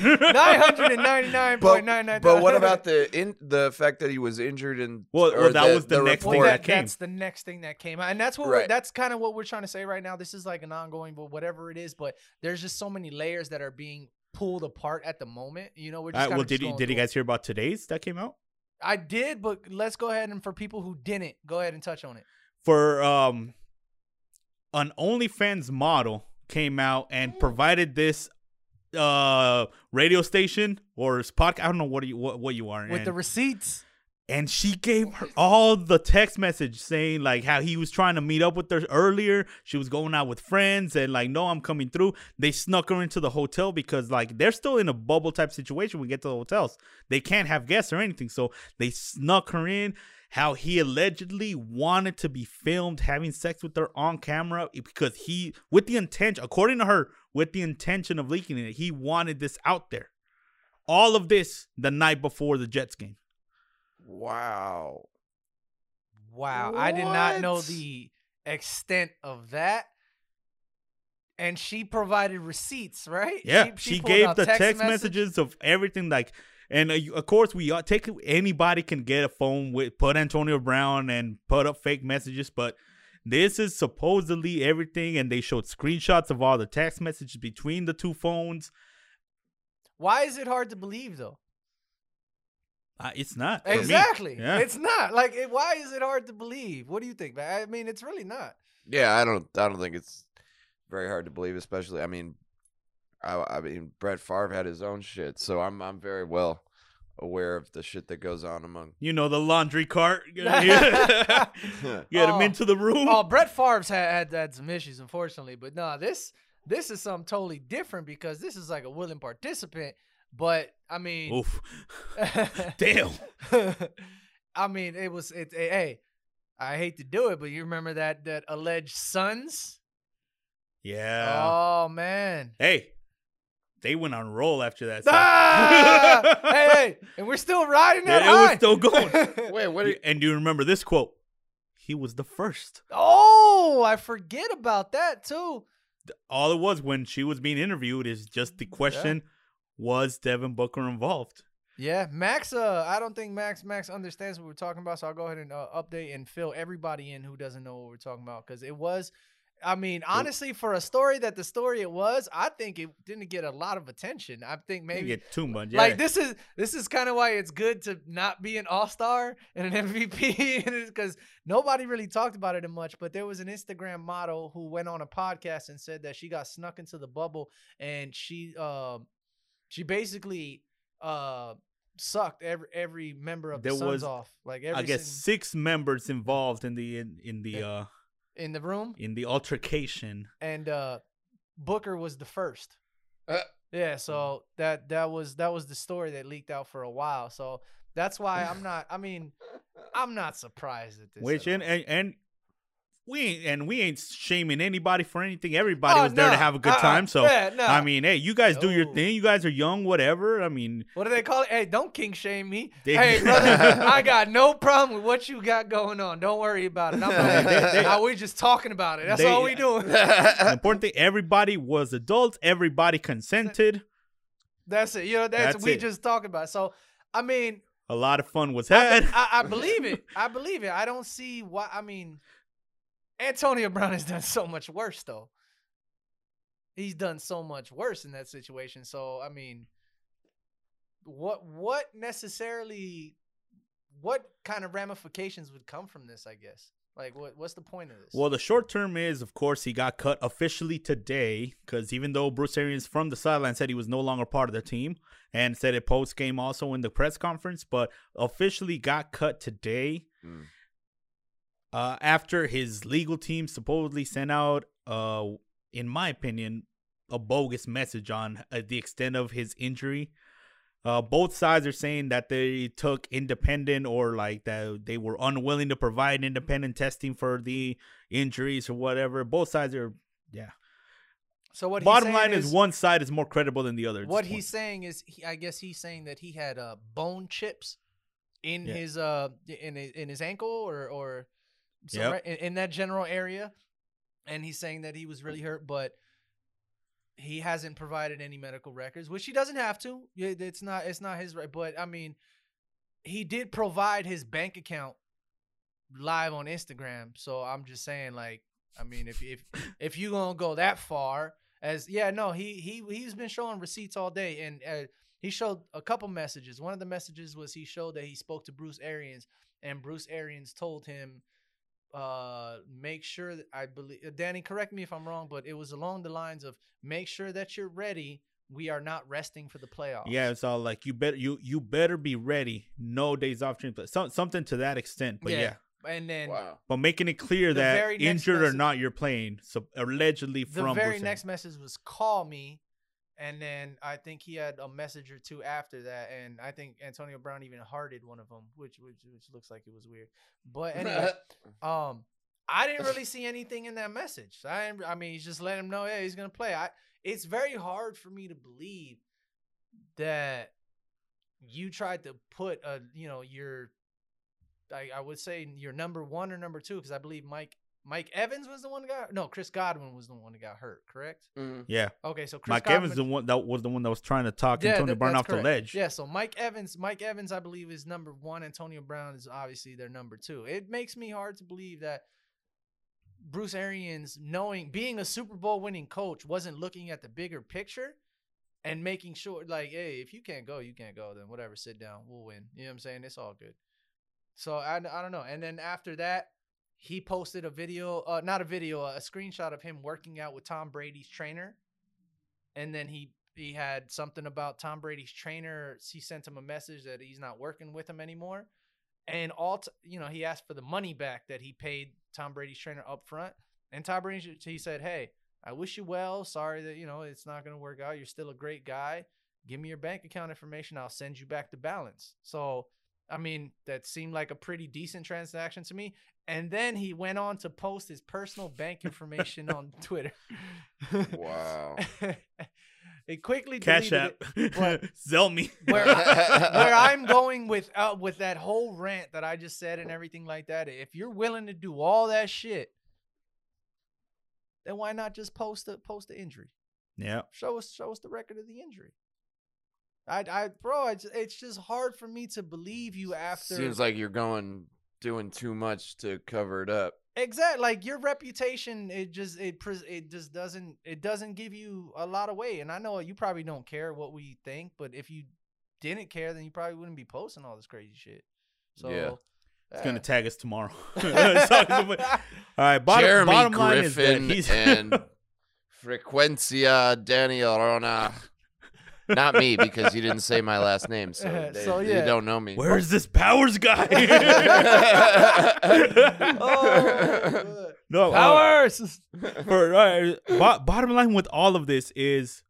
Speaker 1: what-
Speaker 2: nine hundred and ninety nine
Speaker 3: but
Speaker 2: point nine nine.
Speaker 3: but what about the in the fact that he was injured and
Speaker 1: Well- well, that was the next
Speaker 2: Well,
Speaker 1: thing
Speaker 2: that,
Speaker 1: that came.
Speaker 2: that's the next thing that came out, and that's what we're,
Speaker 3: Right.
Speaker 2: that's kind of what we're trying to say right now. This is like an ongoing, but whatever it is, but there's just so many layers that are being pulled apart at the moment. You know, we're just kinda
Speaker 1: well,
Speaker 2: just
Speaker 1: did you, did you guys hear about today's that came out?
Speaker 2: I did, but let's go ahead and for people who didn't, go ahead and touch on it.
Speaker 1: for um an OnlyFans model came out and provided this uh radio station or podcast. I don't know what you what, what you are.
Speaker 2: With
Speaker 1: and,
Speaker 2: the receipts,
Speaker 1: and she gave her all the text message saying like how he was trying to meet up with her earlier. She was going out with friends and like, no, I'm coming through. They snuck her into the hotel because like they're still in a bubble type situation. when We get to the hotels, they can't have guests or anything, so they snuck her in. How he allegedly wanted to be filmed having sex with her on camera because he, with the intention, according to her, with the intention of leaking it, he wanted this out there. All of this the night before the Jets game.
Speaker 3: Wow.
Speaker 2: wow, I did not know the extent of that. And she provided receipts, right?
Speaker 1: Yeah, she,
Speaker 2: pulled
Speaker 1: gave the text,
Speaker 2: message-
Speaker 1: messages of everything. Like, and uh, of course, we uh, take anybody can get a phone with put Antonio Brown and put up fake messages, but this is supposedly everything. And they showed screenshots of all the text messages between the two phones.
Speaker 2: Why is it hard to believe though?
Speaker 1: Uh, it's not.
Speaker 2: Exactly.
Speaker 1: Yeah.
Speaker 2: It's not. Like it, why is it hard to believe? What do you think, man? I mean, it's really not.
Speaker 3: Yeah, I don't. I don't think it's very hard to believe, especially. I mean, I, I mean, Brett Favre had his own shit, so I'm I'm very well aware of the shit that goes on among.
Speaker 1: you know the laundry cart. Get him
Speaker 2: Oh.
Speaker 1: into the room.
Speaker 2: Oh, Brett Favre's had, had had some issues, unfortunately, but no, this this is something totally different because this is like a willing participant. But I mean,
Speaker 1: Oof. Damn.
Speaker 2: I mean, it was it, it- Hey, I hate to do it, but you remember that that alleged sons?
Speaker 1: Yeah.
Speaker 2: Oh man.
Speaker 1: Hey, they went on a roll after that.
Speaker 2: Ah! hey, hey, and we're still riding that
Speaker 1: Yeah, it was still going.
Speaker 3: Wait, what? Are you,
Speaker 1: and do you remember this quote? He was the first.
Speaker 2: oh, I forget about that too.
Speaker 1: All it was when she was being interviewed is just the question: Was Devin Booker involved?
Speaker 2: Yeah, Max. Uh, I don't think Max Max understands what we're talking about. So I'll go ahead and uh, update and fill everybody in who doesn't know what we're talking about because it was. I mean, honestly, for a story that the story it was, I think it didn't get a lot of attention. I think
Speaker 1: Maybe get too much. Yeah.
Speaker 2: like this is this is kind of why it's good to not be an all star and an MVP because nobody really talked about it much. But there was an Instagram model who went on a podcast and said that she got snuck into the bubble and she uh, she basically uh sucked every every member of the
Speaker 1: There
Speaker 2: Suns
Speaker 1: was,
Speaker 2: off. Like
Speaker 1: I guess six members involved in the in, in the uh
Speaker 2: in the room,
Speaker 1: in the altercation.
Speaker 2: and uh Booker was the first.
Speaker 3: Uh,
Speaker 2: Yeah, so that that was that was the story that leaked out for a while. So that's why I'm not. I mean, I'm not surprised at this.
Speaker 1: Which
Speaker 2: at
Speaker 1: and, and and we ain't and we ain't shaming anybody for anything. Everybody
Speaker 2: Oh,
Speaker 1: was there to have a good
Speaker 2: Uh-uh.
Speaker 1: time. So
Speaker 2: Yeah, no.
Speaker 1: I mean, hey, you guys do your thing. You guys are young, whatever. I mean,
Speaker 2: what do they call it? Hey, don't king shame me.
Speaker 1: They-
Speaker 2: hey, brother, I got no problem with what you got going on. Don't worry about it. I'm
Speaker 1: They- they-
Speaker 2: Uh, we just talking about it. That's all we doing.
Speaker 1: the important thing, everybody was adults. Everybody consented.
Speaker 2: That's it. You know, that's,
Speaker 1: That's
Speaker 2: we
Speaker 1: it.
Speaker 2: just talking about. So, I mean,
Speaker 1: A lot of fun was
Speaker 2: I,
Speaker 1: had.
Speaker 2: I, I believe it. I believe it. I don't see why. I mean, Antonio Brown has done so much worse, though. He's done so much worse in that situation. So, I mean, what what necessarily, what kind of ramifications would come from this? I guess. Like, what what's the point of this?
Speaker 1: Well, the short term is, of course, he got cut officially today because even though Bruce Arians from the sideline said he was no longer part of the team and said it post game also in the press conference, but officially got cut today
Speaker 3: Mm.
Speaker 1: Uh, after his legal team supposedly sent out, uh, in my opinion, a bogus message on uh, the extent of his injury. Uh, both sides are saying that they took independent or like that they were unwilling to provide independent testing for the injuries or whatever. Both sides are, yeah.
Speaker 2: so what? he's
Speaker 1: Bottom
Speaker 2: saying
Speaker 1: line is, one side is more credible than the other.
Speaker 2: what he's saying is he, i guess he's saying that he had uh bone chips in
Speaker 1: Yeah.
Speaker 2: his uh in his, in his ankle or or some
Speaker 1: Yep.
Speaker 2: right- in, in that general area and he's saying that he was really hurt but he hasn't provided any medical records which he doesn't have to. It's not it's not his right but i mean he did provide his bank account live on instagram. So i'm just saying like i mean if if if you gonna go that far as yeah no he he he's been showing receipts all day and uh, he showed a couple messages. One of the messages was he showed that he spoke to bruce arians and bruce arians told him uh make sure that i believe uh, danny correct me if i'm wrong but it was along the lines of make sure that you're ready we are not resting for the playoffs
Speaker 1: Yeah, it's all like you better you you better be ready. No days off training, but some, something to that extent. But yeah,
Speaker 2: and then
Speaker 3: wow.
Speaker 1: but making it clear that
Speaker 2: very next
Speaker 1: injured or not, you're playing. So allegedly
Speaker 2: the
Speaker 1: from
Speaker 2: very
Speaker 1: Bruce
Speaker 2: next message was call me and then i think he had a message or two after that and i think antonio brown even hearted one of them which which, which looks like it was weird. But anyway um i didn't really see anything in that message. I i mean he's just letting him know yeah he's gonna play. I it's very hard for me to believe that you tried to put a you know your I, I would say your number one or number two because I believe Mike Mike Evans was the one that got no Chris Godwin was the one that got hurt correct
Speaker 3: Mhm.
Speaker 1: Yeah,
Speaker 2: okay so Chris
Speaker 1: Mike
Speaker 2: Godwin,
Speaker 1: Evans the one that was the one that was trying to talk
Speaker 2: Yeah,
Speaker 1: Antonio
Speaker 2: that-
Speaker 1: Brown
Speaker 2: that's
Speaker 1: off the ledge.
Speaker 2: Yeah, so Mike Evans, Mike Evans, I believe is number one. Antonio Brown is obviously their number two. It makes me hard to believe that Bruce Arians, knowing being a Super Bowl winning coach, wasn't looking at the bigger picture and making sure, like, hey, if you can't go, you can't go. Then whatever, sit down, we'll win. You know what I'm saying? It's all good. So I, I don't know. And then after that, he posted a video, uh, not a video, a screenshot of him working out with Tom Brady's trainer and then he he had something about Tom Brady's trainer. He sent him a message that he's not working with him anymore, and all t- you know, he asked for the money back that he paid Tom Brady's trainer up front. And Tom Brady he said, "Hey, I wish you well. Sorry that you know it's not going to work out. You're still a great guy. Give me your bank account information. I'll send you back the balance." So, I mean, that seemed like a pretty decent transaction to me. And then he went on to post his personal bank information on Twitter.
Speaker 3: Wow.
Speaker 2: he quickly
Speaker 1: Cash
Speaker 2: deleted
Speaker 1: app.
Speaker 2: it,
Speaker 1: Sell me.
Speaker 2: where, I, where I'm going with uh, with that whole rant that I just said and everything like that. If you're willing to do all that shit, then why not just post a post the injury?
Speaker 1: yeah.
Speaker 2: Show us show us the record of the injury. I I bro, it's it's just hard for me to believe you after
Speaker 3: Seems like you're going doing too much to cover it up.
Speaker 2: exactly like your reputation. It just it pres- it just doesn't it doesn't give you a lot of weight. And I know you probably don't care what we think, but if you didn't care, then you probably wouldn't be posting all this crazy shit. So
Speaker 3: Yeah.
Speaker 1: It's
Speaker 2: eh.
Speaker 1: gonna tag us tomorrow. All right. Bottom,
Speaker 3: Jeremy
Speaker 1: bottom line is that
Speaker 3: Griffin
Speaker 1: he's
Speaker 3: and Frecuencia Daniel Rona. Not me because you didn't say my last name, so they,
Speaker 2: So,
Speaker 3: they
Speaker 2: yeah.
Speaker 3: don't know me.
Speaker 1: Where's this powers guy?
Speaker 2: oh,
Speaker 1: no, uh,
Speaker 2: powers.
Speaker 1: for uh, bo- bottom line with all of this is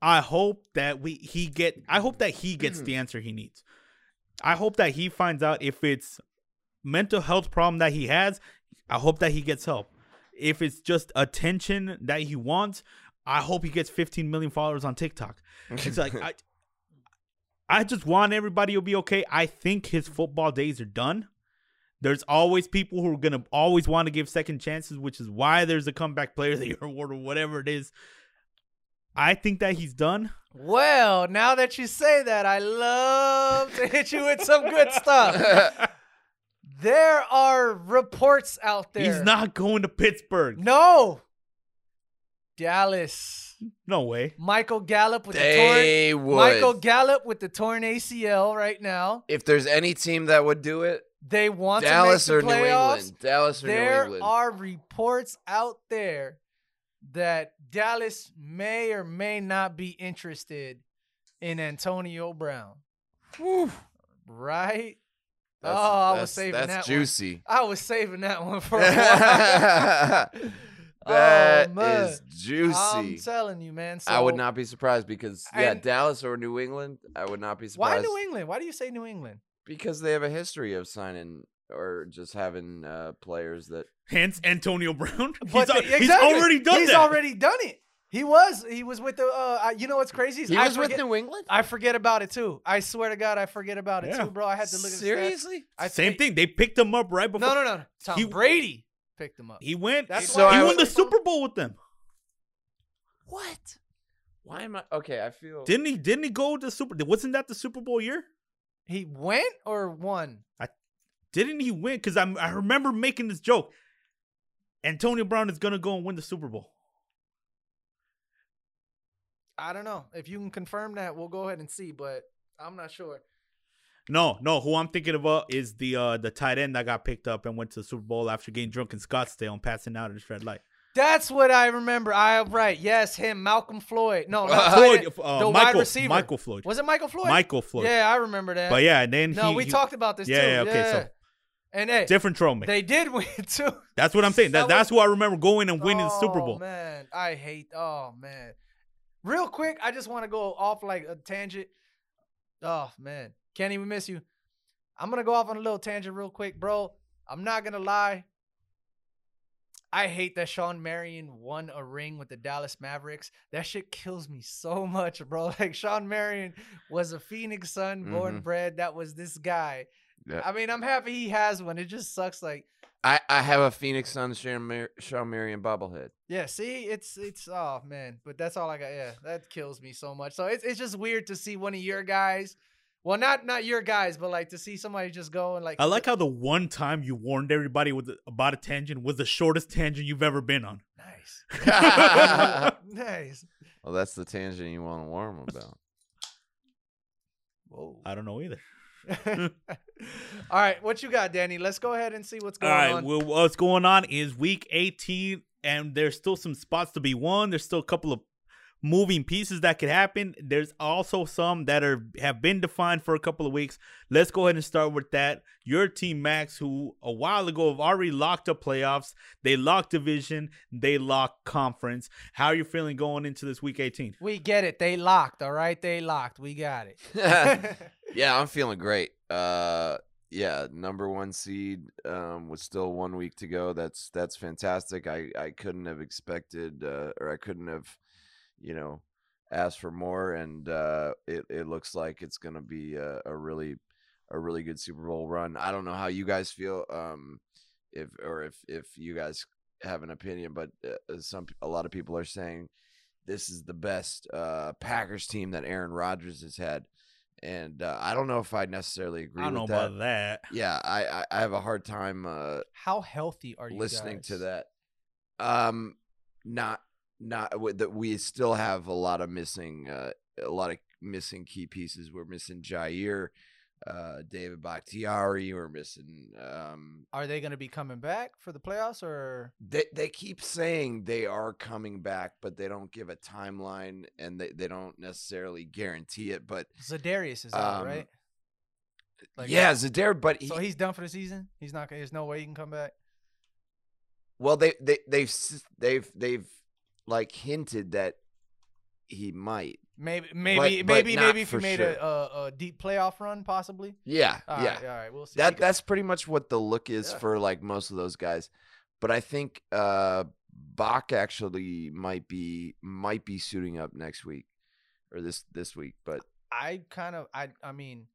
Speaker 1: I hope that we he get I hope that he gets the answer he needs. I hope that he finds out if it's mental health problem that he has, I hope that he gets help. If it's just attention that he wants, I hope he gets 15 million followers on TikTok. It's like I I just want everybody to be okay. I think his football days are done. There's always people who are gonna always want to give second chances, which is why there's a comeback player of the year award or whatever it is. I think that he's done.
Speaker 2: Well, now that you say that, I love to hit you with some good stuff. There are reports out there.
Speaker 1: He's not going to Pittsburgh.
Speaker 2: No. Dallas.
Speaker 1: No way.
Speaker 2: Michael Gallup with the
Speaker 3: they
Speaker 2: torn.
Speaker 3: would.
Speaker 2: Michael Gallup with the torn ACL right now.
Speaker 3: if there's any team that would do it,
Speaker 2: They want
Speaker 3: Dallas
Speaker 2: to
Speaker 3: or
Speaker 2: make the
Speaker 3: New
Speaker 2: playoffs.
Speaker 3: England. Dallas or New England.
Speaker 2: There
Speaker 3: England.
Speaker 2: are reports out there that Dallas may or may not be interested in Antonio Brown. Right?
Speaker 3: That's-
Speaker 2: oh, I was saving
Speaker 3: that's
Speaker 2: that one.
Speaker 3: juicy.
Speaker 2: I was saving that one for a while.
Speaker 3: That
Speaker 2: Oh,
Speaker 3: is
Speaker 2: man. I'm
Speaker 3: juicy.
Speaker 2: telling you, man. So
Speaker 3: I would not be surprised because yeah, Dallas or New England, I would not be surprised.
Speaker 2: Why New England? Why do you say New England?
Speaker 3: because they have a history of signing or just having uh, players that
Speaker 1: Hence Antonio Brown.
Speaker 2: But
Speaker 1: he's, al-
Speaker 2: they-
Speaker 1: he's already done
Speaker 2: He's
Speaker 1: that.
Speaker 2: already done it. He was. He was with the. Uh, I- you know what's crazy? is
Speaker 3: he
Speaker 2: I
Speaker 3: was with New England.
Speaker 2: I forget about it too. I swear to God, I forget about it
Speaker 1: Yeah.
Speaker 2: too, bro. I had to look at the stats.
Speaker 3: Seriously?
Speaker 2: I
Speaker 1: Same
Speaker 2: think-
Speaker 1: thing. They picked him up right before
Speaker 2: No, no, no. Tom
Speaker 1: He-
Speaker 2: Brady picked him up.
Speaker 1: he went.
Speaker 2: That's
Speaker 3: So
Speaker 1: he
Speaker 3: I
Speaker 1: won the Super Bowl with them.
Speaker 3: What? Why am I okay? I feel
Speaker 1: Didn't he? Didn't he go to Super? Wasn't that the Super Bowl year?
Speaker 2: He went or won?
Speaker 1: I didn't he win? Because I I remember making this joke. Antonio Brown is gonna go and win the Super Bowl.
Speaker 2: I don't know. If you can confirm that, we'll go ahead and see. But I'm not sure.
Speaker 1: No, no. Who I'm thinking about is the uh the tight end that got picked up and went to the Super Bowl after getting drunk in Scottsdale and passing out at his red light.
Speaker 2: That's what I remember. I right. Yes, him, Malcolm Floyd. No, not
Speaker 1: Floyd, uh,
Speaker 2: the
Speaker 1: Michael,
Speaker 2: wide receiver.
Speaker 1: Michael Floyd.
Speaker 2: Was it Michael Floyd?
Speaker 1: Michael Floyd.
Speaker 2: Yeah, I remember that.
Speaker 1: But yeah, and then
Speaker 2: no,
Speaker 1: he,
Speaker 2: we
Speaker 1: he-
Speaker 2: talked about this
Speaker 1: Yeah,
Speaker 2: too.
Speaker 1: yeah, okay, so-
Speaker 2: and hey,
Speaker 1: different Tromic.
Speaker 2: they did win too.
Speaker 1: That's what I'm saying. That,
Speaker 2: That
Speaker 1: that's who I remember going and winning the Super Bowl.
Speaker 2: Oh,
Speaker 1: Bowl.
Speaker 2: man, I hate. Oh man, real quick, I just want to go off like a tangent. Oh man, Kenny, we miss you. I'm gonna go off on a little tangent real quick, bro. I'm not gonna lie. I hate that Shawn Marion won a ring with the Dallas Mavericks. That shit kills me so much, bro. Like Shawn Marion was a Phoenix Sun, born
Speaker 3: Mhm.
Speaker 2: bred. That was this guy.
Speaker 3: Yeah.
Speaker 2: I mean, I'm happy he has one. It just sucks. Like,
Speaker 3: I, I have a Phoenix Suns Sean, Mar- Shawn Marion bobblehead.
Speaker 2: Yeah, see, it's it's oh man, but that's all I got. Yeah, that kills me so much. So it's it's just weird to see one of your guys, well, not not your guys, but like to see somebody just go and like.
Speaker 1: I like how the one time you warned everybody with about a tangent was the shortest tangent you've ever been on.
Speaker 2: nice, nice.
Speaker 3: Well, that's the tangent you want to warn them about.
Speaker 2: Whoa.
Speaker 1: I don't know either.
Speaker 2: all right, what you got, Danny? Let's go ahead and see what's
Speaker 1: All
Speaker 2: going
Speaker 1: right,
Speaker 2: on.
Speaker 1: well, what's going on is week 18, and there's still some spots to be won. There's still a couple of moving pieces that could happen. There's also some that are have been defined for a couple of weeks. Let's go ahead and start with that. Your team, Max, who a while ago have already locked up playoffs. They locked division. They locked conference. How are you feeling going into this week 18?
Speaker 2: we get it. They locked. All right, they locked. We got it.
Speaker 3: yeah, I'm feeling great. Uh, yeah, number one seed um, with still one week to go. That's that's fantastic. I I couldn't have expected, uh, or I couldn't have, you know, ask for more. And uh, it it looks like it's gonna be a, a really a really good Super Bowl run. I don't know how you guys feel, um, if or if if you guys have an opinion, but uh, some a lot of people are saying this is the best uh, Packers team that Aaron Rodgers has had and uh, I don't know if I necessarily agree.
Speaker 1: I don't know
Speaker 3: that.
Speaker 1: about that.
Speaker 3: Yeah, I, I I have a hard time uh,
Speaker 2: How healthy are you
Speaker 3: listening to that. Um, not not that we still have a lot of missing uh, a lot of missing key pieces. We're missing Jaire, uh, David Bakhtiari. We're missing. Um,
Speaker 2: Are they going to be coming back for the playoffs or?
Speaker 3: they they keep saying they are coming back, but they don't give a timeline and they, they don't necessarily guarantee it. But
Speaker 2: Za'Darius is out,
Speaker 3: Um,
Speaker 2: right? Like,
Speaker 3: yeah, Zadar, but he,
Speaker 2: So he's done for the season. He's not. There's no way he can come back.
Speaker 3: Well, they they they've they've they've like hinted that he might.
Speaker 2: Maybe, maybe,
Speaker 3: but
Speaker 2: maybe,
Speaker 3: not
Speaker 2: maybe if
Speaker 3: for
Speaker 2: you made
Speaker 3: sure.
Speaker 2: a, a, a deep playoff run, possibly.
Speaker 3: Yeah,
Speaker 2: All
Speaker 3: yeah.
Speaker 2: right, all right, we'll see.
Speaker 3: That that's pretty much what the look is
Speaker 2: Yeah.
Speaker 3: for like most of those guys. But I think uh Bach actually might be might be suiting up next week or this this week. But
Speaker 2: I kind of, I, I mean,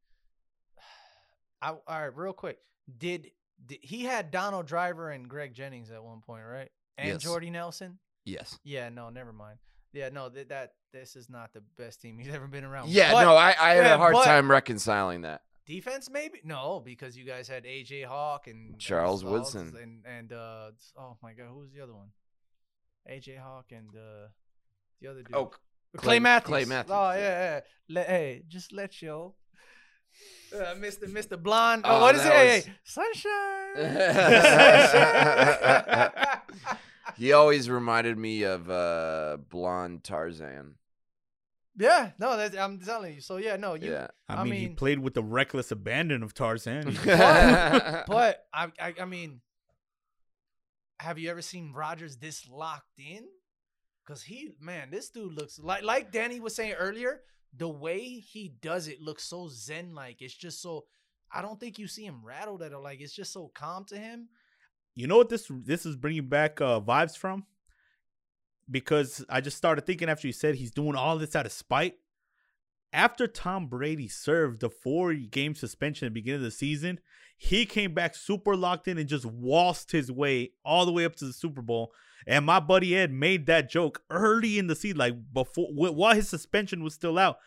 Speaker 2: I, all right, real quick. Did, did he had Donald Driver and Greg Jennings at one point, right? And
Speaker 3: Yes.
Speaker 2: Jordy Nelson.
Speaker 3: Yes,
Speaker 2: Yeah, no, never mind. Yeah, no, that, that this is not the best team he's ever been around.
Speaker 3: yeah.
Speaker 2: But
Speaker 3: no, I I had
Speaker 2: yeah,
Speaker 3: a hard
Speaker 2: but-
Speaker 3: time reconciling that.
Speaker 2: defense maybe no because you guys had AJ Hawk and and
Speaker 3: Charles
Speaker 2: Sauls
Speaker 3: Woodson.
Speaker 2: and and uh oh my god who was the other one? AJ Hawk and uh the other dude.
Speaker 3: Oh,
Speaker 2: Clay,
Speaker 3: Clay-
Speaker 2: Matthews.
Speaker 3: Clay Matthews,
Speaker 2: Oh
Speaker 3: yeah.
Speaker 2: yeah. Hey, just let yo. Uh, Mr. Mr. Blonde.
Speaker 3: Oh,
Speaker 2: Oh, what is it?
Speaker 3: that
Speaker 2: Hey, hey, sunshine. sunshine.
Speaker 3: He always reminded me of uh blonde Tarzan.
Speaker 2: yeah, no, that's, I'm telling you. So yeah, no, you.
Speaker 3: yeah.
Speaker 1: I,
Speaker 2: I
Speaker 1: mean, he played with the reckless abandon of Tarzan.
Speaker 2: But I, I, I mean, have you ever seen Rodgers this locked in? Cause he, man, this dude looks like, like Danny was saying earlier. The way he does it looks so zen like. It's just so. I don't think you see him rattled at all. Like it's just so calm to him.
Speaker 1: You know what this this is bringing back uh, vibes from? Because I just started thinking after you said he's doing all this out of spite. After Tom Brady served the four game suspension at the beginning of the season, he came back super locked in and just waltzed his way all the way up to the Super Bowl. And my buddy Ed made that joke early in the season, like before while his suspension was still out.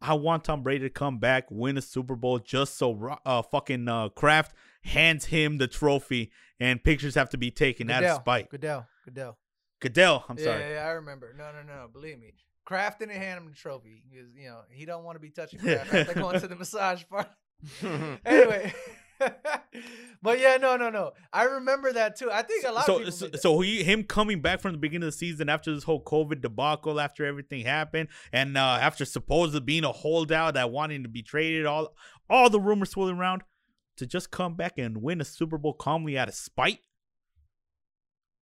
Speaker 1: I want Tom Brady to come back, win a Super Bowl, just so uh, fucking uh, Kraft hands him the trophy, and pictures have to be taken out of spite.
Speaker 2: Goodell, Goodell.
Speaker 1: Goodell, I'm
Speaker 2: yeah,
Speaker 1: sorry.
Speaker 2: Yeah, yeah, I remember. No, no, no. Believe me. Kraft didn't hand him the trophy because you know he don't want to be touching Kraft after going to the massage party. anyway. but yeah, no, no, no. I remember that too. I think a lot of
Speaker 1: So,
Speaker 2: people
Speaker 1: so, so he, him coming back from the beginning of the season after this whole COVID debacle, after everything happened, and uh, after supposedly being a holdout that wanting to be traded, all all the rumors swirling around, to just come back and win a Super Bowl calmly out of spite.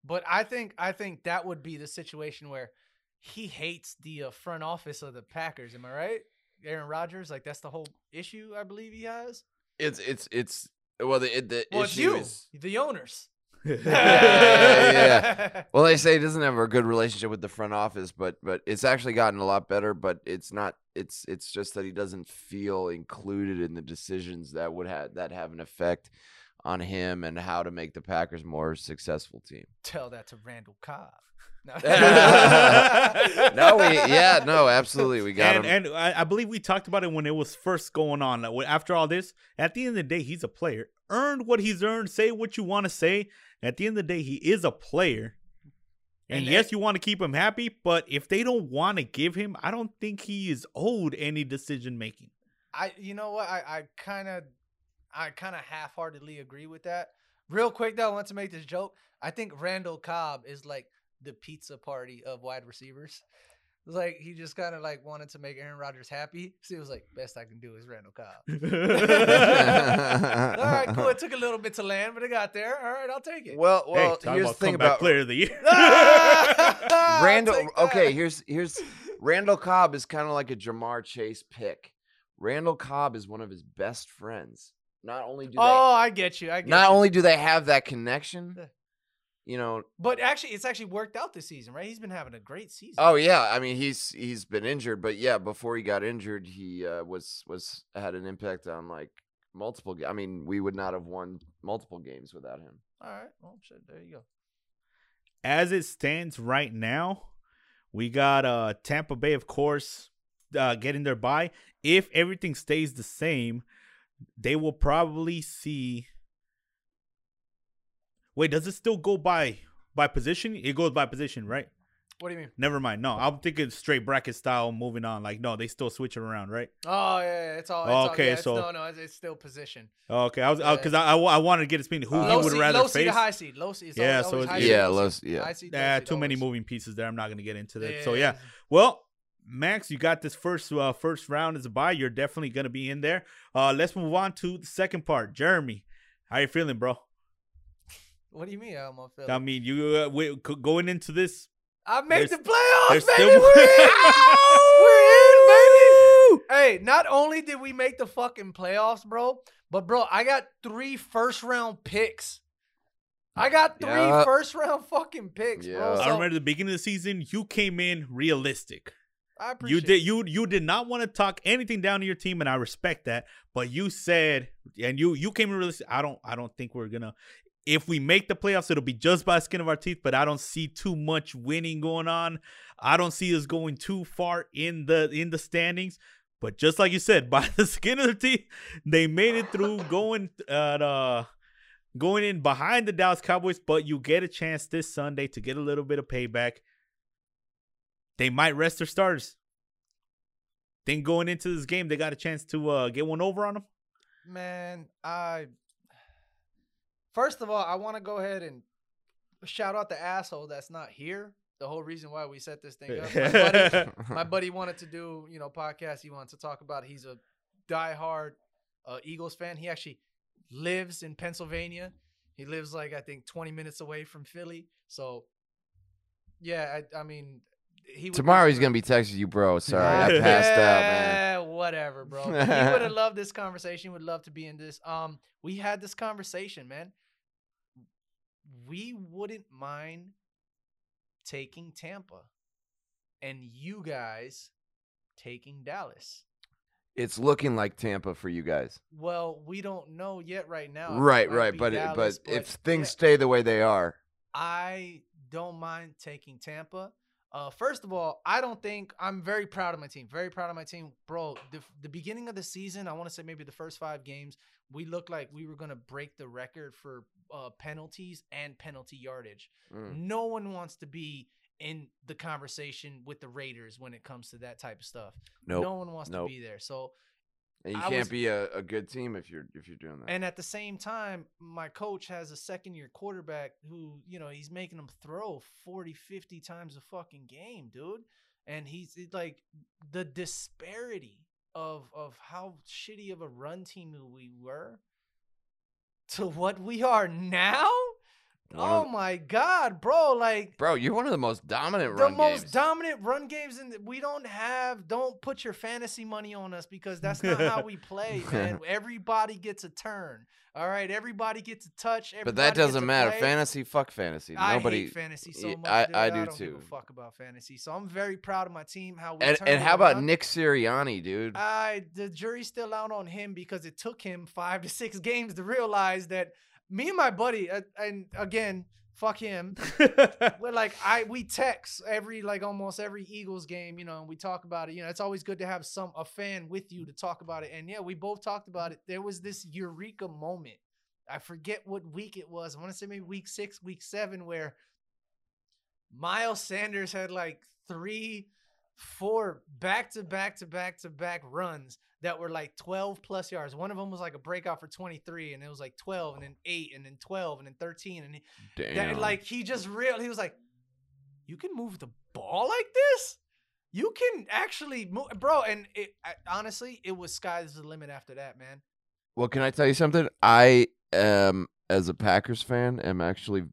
Speaker 2: But I think I think that would be the situation where he hates the uh, front office of the Packers. Am I right? Aaron Rodgers, like that's the whole issue I believe he has.
Speaker 3: It's it's it's well the the
Speaker 2: Well, it's you,
Speaker 3: is
Speaker 2: the owners.
Speaker 3: yeah, well they say he doesn't have a good relationship with the front office, but but it's actually gotten a lot better. But it's not. It's it's just that he doesn't feel included in the decisions that would have that have an effect on him and how to make the Packers more successful team.
Speaker 2: Tell that to Randall Cobb. No,
Speaker 3: no, we yeah, no, absolutely, we got
Speaker 1: and
Speaker 3: him.
Speaker 1: and I, I believe we talked about it when it was first going on. Like, After all this, at the end of the day, he's a player. Earned what he's earned. Say what you want to say. At the end of the day, he is a player. And,
Speaker 2: And
Speaker 1: yes, you want to keep him happy, but if they don't want to give him, I don't think he is owed any decision making.
Speaker 2: I you know what I I kind of I kind of half-heartedly agree with that. Real quick though, I want to make this joke. I think Randall Cobb is like the pizza party of wide receivers. It was like he just kind of like wanted to make Aaron Rodgers happy. So he was like, best I can do is Randall Cobb. All right, cool. It took a little bit to land, but it got there. All right, I'll take it.
Speaker 3: Well, well,
Speaker 1: talk
Speaker 3: here's
Speaker 1: about
Speaker 3: the thing
Speaker 1: comeback
Speaker 3: about
Speaker 1: player of the year.
Speaker 3: Randall. Okay, here's here's Randall Cobb is kind of like a Ja'Marr Chase pick. Randall Cobb is one of his best friends. not only do
Speaker 2: Oh, I get you. I get
Speaker 3: not
Speaker 2: you.
Speaker 3: only do they have that connection,
Speaker 2: Yeah.
Speaker 3: You know.
Speaker 2: But actually, it's actually worked out this season, right? He's been having a great season.
Speaker 3: Oh yeah, I mean he's he's been injured, but yeah, before he got injured, he uh, was was had an impact on like multiple. I mean, we would not have won multiple games without him.
Speaker 2: All right. Well, shit. There you go.
Speaker 1: as it stands right now, we got uh Tampa Bay, of course, uh, getting their bye. If everything stays the same, they will probably see. Wait, does it still go by by position? It goes by position, right?
Speaker 2: What do you mean?
Speaker 1: Never mind. No, I'm thinking straight bracket style. Moving on. Like, no, they still switch it around, right?
Speaker 2: Oh yeah, yeah, it's all. It's all
Speaker 1: Okay,
Speaker 2: yeah, it's,
Speaker 1: so-
Speaker 2: no, no, it's, it's still position.
Speaker 1: Okay, I was
Speaker 2: Yeah.
Speaker 1: because I, I I wanted to get his opinion. Who
Speaker 3: Uh,
Speaker 1: he would
Speaker 2: seed,
Speaker 1: rather
Speaker 2: low seed
Speaker 1: face?
Speaker 2: to high seed, low seed.
Speaker 1: Yeah,
Speaker 2: always,
Speaker 1: so it's-
Speaker 2: high seed,
Speaker 3: Yeah,
Speaker 2: low
Speaker 3: low
Speaker 2: seed.
Speaker 3: yeah.
Speaker 2: High seed, low
Speaker 1: Yeah, too many moving pieces there. I'm not gonna get into that.
Speaker 2: Yeah,
Speaker 1: so yeah, well, Max, you got this first uh, first round as a bye. You're definitely gonna be in there. Uh, let's move on to the second part. Jeremy, how you feeling, bro?
Speaker 2: What do you mean? I'm on
Speaker 1: I mean, you uh, we, going into this.
Speaker 2: I make
Speaker 1: there's-
Speaker 2: the playoffs, baby.
Speaker 1: still-
Speaker 2: We're in. We're in, baby. Hey, not only did we make the fucking playoffs, bro, but bro, I got three first round picks. I got three
Speaker 3: Yeah.
Speaker 2: first round fucking picks, bro. So,
Speaker 1: I remember the beginning of the season, you came in realistic.
Speaker 2: I appreciate You
Speaker 1: did you you did not want to talk anything down to your team, and I respect that. But you said, and you you came in realistic. I don't I don't think we're gonna. If we make the playoffs, it'll be just by skin of our teeth. But I don't see too much winning going on. I don't see us going too far in the in the standings. But just like you said, by the skin of their teeth, they made it through going at uh going in behind the Dallas Cowboys. But you get a chance this Sunday to get a little bit of payback. They might rest their starters. Then going into this game, they got a chance to uh, get one over on them.
Speaker 2: Man, I first of all, I want to go ahead and shout out the asshole that's not here. The whole reason why we set this thing up. My buddy, my buddy wanted to do, you know, podcast. He wants to talk about. it. He's a diehard uh, Eagles fan. He actually lives in Pennsylvania. He lives like I think 20 minutes away from Philly. So, yeah, I, I mean, he
Speaker 3: Tomorrow he's gonna be texting you, bro. Sorry, I
Speaker 1: Yeah.
Speaker 3: passed out, man.
Speaker 2: Whatever, bro. he would have loved this conversation. Would love to be in this. Um, we had this conversation, man. We wouldn't mind taking Tampa, and you guys taking Dallas.
Speaker 3: It's looking like Tampa for you guys.
Speaker 2: Well, we don't know yet right now.
Speaker 3: Right, right. But it,
Speaker 2: Dallas,
Speaker 3: but if
Speaker 2: yeah.
Speaker 3: things stay the way they are,
Speaker 2: I don't mind taking Tampa. Uh, first of all, I don't think I'm very proud of my team. Very proud of my team, bro. The, the beginning of the season, I want to say maybe the first five games, we looked like we were gonna break the record for uh, penalties and penalty yardage.
Speaker 3: mm,
Speaker 2: No one wants to be in the conversation with the Raiders when it comes to that type of stuff.
Speaker 3: nope.
Speaker 2: No one wants
Speaker 3: Nope.
Speaker 2: to be there. So
Speaker 3: and you
Speaker 2: I
Speaker 3: can't
Speaker 2: was-
Speaker 3: be a, a good team if you're if you're doing that.
Speaker 2: And at the same time, my coach has a second year quarterback who, you know, he's making them throw 40, 50 times a fucking game, dude. And he's like the disparity of of how shitty of a run team we were to what we are now.
Speaker 3: One
Speaker 2: Oh
Speaker 3: of-
Speaker 2: my god, bro! Like
Speaker 3: bro, you're one of the most dominant run games.
Speaker 2: the most
Speaker 3: games.
Speaker 2: dominant run games and we don't have don't put your fantasy money on us because that's not how we play man everybody gets a turn all right everybody gets a touch
Speaker 3: but that doesn't matter.
Speaker 2: play.
Speaker 3: Fantasy, fuck fantasy.
Speaker 2: I
Speaker 3: Nobody.
Speaker 2: hate fantasy so much.
Speaker 3: I-. I
Speaker 2: I,
Speaker 3: do
Speaker 2: don't give
Speaker 3: too.
Speaker 2: a fuck about fantasy. So I'm very proud of my team. How we
Speaker 3: and and how about. Nick Sirianni, dude?
Speaker 2: I the jury's still out on him because it took him five to six games to realize that me and my buddy, uh, and again, fuck him. We're like I we text every like almost every Eagles game, you know, and we talk about it. You know, it's always good to have some a fan with you to talk about it. And yeah, we both talked about it. There was this eureka moment. I forget what week it was. I want to say maybe week six, week seven, where Miles Sanders had like three, four back to back to back to back runs that were like 12 plus yards. One of them was like a breakout for 23, and it was like 12, and then 8, and then 12, and then 13. And he,
Speaker 3: Damn.
Speaker 2: that, like he just real he was like, you can move the ball like this. You can actually move, bro. And it I, honestly, it was sky's the limit after that, man.
Speaker 3: Well, can I tell you something? I am, as a Packers fan, am actually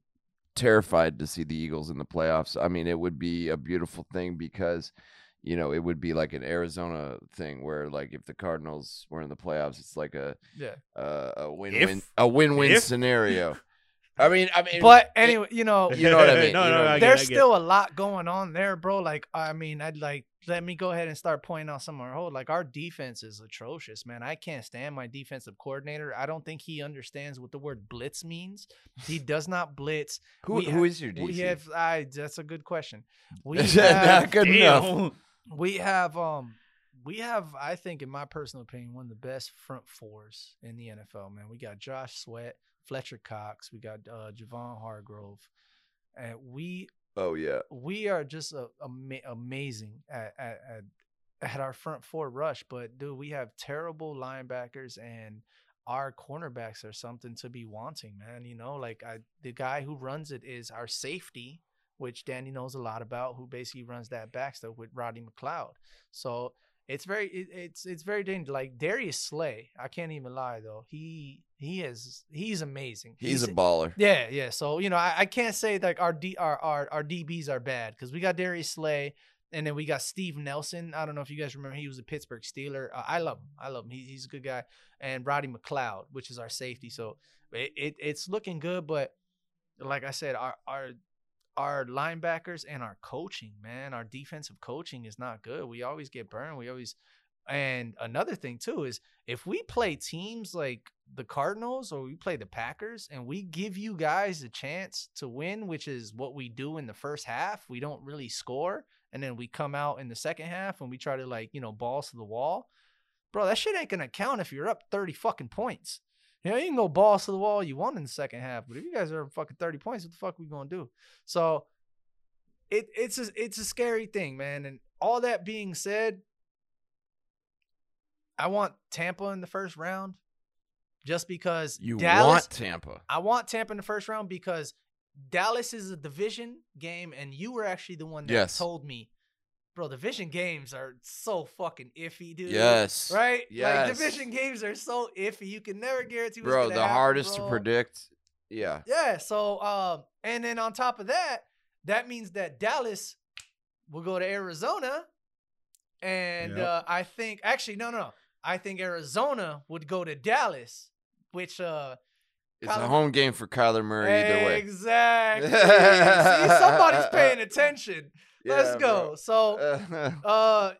Speaker 3: terrified to see the Eagles in the playoffs. I mean, it would be a beautiful thing because, you know, it would be like an Arizona thing where like if the Cardinals were in the playoffs, it's like a
Speaker 2: Yeah.
Speaker 3: uh, a win-win a win-win scenario. I mean, I mean,
Speaker 2: But
Speaker 3: it-
Speaker 2: anyway, you know,
Speaker 3: You know what I mean,
Speaker 1: no,
Speaker 3: you
Speaker 1: no,
Speaker 3: know what I
Speaker 1: I get it,
Speaker 2: there's
Speaker 1: I get
Speaker 2: still a lot going on there, bro. Like, I mean, I'd like let me go ahead and start pointing out some of our hold. Like, our defense is atrocious, man. I can't stand my defensive coordinator. I don't think he understands what the word blitz means. He does not blitz.
Speaker 3: who
Speaker 2: we
Speaker 3: who
Speaker 2: ha-
Speaker 3: is your DC?
Speaker 2: We have. I. That's a good question. We
Speaker 3: Not
Speaker 2: have.
Speaker 3: good enough.
Speaker 2: We have. Um. We have. I think, in my personal opinion, one of the best front fours in the NFL. Man, we got Josh Sweat, Fletcher Cox. We got uh, Javon Hargrave, and we
Speaker 3: Oh yeah.
Speaker 2: we are just a, ama- amazing at, at, at, at our front four rush. But dude, we have terrible linebackers and our cornerbacks are something to be wanting, man. You know, like I, the guy who runs it is our safety, which Danny knows a lot about, who basically runs that back stuff with Rodney McLeod. So it's very, it, it's it's very dangerous. Like Darius Slay, I can't even lie though. He he is he's amazing.
Speaker 3: He's a baller.
Speaker 2: Yeah, yeah. So you know, I, I can't say like our D our our, our DBs are bad because we got Darius Slay and then we got Steve Nelson. I don't know if you guys remember, he was a Pittsburgh Steeler. Uh, I love him. I love him. He, he's a good guy. And Rodney McLeod, which is our safety. So it, it it's looking good, but like I said, our our our linebackers and our coaching, man, our defensive coaching is not good. We always get burned. We always and another thing too is if we play teams like the Cardinals or we play the Packers and we give you guys a chance to win, which is what we do in the first half, we don't really score. And then we come out in the second half and we try to like, you know, balls to the wall. Bro, that shit ain't gonna count if you're up 30 fucking points. You know, you can go balls to the wall you won in the second half, but if you guys are fucking 30 points, what the fuck are we gonna do? So it it's a it's a scary thing, man. And all that being said, I want Tampa in the first round just because
Speaker 3: You
Speaker 2: Dallas
Speaker 3: want Tampa?
Speaker 2: I want Tampa in the first round because Dallas is a division game, and you were actually the one that
Speaker 3: Yes.
Speaker 2: told me, bro, division games are so fucking iffy, dude.
Speaker 3: Yes.
Speaker 2: Right?
Speaker 3: Yes.
Speaker 2: Like division games are so iffy. You can never guarantee what's
Speaker 3: Bro,
Speaker 2: gonna
Speaker 3: the
Speaker 2: happen,
Speaker 3: hardest to predict. Yeah.
Speaker 2: Yeah. So um, and then on top of that, that means that Dallas will go to Arizona. And
Speaker 1: Yep.
Speaker 2: uh, I think actually no no no. I think Arizona would go to Dallas, which uh
Speaker 3: It's
Speaker 2: Kyler-
Speaker 3: a home game for Kyler Murray either way.
Speaker 2: Exactly. See, somebody's paying attention. Let's go.
Speaker 3: bro.
Speaker 2: So,
Speaker 3: Uh,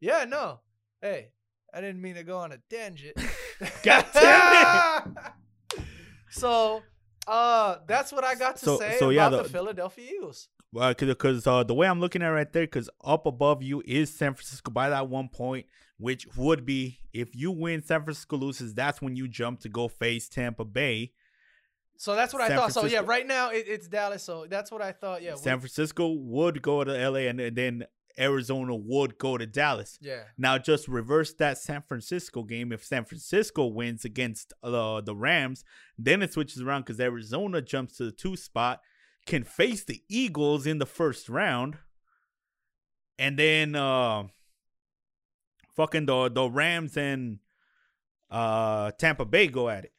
Speaker 2: yeah, no. Hey, I didn't mean to go on a tangent.
Speaker 1: God damn it!
Speaker 2: so, uh, that's what I got to
Speaker 1: So-
Speaker 2: say
Speaker 1: so, yeah,
Speaker 2: about the,
Speaker 1: the-
Speaker 2: Philadelphia Eagles.
Speaker 1: Well, because uh, the way I'm looking at it right there, because up above you is San Francisco by that one point, which would be if you win, San Francisco loses. That's when you jump to go face Tampa Bay.
Speaker 2: So that's what I
Speaker 1: San
Speaker 2: thought. So yeah, right now it, it's Dallas. So that's what I thought. Yeah,
Speaker 1: San Francisco would go to LA, and then Arizona would go to Dallas.
Speaker 2: yeah.
Speaker 1: Now just reverse that San Francisco game. If San Francisco wins against uh, the Rams, then it switches around because Arizona jumps to the two spot, can face the Eagles in the first round, and then uh, fucking the the Rams and uh, Tampa Bay go at it.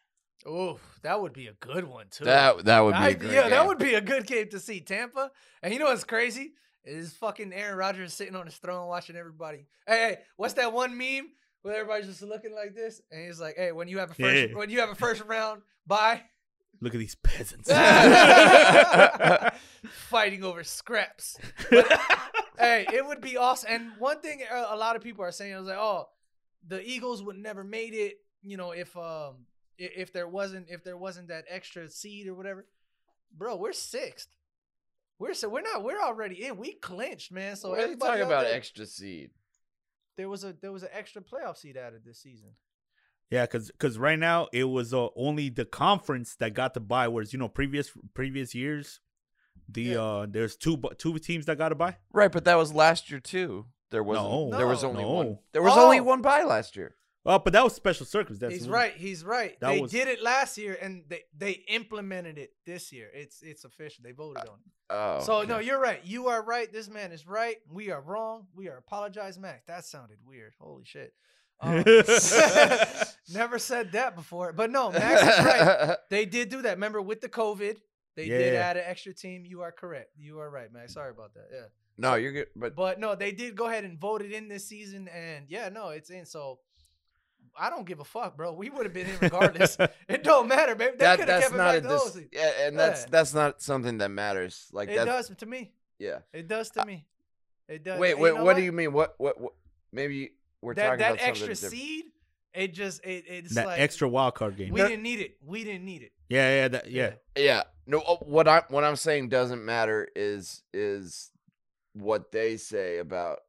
Speaker 2: Oh, that would be a good one too.
Speaker 3: that that would be
Speaker 2: I-
Speaker 3: a great
Speaker 2: yeah,
Speaker 3: game.
Speaker 2: that would be a good game to see. Tampa. And you know what's crazy? Is fucking Aaron Rodgers sitting on his throne watching everybody. Hey, hey, what's that one meme where everybody's just looking like this? And he's like, hey, when you have a first
Speaker 1: Yeah.
Speaker 2: when you have a first round bye.
Speaker 1: Look at these peasants.
Speaker 2: Fighting over scraps. But, hey, it would be awesome. And one thing uh, a lot of people are saying is like, oh, the Eagles would never made it, you know, if um i- if there wasn't if there wasn't that extra seed or whatever. Bro, we're sixth. We're so we're not we're already in. We clinched, man. So
Speaker 3: what are you
Speaker 2: everybody
Speaker 3: talking about
Speaker 2: there-
Speaker 3: extra seed?
Speaker 2: there was a there was an extra playoff seed added this season.
Speaker 1: Yeah, because cause right now it was uh, only the conference that got to bye, whereas you know previous previous years, the
Speaker 2: Yeah.
Speaker 1: uh there's two bu- two teams that got to bye.
Speaker 3: Right, but that was last year too. There was
Speaker 1: No.
Speaker 3: there was only
Speaker 1: No.
Speaker 3: one. There was only
Speaker 2: Oh.
Speaker 3: one bye last year.
Speaker 1: Oh, but that was special circumstances.
Speaker 2: He's right. He's right.
Speaker 1: That
Speaker 2: they
Speaker 1: was-
Speaker 2: did it last year, and they they implemented it this year. It's it's official. They voted on it.
Speaker 3: Oh,
Speaker 2: so no, you're right. You are right. This man is right. We are wrong. We are apologize, Mac. That sounded weird. Holy shit. Um, never said that before. But no, Max is right. They did do that. Remember with the COVID, they did add an extra team. You are correct. You are right, Max. Sorry about that. Yeah.
Speaker 3: No, you're good. But
Speaker 2: But no, they did go ahead and vote it in this season, and yeah, no, it's in. So I don't give a fuck, bro. We would have been in regardless. it don't matter, baby. They
Speaker 3: that
Speaker 2: could have
Speaker 3: that's
Speaker 2: kept it
Speaker 3: not
Speaker 2: back
Speaker 3: a dis- yeah, and that's
Speaker 2: Yeah.
Speaker 3: that's not something that matters. Like that
Speaker 2: It
Speaker 3: that's
Speaker 2: does to me.
Speaker 3: yeah.
Speaker 2: It does to me. It does.
Speaker 3: Wait,
Speaker 2: And
Speaker 3: wait.
Speaker 2: you know
Speaker 3: what, do you mean? What, what what maybe we're
Speaker 2: that
Speaker 3: talking
Speaker 2: that
Speaker 3: about something
Speaker 2: extra
Speaker 3: different.
Speaker 2: seed? It just it, it's
Speaker 1: that
Speaker 2: like
Speaker 1: extra wild card game.
Speaker 2: We didn't need it. We didn't need it.
Speaker 1: yeah, yeah, that, yeah.
Speaker 3: Yeah. No, uh, what I what I'm saying doesn't matter is is what they say about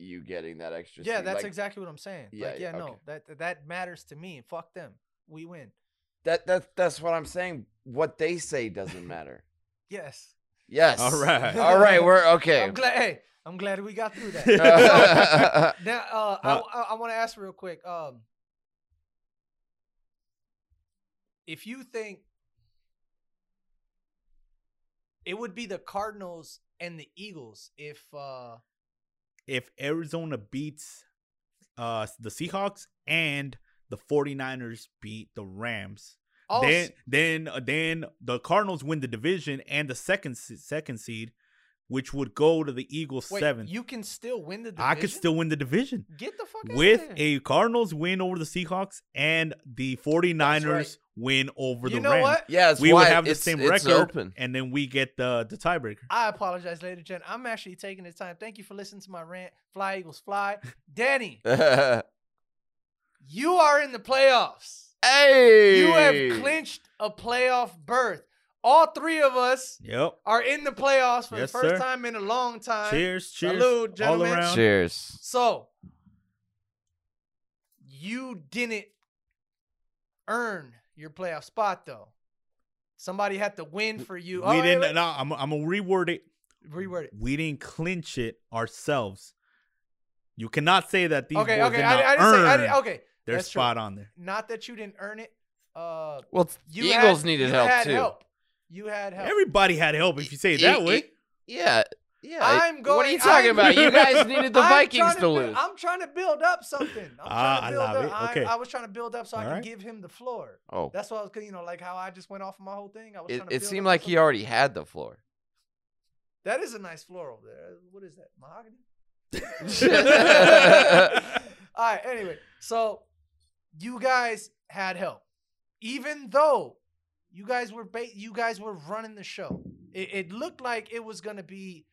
Speaker 3: you getting that extra
Speaker 2: Yeah,
Speaker 3: seed.
Speaker 2: that's
Speaker 3: Like,
Speaker 2: exactly what I'm saying.
Speaker 3: Yeah,
Speaker 2: like, yeah,
Speaker 3: yeah,
Speaker 2: no, that that matters to me. Fuck them. We win.
Speaker 3: that that that's what I'm saying. What they say doesn't matter.
Speaker 2: Yes.
Speaker 3: Yes.
Speaker 1: All right.
Speaker 3: All right, we're okay.
Speaker 2: I'm glad. Hey, I'm glad we got through that. Now, uh,
Speaker 1: Uh,
Speaker 2: I, I, want to ask real quick. Um, if you think it would be the Cardinals and the Eagles if uh,
Speaker 1: If Arizona beats uh the Seahawks and the 49ers beat the Rams,
Speaker 2: all
Speaker 1: then then uh, then the Cardinals win the division and the second second seed, which would go to the Eagles
Speaker 2: wait,
Speaker 1: seventh.
Speaker 2: you can still win the division.
Speaker 1: I could still win the division
Speaker 2: get the fuck
Speaker 1: with a Cardinals win over the Seahawks and the 49ers
Speaker 3: right.
Speaker 1: Win over
Speaker 2: You
Speaker 1: the
Speaker 2: know
Speaker 1: Rams.
Speaker 2: what?
Speaker 3: yeah, that's
Speaker 1: we
Speaker 3: why
Speaker 1: would have the
Speaker 3: it's-
Speaker 1: same
Speaker 3: it's
Speaker 1: record,
Speaker 3: open.
Speaker 1: and then we get the the tiebreaker.
Speaker 2: I apologize, ladies and gentlemen. I'm actually taking the time. Thank you for listening to my rant. Fly Eagles fly. Danny, you are in the playoffs.
Speaker 3: hey,
Speaker 2: You have clinched a playoff berth. All three of us
Speaker 1: Yep.
Speaker 2: are in the playoffs for
Speaker 1: Yes,
Speaker 2: the first
Speaker 1: sir.
Speaker 2: time in a long time.
Speaker 1: Cheers, cheers,
Speaker 2: Salud,
Speaker 1: all
Speaker 2: gentlemen.
Speaker 1: around.
Speaker 3: Cheers.
Speaker 2: So, you didn't earn your playoff spot, though. Somebody had to win for you.
Speaker 1: We
Speaker 2: Oh,
Speaker 1: didn't.
Speaker 2: wait.
Speaker 1: No, I'm. I'm gonna reword it.
Speaker 2: Reword it.
Speaker 1: We didn't clinch it ourselves. You cannot say that these
Speaker 2: Okay,
Speaker 1: boys
Speaker 2: okay.
Speaker 1: did
Speaker 2: I,
Speaker 1: not
Speaker 2: I didn't say. I didn't, okay,
Speaker 1: their
Speaker 2: that's true.
Speaker 1: spot on there.
Speaker 2: not that you didn't earn it. Uh,
Speaker 3: Well,
Speaker 2: you
Speaker 3: Eagles
Speaker 2: had,
Speaker 3: needed
Speaker 2: you
Speaker 3: help
Speaker 2: had
Speaker 3: too.
Speaker 2: Help. You had help.
Speaker 1: Everybody had help if you say it
Speaker 3: E-
Speaker 1: that
Speaker 3: e-
Speaker 1: way.
Speaker 3: Yeah, yeah.
Speaker 2: I'm going.
Speaker 3: What are you talking
Speaker 2: I'm-
Speaker 3: about? You guys needed the
Speaker 2: I'm
Speaker 3: Vikings
Speaker 2: trying
Speaker 3: to
Speaker 2: build-
Speaker 3: lose.
Speaker 2: I'm trying to build up something. I'm
Speaker 1: Ah,
Speaker 2: trying
Speaker 1: I
Speaker 2: to build
Speaker 1: love
Speaker 2: up.
Speaker 1: it.
Speaker 2: I-
Speaker 1: Okay.
Speaker 2: I, was trying to build up so I
Speaker 1: All
Speaker 2: can
Speaker 1: right.
Speaker 2: give him the floor.
Speaker 3: Oh,
Speaker 2: That's why I was, going, you know, like how I just went off of my whole thing. I was
Speaker 3: it,
Speaker 2: to
Speaker 3: it seemed
Speaker 2: up
Speaker 3: like he already had the floor.
Speaker 2: That is a nice floor over there. What is that? Mahogany? All right. Anyway, so you guys had help, even though you guys were ba- you guys were running the show. It, it looked like it was gonna be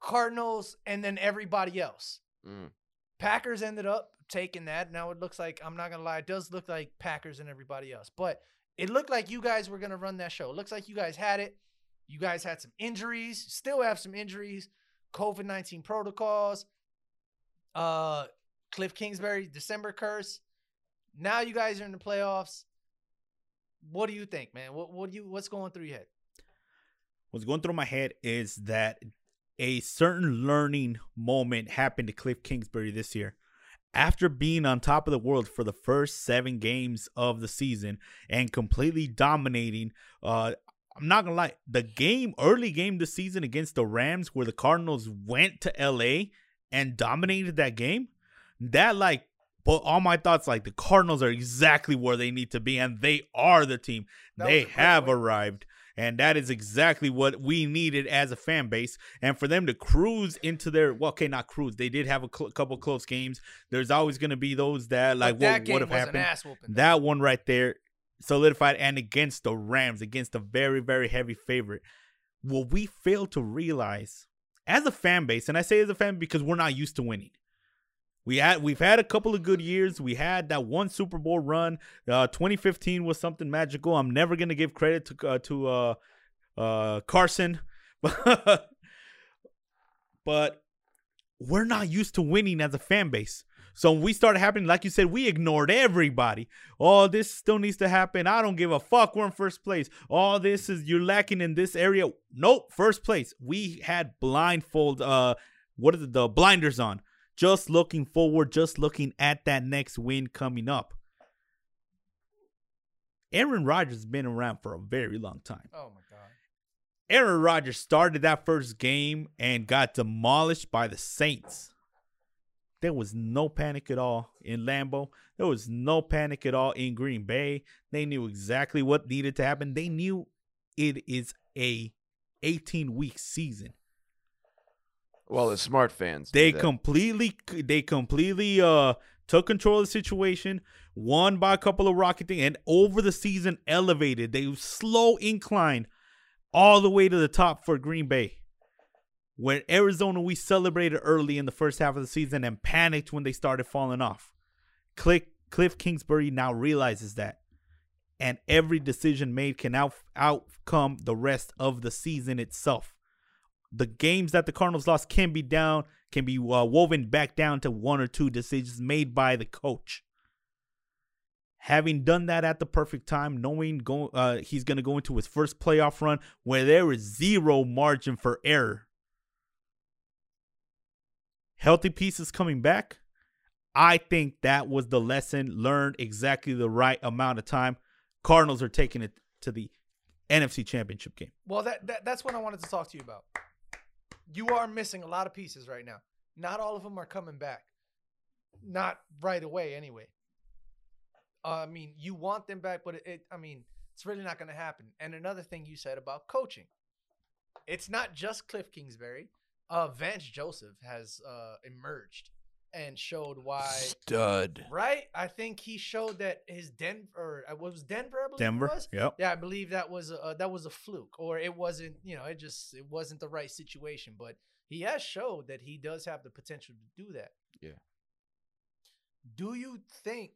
Speaker 2: Cardinals and then everybody else.
Speaker 3: Mm.
Speaker 2: Packers ended up taking that. Now it looks like I'm not gonna lie, it does look like Packers and everybody else, but it looked like you guys were gonna run that show. It looks like you guys had it. You guys had some injuries, still have some injuries, COVID 19 protocols, uh, Cliff Kingsbury, December curse. Now you guys are in the playoffs. What do you think, man? What what do you what's going through your head?
Speaker 1: What's going through my head is that a certain learning moment happened to Cliff Kingsbury this year. After being on top of the world for the first seven games of the season and completely dominating, uh, I'm not gonna lie, the game, early game this season against the Rams, where the Cardinals went to LA and dominated that game, that like but all my thoughts like the Cardinals are exactly where they need to be, and they are the team.
Speaker 2: That
Speaker 1: they
Speaker 2: was a great
Speaker 1: have
Speaker 2: win.
Speaker 1: arrived. And that is exactly what we needed as a fan base. And for them to cruise into their, well, okay, not cruise. They did have a cl- couple close games. There's always going to be those that, like,
Speaker 2: But that
Speaker 1: what would have happened. That one right there solidified and against the Rams, against a very, very heavy favorite. What we fail to realize as a fan base, and I say as a fan because we're not used to winning. We had we've had a couple of good years. We had that one Super Bowl run. Uh, 2015 was something magical. I'm never gonna give credit to uh, to uh, uh, Carson, but we're not used to winning as a fan base. So when we started happening, like you said, we ignored everybody. Oh, this still needs to happen. I don't give a fuck. We're in first place. All this is you're lacking in this area. Nope, first place. We had blindfold. Uh, what is it? The blinders on. Just looking forward. Just looking at that next win coming up. Aaron Rodgers has been around for a very long time.
Speaker 2: oh my god.
Speaker 1: Aaron Rodgers started that first game and got demolished by the Saints. There was no panic at all in Lambeau. There was no panic at all in Green Bay. They knew exactly what needed to happen. They knew it is a 18 week season.
Speaker 3: Well, the smart fans.
Speaker 1: They completely they completely uh took control of the situation, won by a couple of rocket things, and over the season elevated. They slow incline all the way to the top for Green Bay. When Arizona, we celebrated early in the first half of the season and panicked when they started falling off. Cliff, Cliff Kingsbury now realizes that. And every decision made can out, outcome the rest of the season itself the games that the Cardinals lost can be down, can be uh, woven back down to one or two decisions made by the coach. Having done that at the perfect time, knowing go, uh, he's going to go into his first playoff run where there is zero margin for error. Healthy pieces coming back. I think that was the lesson learned exactly the right amount of time. Cardinals are taking it to the NFC Championship game.
Speaker 2: Well, that, that that's what I wanted to talk to you about. You are missing a lot of pieces right now. Not all of them are coming back. Not right away, anyway. Uh, I mean, you want them back, but it, it I mean, it's really not going to happen. And another thing you said about coaching, it's not just Cliff Kingsbury. Uh, Vance Joseph has uh, emerged and showed why.
Speaker 3: Stud.
Speaker 2: Right? I think he showed that his Denver, or uh, what was Denver? I believe it
Speaker 1: Denver.
Speaker 2: was?
Speaker 1: Yep.
Speaker 2: Yeah, I believe that was a, uh, that was a fluke, or it wasn't. You know, it just it wasn't the right situation. But he has showed that he does have the potential to do that.
Speaker 3: Yeah.
Speaker 2: Do you think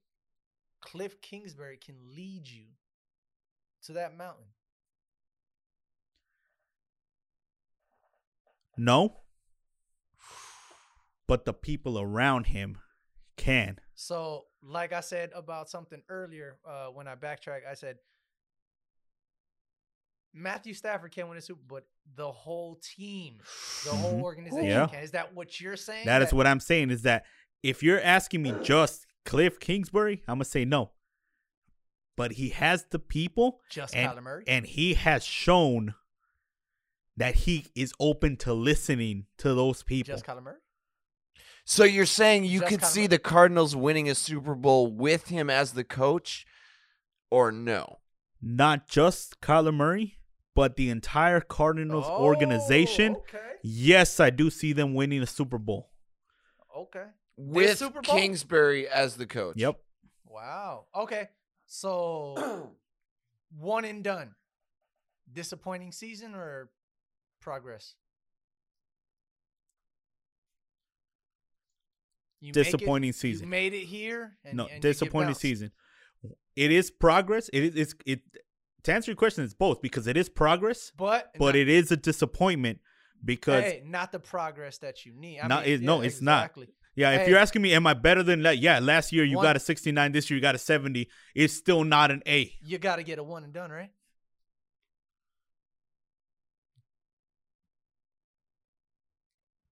Speaker 2: Cliff Kingsbury can lead you to that mountain?
Speaker 1: No. But the people around him can.
Speaker 2: So, like I said about something earlier, uh, when I backtrack, I said Matthew Stafford can win a Super, but the whole team, the whole
Speaker 1: Mhm.
Speaker 2: organization
Speaker 1: Yeah.
Speaker 2: can. Is that what you're saying?
Speaker 1: That is what I'm saying is that if you're asking me just Cliff Kingsbury, I'm going to say no. But he has the people
Speaker 2: just
Speaker 1: and,
Speaker 2: Kyler Murray.
Speaker 1: and he has shown that he is open to listening to those people.
Speaker 2: just Kyler Murray.
Speaker 3: So you're saying you
Speaker 2: Just
Speaker 3: could see
Speaker 2: Murray.
Speaker 3: the Cardinals winning a Super Bowl with him as the coach, or no?
Speaker 1: Not just Kyler Murray, but the entire Cardinals oh, organization.
Speaker 2: Oh, Okay.
Speaker 1: Yes, I do see them winning a Super Bowl.
Speaker 2: Okay.
Speaker 3: With
Speaker 2: Super Bowl?
Speaker 3: Kingsbury as the coach.
Speaker 1: Yep.
Speaker 2: Wow. Okay. So one and done. Disappointing season or progress? You it-
Speaker 1: Disappointing
Speaker 2: You
Speaker 1: season.
Speaker 2: made it here. And,
Speaker 1: no,
Speaker 2: and
Speaker 1: disappointing season. It is progress. It is it's, it to answer your question, it's both because it is progress,
Speaker 2: But
Speaker 1: but
Speaker 2: not,
Speaker 1: it is a disappointment because
Speaker 2: hey, not the progress that you need. I
Speaker 1: Not-
Speaker 2: mean,
Speaker 1: it- no,
Speaker 2: yeah,
Speaker 1: it's not.
Speaker 2: exactly.
Speaker 1: yeah, if you're asking me, am I better than that? Yeah, last year you
Speaker 2: One-
Speaker 1: got a 69, this year you got a 70. It's still not an A.
Speaker 2: You got to get a one and done, right?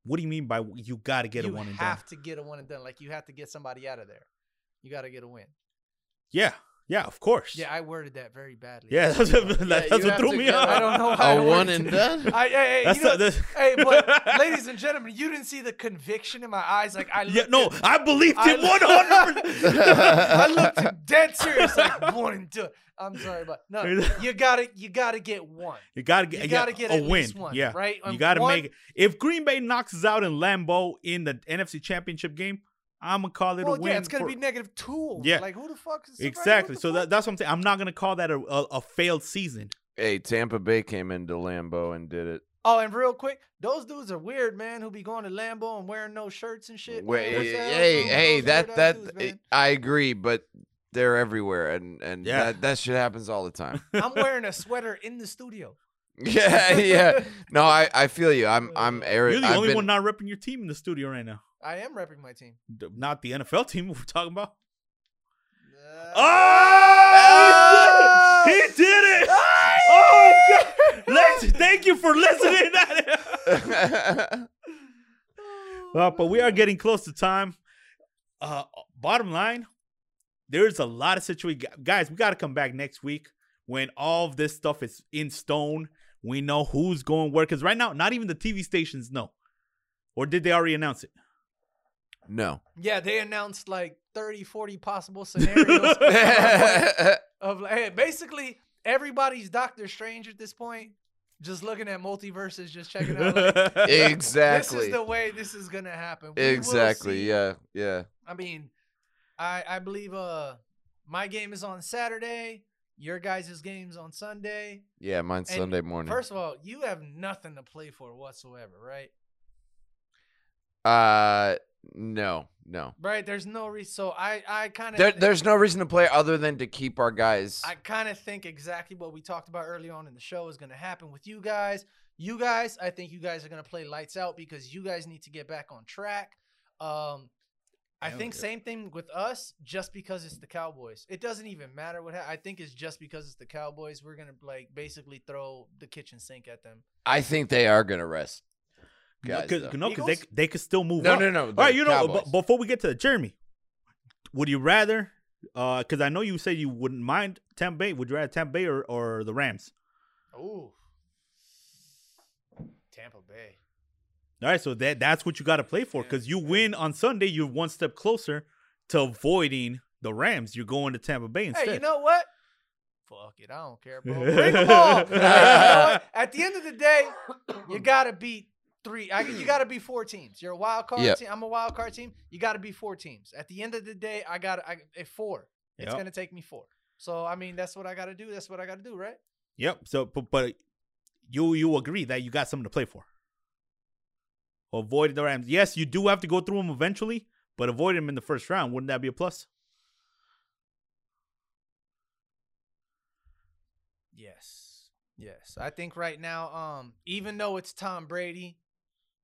Speaker 1: What do you mean by you got to get
Speaker 2: you
Speaker 1: a one and done?
Speaker 2: You have to get a one and done. Like you have to get somebody out of there. You got to get a win.
Speaker 1: Yeah, yeah, of course.
Speaker 2: Yeah, I worded that very badly.
Speaker 1: yeah, that's, what- that's
Speaker 3: you
Speaker 1: what threw me off.
Speaker 2: I don't know how I
Speaker 3: A one and done.
Speaker 2: I, hey, hey, you know,
Speaker 1: not-
Speaker 2: hey, but ladies and gentlemen, you didn't see the conviction in my eyes. Like I,
Speaker 1: Yeah, no,
Speaker 2: at-
Speaker 1: I believed
Speaker 2: I
Speaker 1: him
Speaker 2: looked-
Speaker 1: 100.
Speaker 2: I looked dead serious, like one and two. I'm sorry, but no, you gotta, you gotta get one.
Speaker 1: You gotta get,
Speaker 2: You gotta get
Speaker 1: a
Speaker 2: at
Speaker 1: win.
Speaker 2: least one,
Speaker 1: yeah,
Speaker 2: right?
Speaker 1: You
Speaker 2: Um,
Speaker 1: gotta
Speaker 2: one-
Speaker 1: make it. If Green Bay knocks us out in Lambeau in the NFC Championship game, I'm gonna call it
Speaker 2: Well,
Speaker 1: a win.
Speaker 2: yeah, it's gonna
Speaker 1: for-
Speaker 2: be negative two.
Speaker 1: Yeah.
Speaker 2: like who the fuck is
Speaker 1: exactly. So
Speaker 2: the
Speaker 1: that, that's what I'm saying. I'm not gonna call that a, a, a failed season.
Speaker 3: Hey, Tampa Bay came into Lambeau and did it.
Speaker 2: Oh, and real quick, those dudes are weird, man. Who be going to Lambeau and wearing no shirts and shit.
Speaker 3: Wait,
Speaker 2: man. What's the hell
Speaker 3: hey, hey, that that
Speaker 2: dudes,
Speaker 3: eh. I agree, but they're everywhere, and and
Speaker 1: Yeah.
Speaker 3: that that shit happens all the time.
Speaker 2: I'm wearing a sweater in the studio.
Speaker 3: yeah, yeah. No, I I feel you. I'm I'm Eric.
Speaker 1: You're the
Speaker 3: I've
Speaker 1: only
Speaker 3: been-
Speaker 1: one not repping your team in the studio right now.
Speaker 2: I am repping my team.
Speaker 1: Not the NFL team we're talking about.
Speaker 2: Uh,
Speaker 1: Oh, he did it! Oh, God. Let's thank you for listening. Uh, but we are getting close to time. Uh, bottom line, there's a lot of situation. Guys, we got to come back next week when all of this stuff is in stone. We know who's going where. Because right now, not even the TV stations know. Or did they already announce it?
Speaker 3: No.
Speaker 2: Yeah, they announced like 30, 40 possible scenarios of like, hey, basically everybody's Doctor Strange at this point. just looking at multiverses, just checking out. Like,
Speaker 3: exactly.
Speaker 2: This is the way this is gonna happen. We
Speaker 3: exactly. Yeah. Yeah.
Speaker 2: I mean, I I believe uh my game is on Saturday. Your guys' game's on Sunday.
Speaker 3: Yeah. Mine's
Speaker 2: And
Speaker 3: Sunday morning.
Speaker 2: First of all, you have nothing to play for whatsoever, right?
Speaker 3: uh, no, no.
Speaker 2: Right? There's no reason. So I I kind of
Speaker 3: There, there's no reason to play other than to keep our guys.
Speaker 2: I kind of think exactly what we talked about early on in the show is going to happen with you guys. You guys, I think you guys are going to play lights out because you guys need to get back on track. Um, I
Speaker 1: Hell
Speaker 2: think
Speaker 1: yeah.
Speaker 2: same thing with us, just because it's the Cowboys. It doesn't even matter what. Ha- I think it's just because it's the Cowboys. We're gonna like basically throw the kitchen sink at them.
Speaker 3: I think they are gonna rest. Guys,
Speaker 1: Cause, no, because they they could still move
Speaker 3: No,
Speaker 1: up.
Speaker 3: no, no.
Speaker 1: All right, you know, b- before we get to Jeremy, would you rather? Uh, because I know you said you wouldn't mind Tampa Bay. Would you rather Tampa Bay or, or the Rams?
Speaker 2: Ooh, Tampa Bay.
Speaker 1: All right, so that that's what you got to play for. Because you win on Sunday, you're one step closer to avoiding the Rams. You're going to Tampa Bay instead.
Speaker 2: Hey, you know what? Fuck it, I don't care, bro. Bring them all. Hey, you know? At the end of the day, you gotta beat three. I, you gotta be four teams. You're a wild card
Speaker 3: Yeah.
Speaker 2: team. I'm a wild card team. You gotta be four teams. At the end of the day, I got I at four. It's
Speaker 1: Yep.
Speaker 2: gonna take me four. So I mean, that's what I gotta do. That's what I gotta do, right?
Speaker 1: Yep. So, but, but you you agree that you got something to play for. Avoid the Rams. Yes, you do have to go through them eventually, but avoid them in the first round. Wouldn't that be a plus?
Speaker 2: Yes. Yes. I think right now, um, even though it's Tom Brady,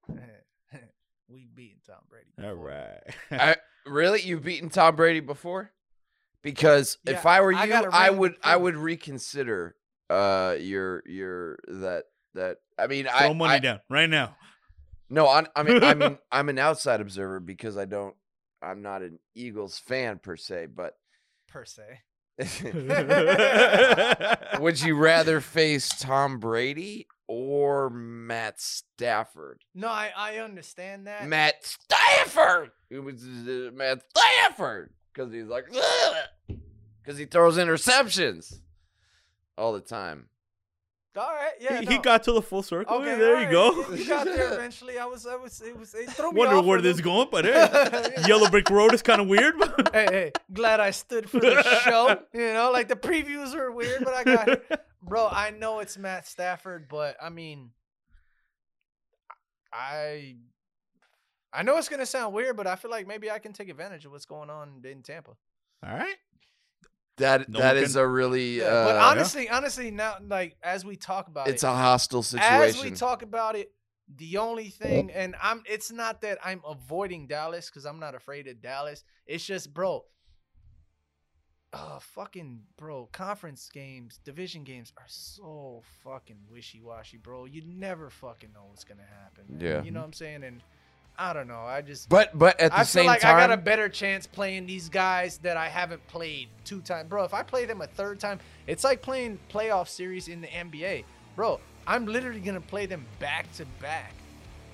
Speaker 2: we've beaten Tom Brady.
Speaker 1: All
Speaker 2: before.
Speaker 1: right.
Speaker 3: I, really, you've beaten Tom Brady before? Because if I were you,
Speaker 2: got a
Speaker 3: I
Speaker 2: ring to
Speaker 3: would I would reconsider uh your your that that I mean
Speaker 1: Throw
Speaker 3: I,
Speaker 1: money
Speaker 3: I
Speaker 1: down right now.
Speaker 3: no I, I mean I mean I'm an outside observer because I don't I'm not an Eagles fan per se, but
Speaker 2: per se.
Speaker 3: would you rather face Tom Brady or Matt Stafford?
Speaker 2: No, I I understand that.
Speaker 3: Matt Stafford. It was uh, Matt Stafford because he's like because he throws interceptions all the time.
Speaker 2: All right, yeah.
Speaker 1: he,
Speaker 2: no.
Speaker 1: he got to the full circle.
Speaker 2: Okay,
Speaker 1: there
Speaker 2: all
Speaker 1: you go.
Speaker 2: You, you got there eventually. I was, I was, it was, it threw me
Speaker 1: Wonder
Speaker 2: off
Speaker 1: where this is going, but hey, Yellow Brick Road is kind of weird. but-
Speaker 2: hey, hey, glad I stood for the show. You know, like the previews were weird, but I got it. Bro, I know it's Matt Stafford, but I mean, I, I know it's gonna sound weird, but I feel like maybe I can take advantage of what's going on in Tampa.
Speaker 1: All right.
Speaker 3: That
Speaker 1: No
Speaker 3: that
Speaker 1: one
Speaker 3: is
Speaker 1: can-
Speaker 3: a really
Speaker 2: Yeah, but
Speaker 3: uh,
Speaker 2: honestly, honestly, now like as we talk about
Speaker 3: it's
Speaker 2: it,
Speaker 3: a hostile situation.
Speaker 2: as we talk about it, the only thing, and I'm, it's not that I'm avoiding Dallas because I'm not afraid of Dallas. It's just, bro, uh, fucking, bro, conference games, division games are so fucking wishy washy, bro. You never fucking know what's gonna happen. man.
Speaker 3: Yeah.
Speaker 2: you know what I'm saying, and I don't know. I just,
Speaker 3: but but at the
Speaker 2: I
Speaker 3: same
Speaker 2: feel like
Speaker 3: time,
Speaker 2: I got a better chance playing these guys that I haven't played two times, bro. If I play them a third time, it's like playing playoff series in the NBA, bro. I'm literally gonna play them back to back.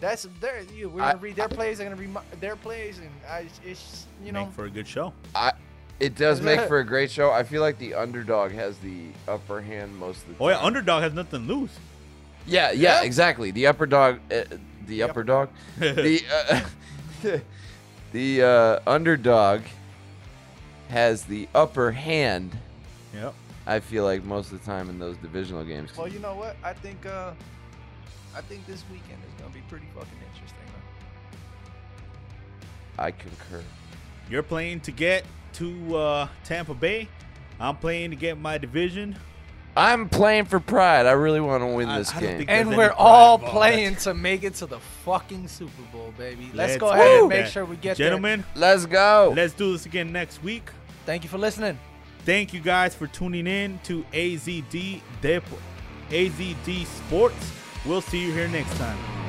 Speaker 2: That's their you. We're gonna read their plays. I'm gonna read my, their plays, and I, it's you know,
Speaker 1: Make for a good show.
Speaker 3: It does make for a great show. I feel like the underdog has the upper hand most of the time.
Speaker 1: Oh yeah, underdog has nothing to lose.
Speaker 3: Yeah, yeah,
Speaker 2: Yeah.
Speaker 3: exactly. The upper dog, uh, the upper dog, the uh, the uh, underdog has the upper hand.
Speaker 1: Yep.
Speaker 3: I feel like most of the time in those divisional games.
Speaker 2: well, you know what? I think uh, I think this weekend is gonna be pretty fucking interesting. Man.
Speaker 3: I concur.
Speaker 1: You're playing to get to uh, Tampa Bay. I'm playing to get my division.
Speaker 3: I'm playing for pride. I really want to win
Speaker 1: I-
Speaker 3: this
Speaker 1: I don't
Speaker 3: game.
Speaker 2: And we're all
Speaker 1: involved.
Speaker 2: playing to make it to the fucking Super Bowl, baby. Let's,
Speaker 1: Let's
Speaker 2: go ahead and make sure we get there.
Speaker 1: Gentlemen,
Speaker 3: Let's go.
Speaker 1: let's do this again next week.
Speaker 2: Thank you for listening.
Speaker 1: Thank you guys for tuning in to AZD Dep- AZD Sports. We'll see you here next time.